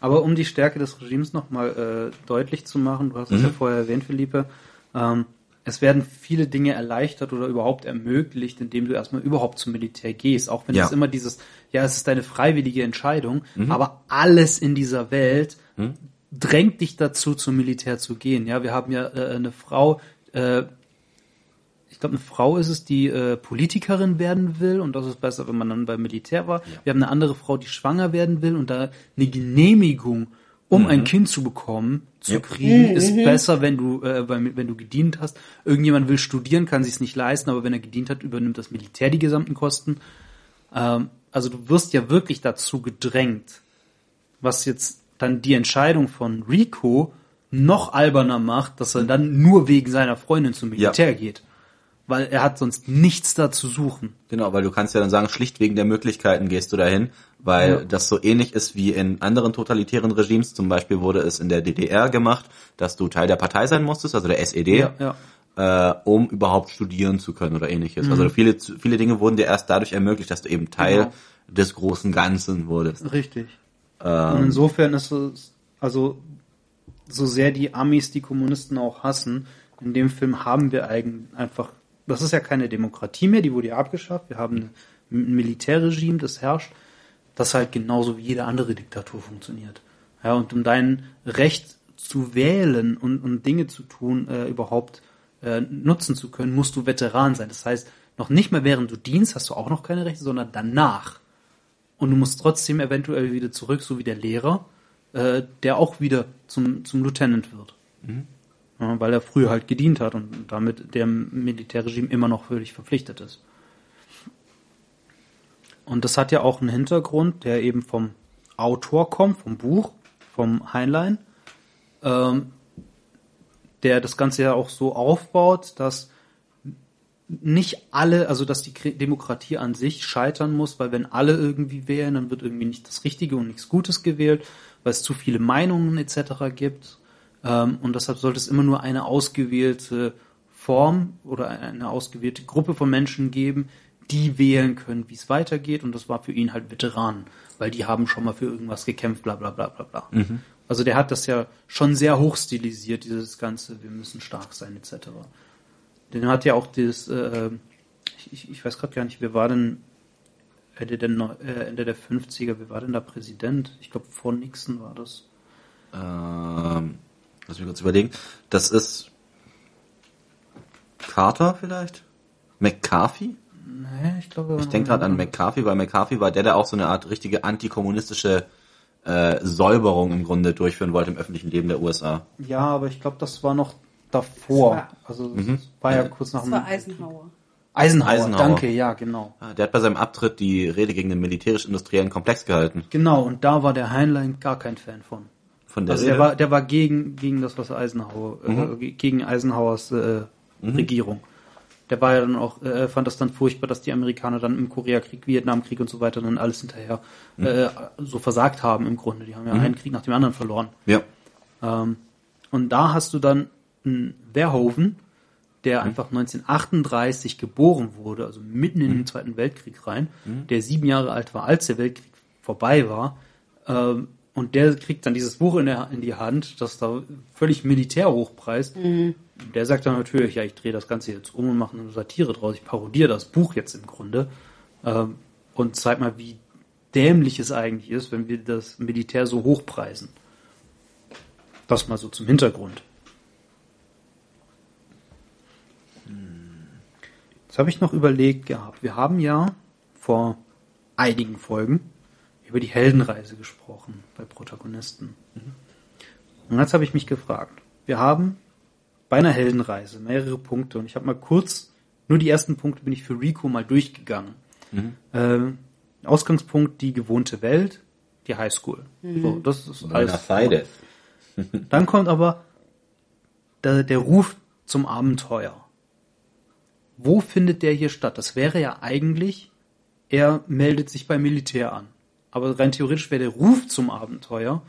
aber um die Stärke des Regimes nochmal äh, deutlich zu machen, du hast es ja vorher erwähnt, Philippe, ähm, es werden viele Dinge erleichtert oder überhaupt ermöglicht, indem du erstmal überhaupt zum Militär gehst. Auch wenn Ja. es immer dieses, ja, es ist deine freiwillige Entscheidung, aber alles in dieser Welt drängt dich dazu, zum Militär zu gehen. Ja, wir haben ja äh, eine Frau, äh, ich glaube, eine Frau ist es, die äh, Politikerin werden will und das ist besser, wenn man dann beim Militär war. Wir haben eine andere Frau, die schwanger werden will und da eine Genehmigung, um ein Kind zu bekommen, zu Ja. kriegen, ist besser, wenn du äh, wenn du gedient hast. Irgendjemand will studieren, kann sich nicht leisten, aber wenn er gedient hat, übernimmt das Militär die gesamten Kosten. Ähm, also du wirst ja wirklich dazu gedrängt, was jetzt dann die Entscheidung von Rico noch alberner macht, dass er dann nur wegen seiner Freundin zum Militär geht. Weil er hat sonst nichts da zu suchen. Genau, weil du kannst ja dann sagen, schlicht wegen der Möglichkeiten gehst du dahin, weil Ja. das so ähnlich ist wie in anderen totalitären Regimes. Zum Beispiel wurde es in der DDR gemacht, dass du Teil der Partei sein musstest, also der SED, ja. äh, um überhaupt studieren zu können oder ähnliches. Also viele, viele Dinge wurden dir erst dadurch ermöglicht, dass du eben Teil Genau. des großen Ganzen wurdest. Richtig. Ähm, Und insofern ist es, also so sehr die Amis die Kommunisten auch hassen, in dem Film haben wir eigentlich einfach, das ist ja keine Demokratie mehr, die wurde ja abgeschafft. Wir haben ein Militärregime, das herrscht, das halt genauso wie jede andere Diktatur funktioniert. Ja, und um dein Recht zu wählen und, und Dinge zu tun, äh, überhaupt äh, nutzen zu können, musst du Veteran sein. Das heißt, noch nicht mehr während du dienst, hast du auch noch keine Rechte, sondern danach. Und du musst trotzdem eventuell wieder zurück, so wie der Lehrer, äh, der auch wieder zum, zum Lieutenant wird. Ja, weil er früher halt gedient hat und damit dem Militärregime immer noch völlig verpflichtet ist. Und das hat ja auch einen Hintergrund, der eben vom Autor kommt, vom Buch, vom Heinlein, ähm, der das Ganze ja auch so aufbaut, dass nicht alle, also dass die Demokratie an sich scheitern muss, weil wenn alle irgendwie wählen, dann wird irgendwie nicht das Richtige und nichts Gutes gewählt, weil es zu viele Meinungen etc. gibt. Ähm, und deshalb sollte es immer nur eine ausgewählte Form oder eine ausgewählte Gruppe von Menschen geben, die wählen können, wie es weitergeht. Und das war für ihn halt Veteranen, weil die haben schon mal für irgendwas gekämpft, bla bla bla bla bla. Also der hat das ja schon sehr hoch stilisiert, dieses Ganze, wir müssen stark sein etc. Den hat ja auch das, äh, ich, ich- weiß gerade gar nicht, wer war denn Ende der, äh, Ende der 50er, wer war denn da Präsident? Ich glaube, vor Nixon war das. ähm, lass mich kurz überlegen. Das ist Carter vielleicht? McCarthy? Nee, ich glaube. Ich denke gerade an McCarthy, weil McCarthy war der, der auch so eine Art richtige antikommunistische äh, Säuberung im Grunde durchführen wollte im öffentlichen Leben der USA. Ja, aber ich glaube, das war noch davor. Das war- also das war ja kurz nach Das dem war Eisenhower. Eisenhower, Eisenhower. danke, ja, genau. Ah, Der hat bei seinem Abtritt die Rede gegen den militärisch-industriellen Komplex gehalten. Genau, und da war der Heinlein gar kein Fan von. Von der Also Rede. der war, der war gegen, gegen das, was Eisenhower, Mhm. äh, gegen Eisenhowers äh, Regierung. Der war ja dann auch, äh, fand das dann furchtbar, dass die Amerikaner dann im Koreakrieg, Vietnamkrieg und so weiter dann alles hinterher Mhm. äh, so versagt haben im Grunde. Die haben ja einen Krieg nach dem anderen verloren. ja. Ähm, und da hast du dann einen Verhoeven, der einfach 1938 geboren wurde, also mitten in den Zweiten Weltkrieg rein, der sieben Jahre alt war, als der Weltkrieg vorbei war, Ähm, und der kriegt dann dieses Buch in, der, in die Hand, das da völlig militär hochpreist. Und Der sagt dann natürlich, ja, ich drehe das Ganze jetzt um und mache eine Satire draus. Ich parodiere das Buch jetzt im Grunde ähm, und zeig mal, wie dämlich es eigentlich ist, wenn wir das Militär so hochpreisen. Das mal so zum Hintergrund. Jetzt habe ich noch überlegt gehabt. Wir haben ja vor einigen Folgen über die Heldenreise gesprochen bei Protagonisten. Und jetzt habe ich mich gefragt. Wir haben bei einer Heldenreise mehrere Punkte und ich habe mal kurz, nur die ersten Punkte bin ich für Rico mal durchgegangen. Ähm, Ausgangspunkt die gewohnte Welt, die Highschool. So, das ist alles. Buenos Dann kommt aber der, der Ruf zum Abenteuer. Wo findet der hier statt? Das wäre ja eigentlich, er meldet sich beim Militär an. Aber rein theoretisch wäre der Ruf zum Abenteuer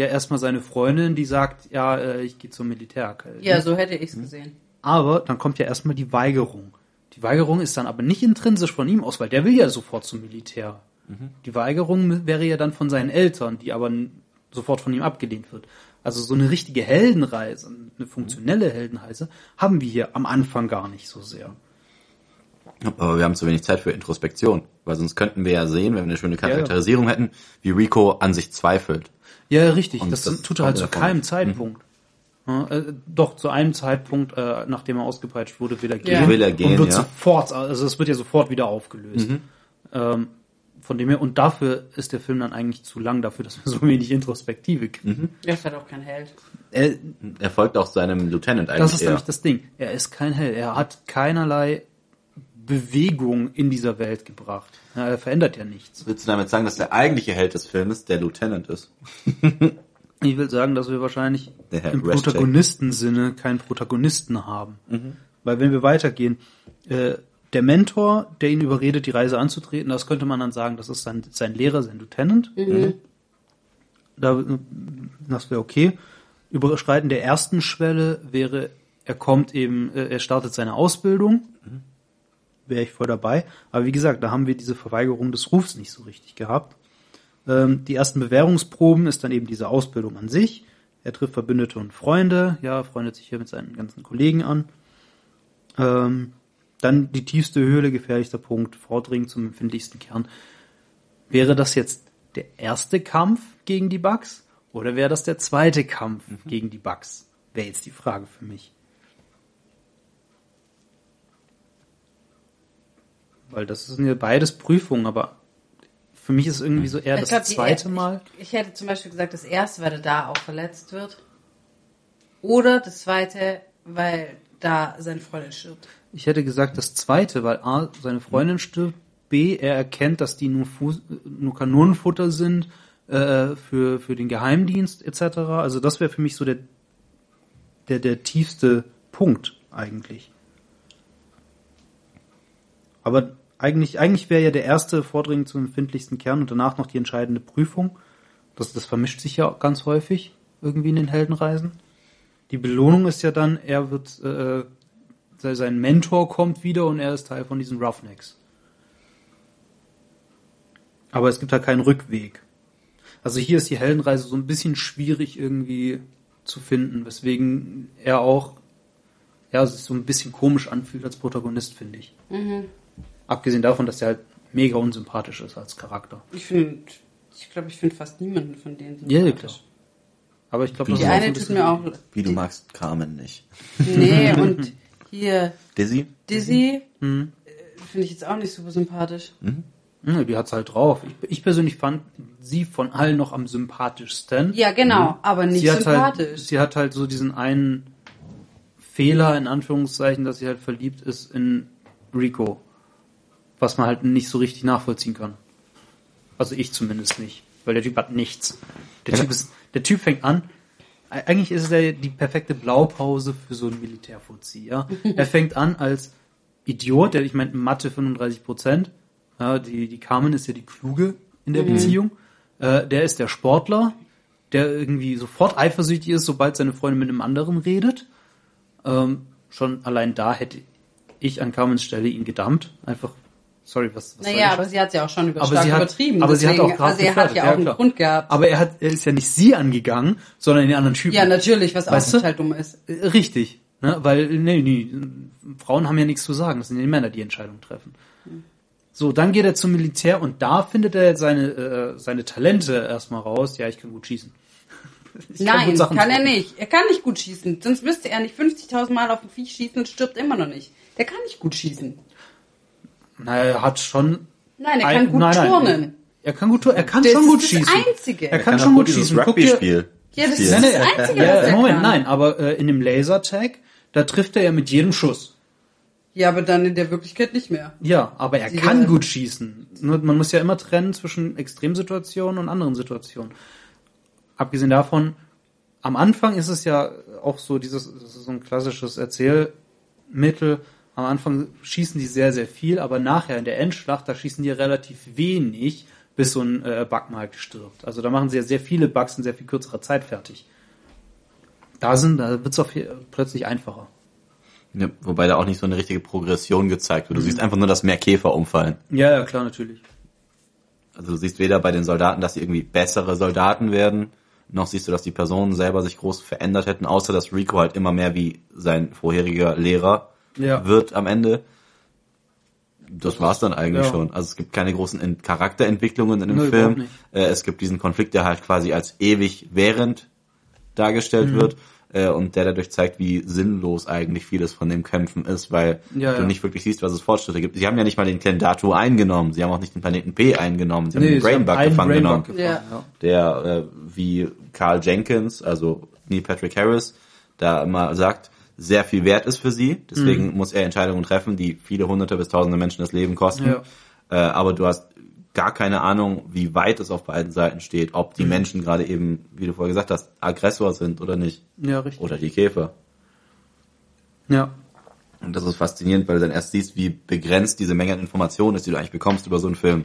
ja erstmal seine Freundin, die sagt, ja, äh, ich gehe zum Militärkalt. Ja, so hätte ich es gesehen. Aber dann kommt ja erstmal die Weigerung. Die Weigerung ist dann aber nicht intrinsisch von ihm aus, weil der will ja sofort zum Militär. Die Weigerung wäre ja dann von seinen Eltern, die aber sofort von ihm abgelehnt wird. Also so eine richtige Heldenreise, eine funktionelle Heldenreise, haben wir hier am Anfang gar nicht so sehr. Aber wir haben zu wenig Zeit für Introspektion, weil sonst könnten wir ja sehen, wenn wir eine schöne ja. Charakterisierung hätten, wie Rico an sich zweifelt. Ja, richtig. Das, das tut er halt zu keinem Zeitpunkt. Ja, äh, doch, zu einem Zeitpunkt, äh, nachdem er ausgepeitscht wurde, will er gehen. Ja. Will er gehen, und wird ja. sofort, also es wird ja sofort wieder aufgelöst. Ähm, von dem her, und dafür ist der Film dann eigentlich zu lang, dafür, dass wir so wenig Introspektive kriegen. Er ist halt auch kein Held. Er, Er folgt auch seinem Lieutenant eigentlich das ist eher. nämlich das Ding. Er ist kein Held. Er hat keinerlei Bewegung in dieser Welt gebracht. Ja, er verändert ja nichts. Willst du damit sagen, dass der eigentliche Held des Filmes der Lieutenant ist? Ich will sagen, dass wir wahrscheinlich Der Herr im. Protagonistensinne keinen Protagonisten haben. Weil wenn wir weitergehen, äh, der Mentor, der ihn überredet, die Reise anzutreten, das könnte man dann sagen, das ist sein, sein Lehrer, sein Lieutenant. Da, das wäre okay. Überschreiten der ersten Schwelle wäre, er kommt eben, äh, er startet seine Ausbildung. Wäre ich voll dabei. Aber wie gesagt, da haben wir diese Verweigerung des Rufs nicht so richtig gehabt. Ähm, die ersten Bewährungsproben ist dann eben diese Ausbildung an sich. Er trifft Verbündete und Freunde, ja, freundet sich hier mit seinen ganzen Kollegen an. Ähm, dann die tiefste Höhle, gefährlichster Punkt, Vordringen zum empfindlichsten Kern. Wäre das jetzt der erste Kampf gegen die Bugs oder wäre das der zweite Kampf gegen die Bugs? Wäre jetzt die Frage für mich. Weil das sind ja beides Prüfungen, aber für mich ist es irgendwie so eher Ich das glaub, die- zweite Mal. Ich, ich hätte zum Beispiel gesagt, das erste, weil er da auch verletzt wird. Oder das zweite, weil da seine Freundin stirbt. Ich hätte gesagt das zweite, weil A, seine Freundin stirbt, B, er erkennt, dass die nur, Fuß, nur Kanonenfutter sind äh, für, für den Geheimdienst etc. Also das wäre für mich so der, der, der tiefste Punkt eigentlich. Aber eigentlich, eigentlich wäre ja der erste Vordringen zum empfindlichsten Kern und danach noch die entscheidende Prüfung. Das, das vermischt sich ja ganz häufig irgendwie in den Heldenreisen. Die Belohnung ist ja dann, er wird, äh, se- sein Mentor kommt wieder und er ist Teil von diesen Roughnecks. Aber es gibt halt keinen Rückweg. Also hier ist die Heldenreise so ein bisschen schwierig irgendwie zu finden, weswegen er auch ja, sich so ein bisschen komisch anfühlt als Protagonist, finde ich. Abgesehen davon, dass er halt mega unsympathisch ist als Charakter. Ich finde, ich glaube, ich finde fast niemanden von denen Ja, ja, sympathisch. klar. Aber ich glaube, das Die eine ein tut mir auch. Wie du magst Carmen nicht. Nee, und hier Dizzy? Dizzy Mhm. äh, finde ich jetzt auch nicht super sympathisch. Ja, die hat's halt drauf. Ich, ich persönlich fand sie von allen noch am sympathischsten. Ja, genau, aber nicht sie hat sympathisch. halt, sie hat halt so diesen einen Fehler in Anführungszeichen, dass sie halt verliebt ist in Rico, was man halt nicht so richtig nachvollziehen kann. Also ich zumindest nicht, weil der Typ hat nichts. Der. Typ ist, der Typ fängt an. e- Eigentlich ist er die perfekte Blaupause für so einen Militärfuzzi, ja. er fängt an als Idiot, der, ich meine, Mathe 35 Prozent. Ja, die, die Carmen ist ja die Kluge in der Beziehung. Äh, der ist der Sportler, der irgendwie sofort eifersüchtig ist, sobald seine Freundin mit einem anderen redet. Ähm, schon allein da hätte ich an Carmens Stelle ihn gedammt. Einfach Sorry, was, was Naja, aber sie hat ja auch schon über aber stark sie hat, übertrieben. aber sie hat deswegen, auch gerade Also er hat ja auch einen klar. Grund gehabt. Aber er hat, er ist ja nicht sie angegangen, sondern den anderen Typen. ja, natürlich, was Weißt auch total dumm ist. Äh, Richtig. Ne? Weil, nee, nee, Frauen haben ja nichts zu sagen, das sind die Männer, die Entscheidungen treffen. So, dann geht er zum Militär und da findet er seine, äh, seine Talente erstmal raus. Ja, ich kann gut schießen. Ich kann Nein, Sachen kann er nicht. Er kann nicht gut schießen. Sonst müsste er nicht 50.000 Mal auf ein Viech schießen und stirbt immer noch nicht. Der kann nicht gut schießen. Na, er hat schon. Nein, er ein- kann gut nein, nein. turnen. Er kann gut turnen. Er kann Das schon ist gut das schießen. Einzige. Er Er kann, Kann schon gut schießen. Guck dir. Ja, das ist Nein, das nein, Einzige, ja, was er Moment, kann. nein, aber äh, in dem Lasertag, da trifft er ja mit jedem Schuss. Ja, aber dann in der Wirklichkeit nicht mehr. Ja, aber er Sie kann werden- gut schießen. Nur man muss ja immer trennen zwischen Extremsituationen und anderen Situationen. Abgesehen davon, am Anfang ist es ja auch so dieses, das ist so ein klassisches Erzählmittel. Am Anfang schießen die sehr, sehr viel, aber nachher in der Endschlacht, da schießen die relativ wenig, bis so ein äh, Bug mal stirbt. Also da machen sie ja sehr viele Bugs in sehr viel kürzerer Zeit fertig. Da sind, da wird's auf plötzlich einfacher. Ja, wobei da auch nicht so eine richtige Progression gezeigt wird. Du siehst einfach nur, dass mehr Käfer umfallen. Ja, ja, klar, natürlich. Also du siehst weder bei den Soldaten, dass sie irgendwie bessere Soldaten werden, noch siehst du, dass die Personen selber sich groß verändert hätten, außer dass Rico halt immer mehr wie sein vorheriger Lehrer Ja. wird am Ende. Das war's dann eigentlich Ja. schon. Also es gibt keine großen Ent- Charakterentwicklungen in dem Nö, Film. Äh, es gibt diesen Konflikt, der halt quasi als ewig während dargestellt Mhm. wird äh, und der dadurch zeigt, wie sinnlos eigentlich vieles von dem Kämpfen ist, weil Ja, du ja. nicht wirklich siehst, was es Fortschritte gibt. Sie haben ja nicht mal den Kendatu eingenommen, sie haben auch nicht den Planeten P eingenommen, sie haben den haben Brainbug gefangen Brainbug genommen gefangen, Ja. ja. der äh, wie Carl Jenkins, also Neil Patrick Harris, da immer sagt, sehr viel wert ist für sie. Deswegen Mhm. muss er Entscheidungen treffen, die viele hunderte bis tausende Menschen das Leben kosten. Ja. Äh, aber du hast gar keine Ahnung, wie weit es auf beiden Seiten steht, ob Mhm. die Menschen gerade eben, wie du vorher gesagt hast, Aggressor sind oder nicht. Ja, richtig. Oder die Käfer. Ja. Und das ist faszinierend, weil du dann erst siehst, wie begrenzt diese Menge an Informationen ist, die du eigentlich bekommst über so einen Film.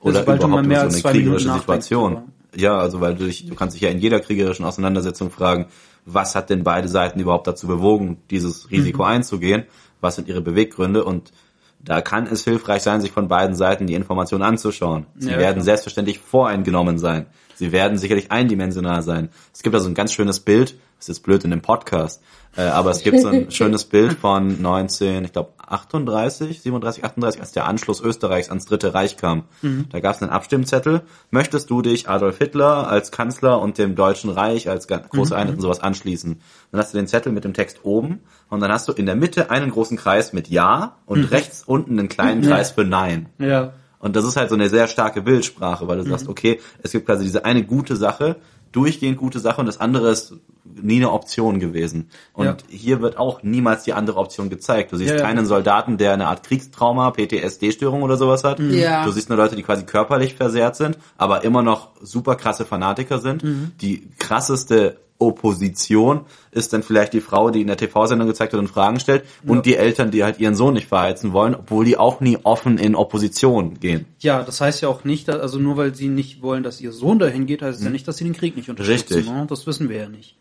Oder mal überhaupt mehr über so eine kriegerische Situation. Ja, also weil du dich, du kannst dich ja in jeder kriegerischen Auseinandersetzung fragen, was hat denn beide Seiten überhaupt dazu bewogen, dieses Risiko Mhm. einzugehen? Was sind ihre Beweggründe? Und da kann es hilfreich sein, sich von beiden Seiten die Informationen anzuschauen. Sie Ja, werden klar. selbstverständlich voreingenommen sein. Sie werden sicherlich eindimensional sein. Es gibt also ein ganz schönes Bild, ist jetzt blöd in dem Podcast, äh, aber es gibt so ein schönes Bild von 19, ich glaube 38, 37, 38, als der Anschluss Österreichs ans Dritte Reich kam. Da gab es einen Abstimmzettel. Möchtest du dich Adolf Hitler als Kanzler und dem Deutschen Reich als große Einheit und sowas anschließen? Dann hast du den Zettel mit dem Text oben und dann hast du in der Mitte einen großen Kreis mit Ja und rechts unten einen kleinen Kreis für Nein. Ja. Und das ist halt so eine sehr starke Bildsprache, weil du sagst, okay, es gibt quasi diese eine gute Sache, durchgehend gute Sache und das andere ist nie eine Option gewesen. Und Ja. hier wird auch niemals die andere Option gezeigt. Du siehst Ja, ja. keinen Soldaten, der eine Art Kriegstrauma, PTSD-Störung oder sowas hat. Ja. Du siehst nur Leute, die quasi körperlich versehrt sind, aber immer noch super krasse Fanatiker sind. Mhm. Die krasseste Opposition ist dann vielleicht die Frau, die in der TV-Sendung gezeigt wird und Fragen stellt und die Eltern, die halt ihren Sohn nicht verheizen wollen, obwohl die auch nie offen in Opposition gehen. Ja, das heißt ja auch nicht, dass, also nur weil sie nicht wollen, dass ihr Sohn dahin geht, heißt es ja nicht, dass sie den Krieg nicht unterstützen. Richtig. Ne? Das wissen wir ja nicht.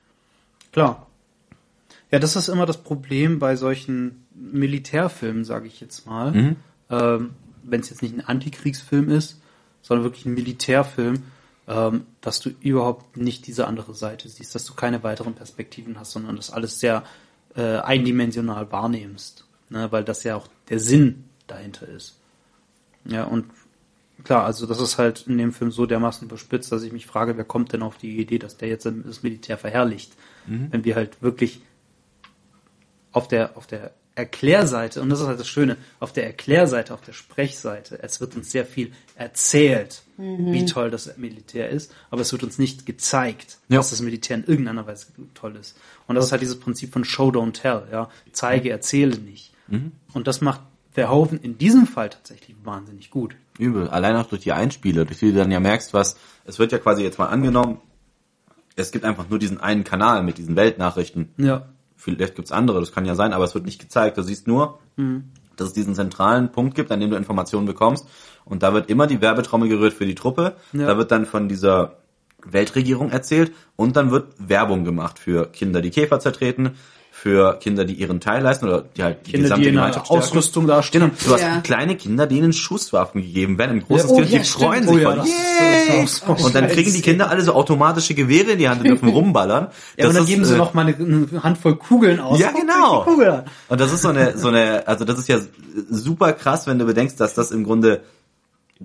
Klar. Ja, das ist immer das Problem bei solchen Militärfilmen, sage ich jetzt mal. Ähm, Wenn es jetzt nicht ein Antikriegsfilm ist, sondern wirklich ein Militärfilm, ähm, dass du überhaupt nicht diese andere Seite siehst, dass du keine weiteren Perspektiven hast, sondern das alles sehr äh, eindimensional wahrnimmst. Ne? Weil das ja auch der Sinn dahinter ist. Ja, und klar, also das ist halt in dem Film so dermaßen überspitzt, dass ich mich frage, wer kommt denn auf die Idee, dass der jetzt das Militär verherrlicht? Wenn wir halt wirklich auf der, auf der Erklärseite, und das ist halt das Schöne, auf der Erklärseite, auf der Sprechseite, es wird uns sehr viel erzählt, wie toll das Militär ist, aber es wird uns nicht gezeigt, Ja. dass das Militär in irgendeiner Weise toll ist. Und das ist halt dieses Prinzip von Show, don't tell, ja. Zeige, erzähle nicht. Und das macht Verhoeven in diesem Fall tatsächlich wahnsinnig gut. Übel. Allein auch durch die Einspiele, durch die du dann ja merkst, was, es wird ja quasi jetzt mal angenommen, es gibt einfach nur diesen einen Kanal mit diesen Weltnachrichten. Ja. Vielleicht gibt's andere, das kann ja sein, aber es wird nicht gezeigt. Du siehst nur, dass es diesen zentralen Punkt gibt, an dem du Informationen bekommst. Und da wird immer die Werbetrommel gerührt für die Truppe. Ja. Da wird dann von dieser Weltregierung erzählt und dann wird Werbung gemacht für Kinder, die Käfer zertreten, für Kinder, die ihren Teil leisten oder die halt die Kinder, gesamte die in einer Gemeinschaft stärken. Ausrüstung dastehen. Du hast Ja. kleine Kinder, denen Schusswaffen gegeben werden, im großen Ja, oh, Stil, ja, die stimmt. freuen Oh sich ja, voll. das das so und dann kriegen die Kinder alle so automatische Gewehre in die Hand und dürfen rumballern. Ja, und dann ist, geben sie äh, noch mal eine, eine Handvoll Kugeln aus. Ja, genau. Und das ist so eine, so eine, also das ist ja super krass, wenn du bedenkst, dass das im Grunde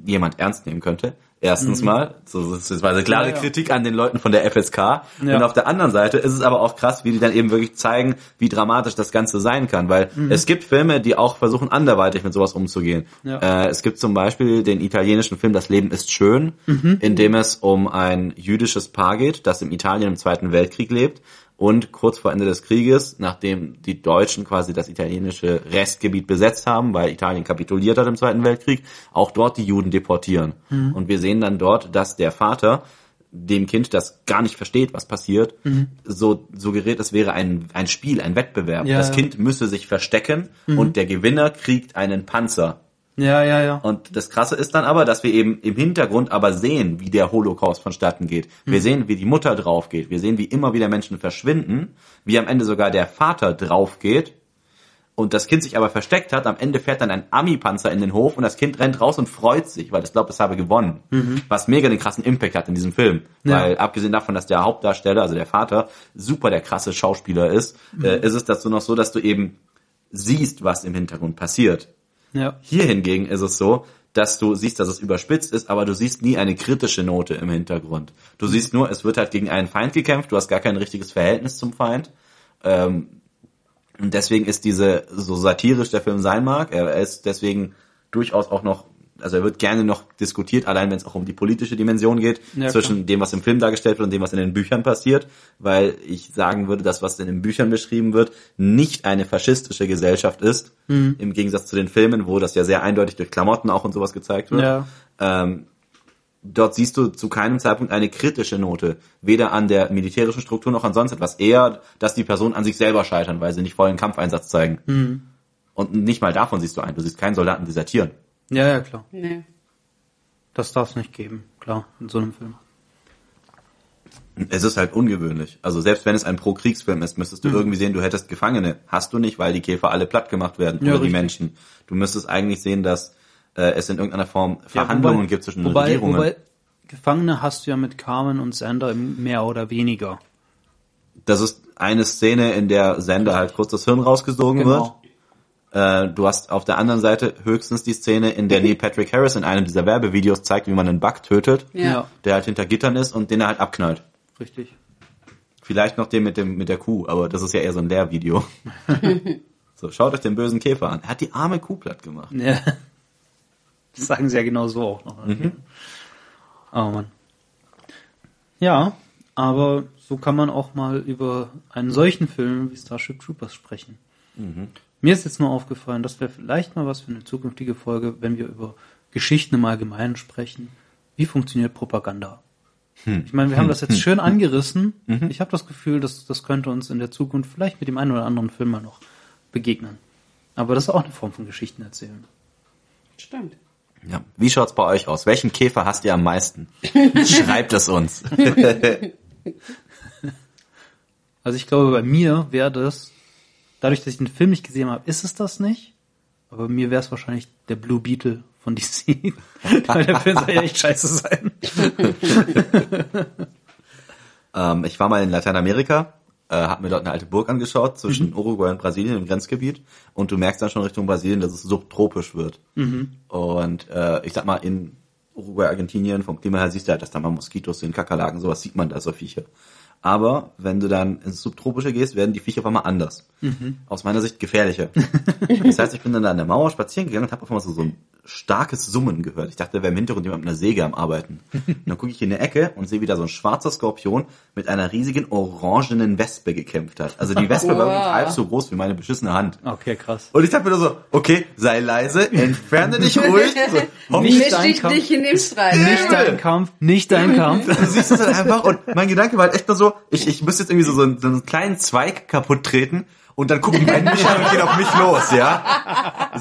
jemand ernst nehmen könnte. Erstens mal, so, das ist eine klare Mhm. Ja, ja. Kritik an den Leuten von der FSK. Ja. Und auf der anderen Seite ist es aber auch krass, wie die dann eben wirklich zeigen, wie dramatisch das Ganze sein kann. Weil Mhm. es gibt Filme, die auch versuchen, anderweitig mit sowas umzugehen. Äh, es gibt zum Beispiel den italienischen Film Das Leben ist schön, Mhm. in dem es um ein jüdisches Paar geht, das im Italien im Zweiten Weltkrieg lebt und kurz vor Ende des Krieges, nachdem die Deutschen quasi das italienische Restgebiet besetzt haben, weil Italien kapituliert hat im Zweiten Weltkrieg, auch dort die Juden deportieren. Mhm. Und wir sehen dann dort, dass der Vater dem Kind, das gar nicht versteht, was passiert, so suggeriert, es wäre ein, ein Spiel, ein Wettbewerb. Ja, das ja. Kind müsse sich verstecken und der Gewinner kriegt einen Panzer. Ja, ja, ja. Und das Krasse ist dann aber, dass wir eben im Hintergrund aber sehen, wie der Holocaust vonstatten geht. Wir sehen, wie die Mutter drauf geht. Wir sehen, wie immer wieder Menschen verschwinden, wie am Ende sogar der Vater drauf geht und das Kind sich aber versteckt hat. Am Ende fährt dann ein Ami-Panzer in den Hof und das Kind rennt raus und freut sich, weil es glaubt, es habe gewonnen. Was mega den krassen Impact hat in diesem Film. Ja. Weil abgesehen davon, dass der Hauptdarsteller, also der Vater, super der krasse Schauspieler ist, äh, ist es dazu noch so, dass du eben siehst, was im Hintergrund passiert. Ja. Hier hingegen ist es so, dass du siehst, dass es überspitzt ist, aber du siehst nie eine kritische Note im Hintergrund. Du siehst nur, es wird halt gegen einen Feind gekämpft, du hast gar kein richtiges Verhältnis zum Feind. Ähm, und deswegen ist diese, so satirisch der Film sein mag, er ist deswegen durchaus auch noch, also er wird gerne noch diskutiert, allein wenn es auch um die politische Dimension geht, Ja, zwischen dem, was im Film dargestellt wird und dem, was in den Büchern passiert, weil ich sagen würde, das, was in den Büchern beschrieben wird, nicht eine faschistische Gesellschaft ist, Mhm. im Gegensatz zu den Filmen, wo das ja sehr eindeutig durch Klamotten auch und sowas gezeigt wird. Ja. Ähm, dort siehst du zu keinem Zeitpunkt eine kritische Note, weder an der militärischen Struktur noch an sonst etwas. Eher, dass die Personen an sich selber scheitern, weil sie nicht vollen Kampfeinsatz zeigen. Mhm. Und nicht mal davon siehst du ein. Du siehst keinen Soldaten desertieren. Ja, ja, klar. Nee. Das darf es nicht geben, klar, in so einem Film. Es ist halt ungewöhnlich. Also selbst wenn es ein Pro-Kriegsfilm ist, müsstest du Mhm. irgendwie sehen, du hättest Gefangene. Hast du nicht, weil die Käfer alle platt gemacht werden Ja, oder die. Menschen. Du müsstest eigentlich sehen, dass äh, es in irgendeiner Form Verhandlungen wobei, gibt zwischen wobei, Regierungen. Wobei, Gefangene hast du ja mit Carmen und Sander mehr oder weniger. das ist eine Szene, in der Sender halt kurz das Hirn rausgesogen wird. Äh, du hast auf der anderen Seite höchstens die Szene, in der Neil Patrick Harris in einem dieser Werbevideos zeigt, wie man einen Bug tötet, Ja. Ja. der halt hinter Gittern ist und den er halt abknallt. Richtig. Vielleicht noch den mit dem mit der Kuh, aber das ist ja eher so ein Lehrvideo. so, schaut euch den bösen Käfer an. Er hat die arme Kuh platt gemacht. Ja. Das sagen sie ja genau so auch noch. Mhm. Oh Mann. Ja, aber so kann man auch mal über einen solchen Film wie Starship Troopers sprechen. Mhm. Mir ist jetzt nur aufgefallen, das wäre vielleicht mal was für eine zukünftige Folge, wenn wir über Geschichten im Allgemeinen sprechen. Wie funktioniert Propaganda? Hm. Ich meine, wir haben das jetzt schön angerissen. Mhm. Ich habe das Gefühl, dass das könnte uns in der Zukunft vielleicht mit dem einen oder anderen Film mal noch begegnen. Aber das ist auch eine Form von Geschichten erzählen. Stimmt. Ja. Wie schaut's bei euch aus? Welchen Käfer hasst ihr am meisten? Schreibt es uns. Also ich glaube, bei mir wäre das, dadurch, dass ich den Film nicht gesehen habe, ist es das nicht. Aber mir wäre es wahrscheinlich der Blue Beetle von DC. Weil der Film soll ja echt scheiße sein. Ähm, ich war mal in Lateinamerika, äh, hab mir dort eine alte Burg angeschaut Mhm. zwischen Uruguay und Brasilien im Grenzgebiet und du merkst dann schon Richtung Brasilien, dass es subtropisch wird. Mhm. Und äh, ich sag mal, in Uruguay, Argentinien, vom Klima her siehst du halt, dass da mal Moskitos sind, Kakerlaken, sowas sieht man da, so Viecher. Aber wenn du dann ins Subtropische gehst, werden die Viecher auf einmal anders. Mhm. Aus meiner Sicht gefährlicher. das heißt, ich bin dann da an der Mauer spazieren gegangen und habe auf einmal so, so ein starkes Summen gehört. Ich dachte, da wäre im Hintergrund jemand mit einer Säge am Arbeiten. Und dann gucke ich in eine Ecke und sehe, wie da so ein schwarzer Skorpion mit einer riesigen orangenen Wespe gekämpft hat. Also die Wespe war wirklich Wow. halb so groß wie meine beschissene Hand. Okay, krass. Und ich dachte mir nur so, okay, sei leise, entferne dich ruhig. So, Nicht Misch dein dich Kampf. nicht in den Streit. Nicht dein Kampf, nicht dein Kampf. Du siehst es halt einfach und mein Gedanke war halt echt nur so, ich, ich müsste jetzt irgendwie so, so, einen, so einen kleinen Zweig kaputt treten und dann gucken die beiden mich an und gehen auf mich los, ja.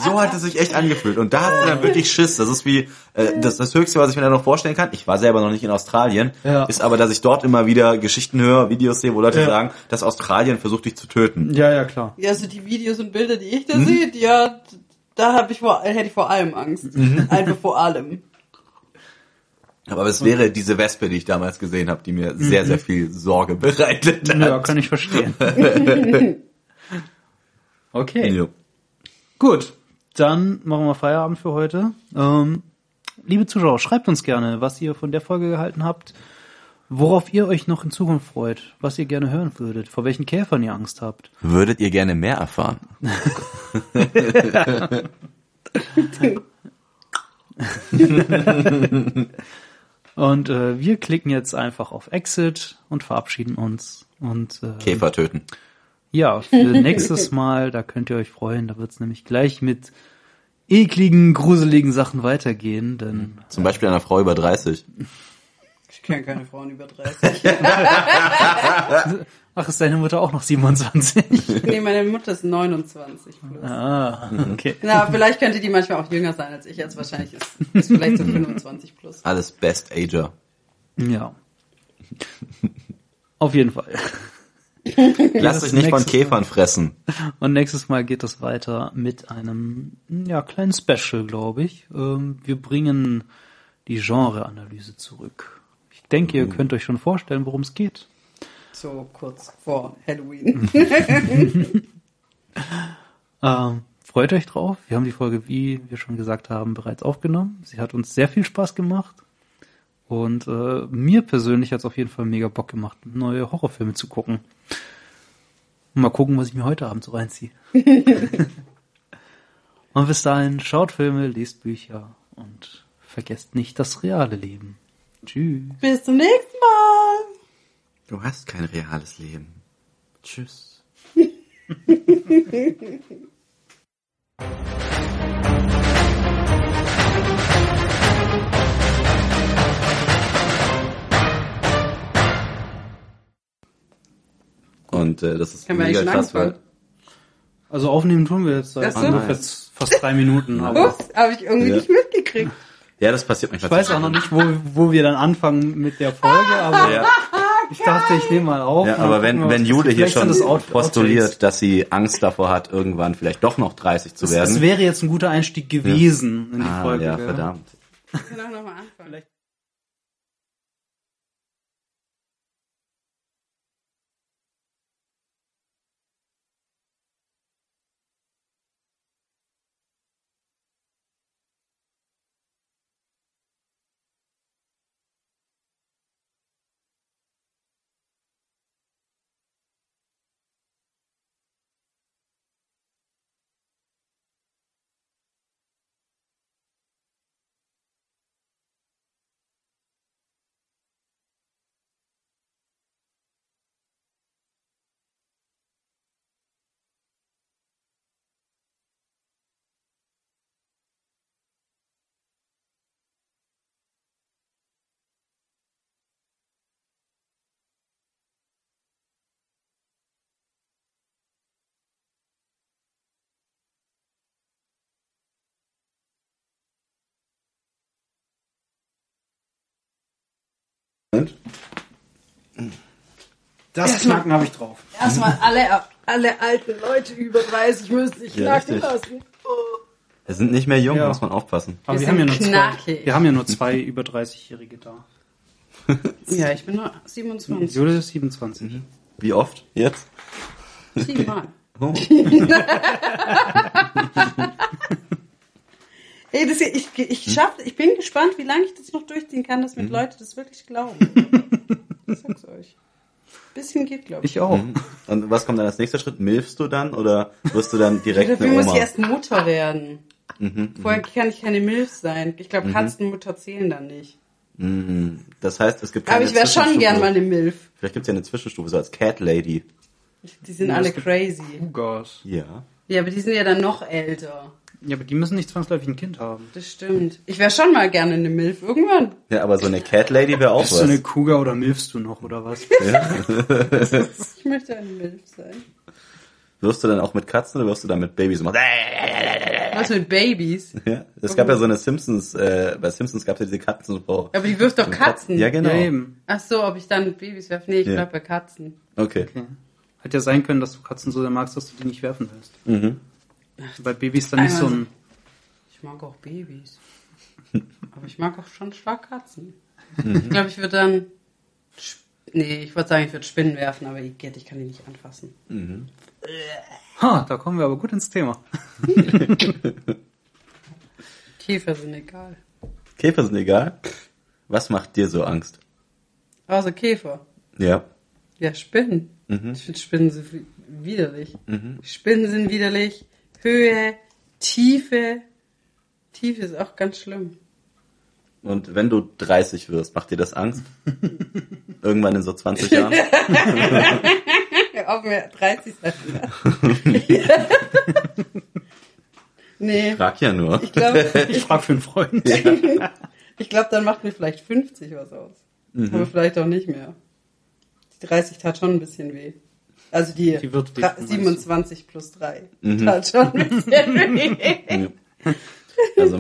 So hat es sich echt angefühlt. Und da hat man dann wirklich Schiss. Das ist wie, äh, das, das Höchste, was ich mir da noch vorstellen kann. Ich war selber noch nicht in Australien. Ja. Ist aber, dass ich dort immer wieder Geschichten höre, Videos sehe, wo Leute Ja. sagen, dass Australien versucht, dich zu töten. Ja, ja, klar. Ja, also die Videos und Bilder, die ich da sehe, die ja, da hab ich vor, hätte ich vor allem Angst. Einfach vor allem. Aber es wäre diese Wespe, die ich damals gesehen habe, die mir sehr, sehr viel Sorge bereitet hat. Ja, kann ich verstehen. okay. Ja. Gut, dann machen wir Feierabend für heute. Ähm, liebe Zuschauer, schreibt uns gerne, was ihr von der Folge gehalten habt, worauf ihr euch noch in Zukunft freut, was ihr gerne hören würdet, vor welchen Käfern ihr Angst habt. Würdet ihr gerne mehr erfahren? Und äh, wir klicken jetzt einfach auf Exit und verabschieden uns. Und äh, Käfer töten. Ja, für nächstes Mal, da könnt ihr euch freuen, da wird's nämlich gleich mit ekligen, gruseligen Sachen weitergehen, denn Zum Beispiel einer Frau über 30. Ich kenne keine Frauen über 30. ach, ist deine Mutter auch noch 27? nee, meine Mutter ist 29 plus. ah, okay. Na, vielleicht könnte die manchmal auch jünger sein als ich jetzt. Wahrscheinlich ist, ist vielleicht so 25 plus. Alles Best Ager. Ja. Auf jeden Fall. Lasst euch nicht von Käfern fressen. Und nächstes Mal geht es weiter mit einem ja, kleinen Special, glaube ich. Ähm, wir bringen die Genreanalyse zurück. Ich denke, ihr könnt euch schon vorstellen, worum es geht. So kurz vor Halloween. Ähm, freut euch drauf. Wir haben die Folge, wie wir schon gesagt haben, bereits aufgenommen. Sie hat uns sehr viel Spaß gemacht. Und äh, mir persönlich hat es auf jeden Fall mega Bock gemacht, neue Horrorfilme zu gucken. Mal gucken, was ich mir heute Abend so reinziehe. und bis dahin, schaut Filme, lest Bücher und vergesst nicht das reale Leben. Tschüss. Bis zum nächsten Mal. Du hast kein reales Leben. Tschüss. Und äh, das ist wir mega eigentlich krass, schon weil? Also aufnehmen tun wir jetzt seit ungefähr fast drei Minuten. Aber Ups, habe ich irgendwie Ja. nicht mitgekriegt. ja, das passiert ich manchmal. weiß auch noch nicht, wo, wo wir dann anfangen mit der Folge, aber Ja, ich dachte, ich nehme mal auf. ja aber wenn, wenn Jule hier schon das Out- postuliert, Outtakes. dass sie Angst davor hat, irgendwann vielleicht doch noch 30 zu Das, werden. das wäre jetzt ein guter Einstieg gewesen in die ah, Folge. ja, verdammt. Wir können auch nochmal anfangen. Vielleicht- Das Erstmal- Knacken habe ich drauf. Erstmal alle, alle alten Leute über 30 müssen sich Ja, knacken richtig. lassen. Wir sind nicht mehr jung, Ja. muss man aufpassen. Aber Wir wir, haben ja nur knackig. zwei, wir haben ja nur zwei über 30-Jährige da. Ja, ich bin nur 27. Jule ist 27. Wie oft jetzt? Siebenmal. Oh. Ey, das, ich, ich, schaff, ich bin gespannt, wie lange ich das noch durchziehen kann, dass mit Leute das wirklich glauben. Ich sag's euch. Bisschen geht, glaube ich. Ich auch. Und was kommt dann als nächster Schritt? Milfst du dann oder wirst du dann direkt Dafür eine muss Oma? ich erst Mutter werden. Vorher kann ich keine Milf sein. Ich glaube, Katzenmutter zählen dann nicht. Mhm. Das heißt, es gibt Aber keine ich wäre schon gern mal eine Milf. Vielleicht gibt es ja eine Zwischenstufe, so als Cat Lady. Die sind Ja, alle crazy. Cougars. Ja. Ja, aber die sind ja dann noch älter. Ja, aber die müssen nicht zwangsläufig ein Kind haben. Das stimmt. Ich wäre schon mal gerne eine Milf. Irgendwann. Ja, aber so eine Cat Lady wäre auch Bist du was. eine Cougar oder milfst du noch oder was? Ich möchte eine Milf sein. Wirst du dann auch mit Katzen oder wirst du dann mit Babys machen? Was mit Babys? Ja, es gab ja so eine Simpsons, äh, bei Simpsons gab es ja diese Katzenfrau. Aber die wirft doch Katzen. Ja, genau. Ja, eben. Ach so, ob ich dann mit Babys werfe? Nee, ich Ja. bleib bei Katzen. Okay. Okay. Hat ja sein können, dass du Katzen so sehr magst, dass du die nicht werfen willst. Mhm. Bei Babys dann nicht so ein. Ich mag auch Babys. Aber ich mag auch schon stark Katzen. Ich glaube, ich würde dann. Nee, ich würde sagen, ich würde Spinnen werfen, aber Igitt, ich kann die nicht anfassen. Ha, da kommen wir aber gut ins Thema. Käfer sind egal. Käfer sind egal. Was macht dir so Angst? Außer Käfer. Ja. Ja, Spinnen. Ich finde Spinnen so wi- widerlich. Spinnen sind widerlich. Höhe, Tiefe. Tiefe ist auch ganz schlimm. Und wenn du 30 wirst, macht dir das Angst? Irgendwann in so 20 Jahren? Auch mehr 30 sein. nee, Frag ja nur. ich glaube, Ich frage für einen Freund. ich glaube, dann macht mir vielleicht 50 was aus. Aber vielleicht auch nicht mehr. Die 30 tat schon ein bisschen weh. Also die, Die wird weh, dra- meinst du? 27 plus 3 tat schon ein bisschen weh. Also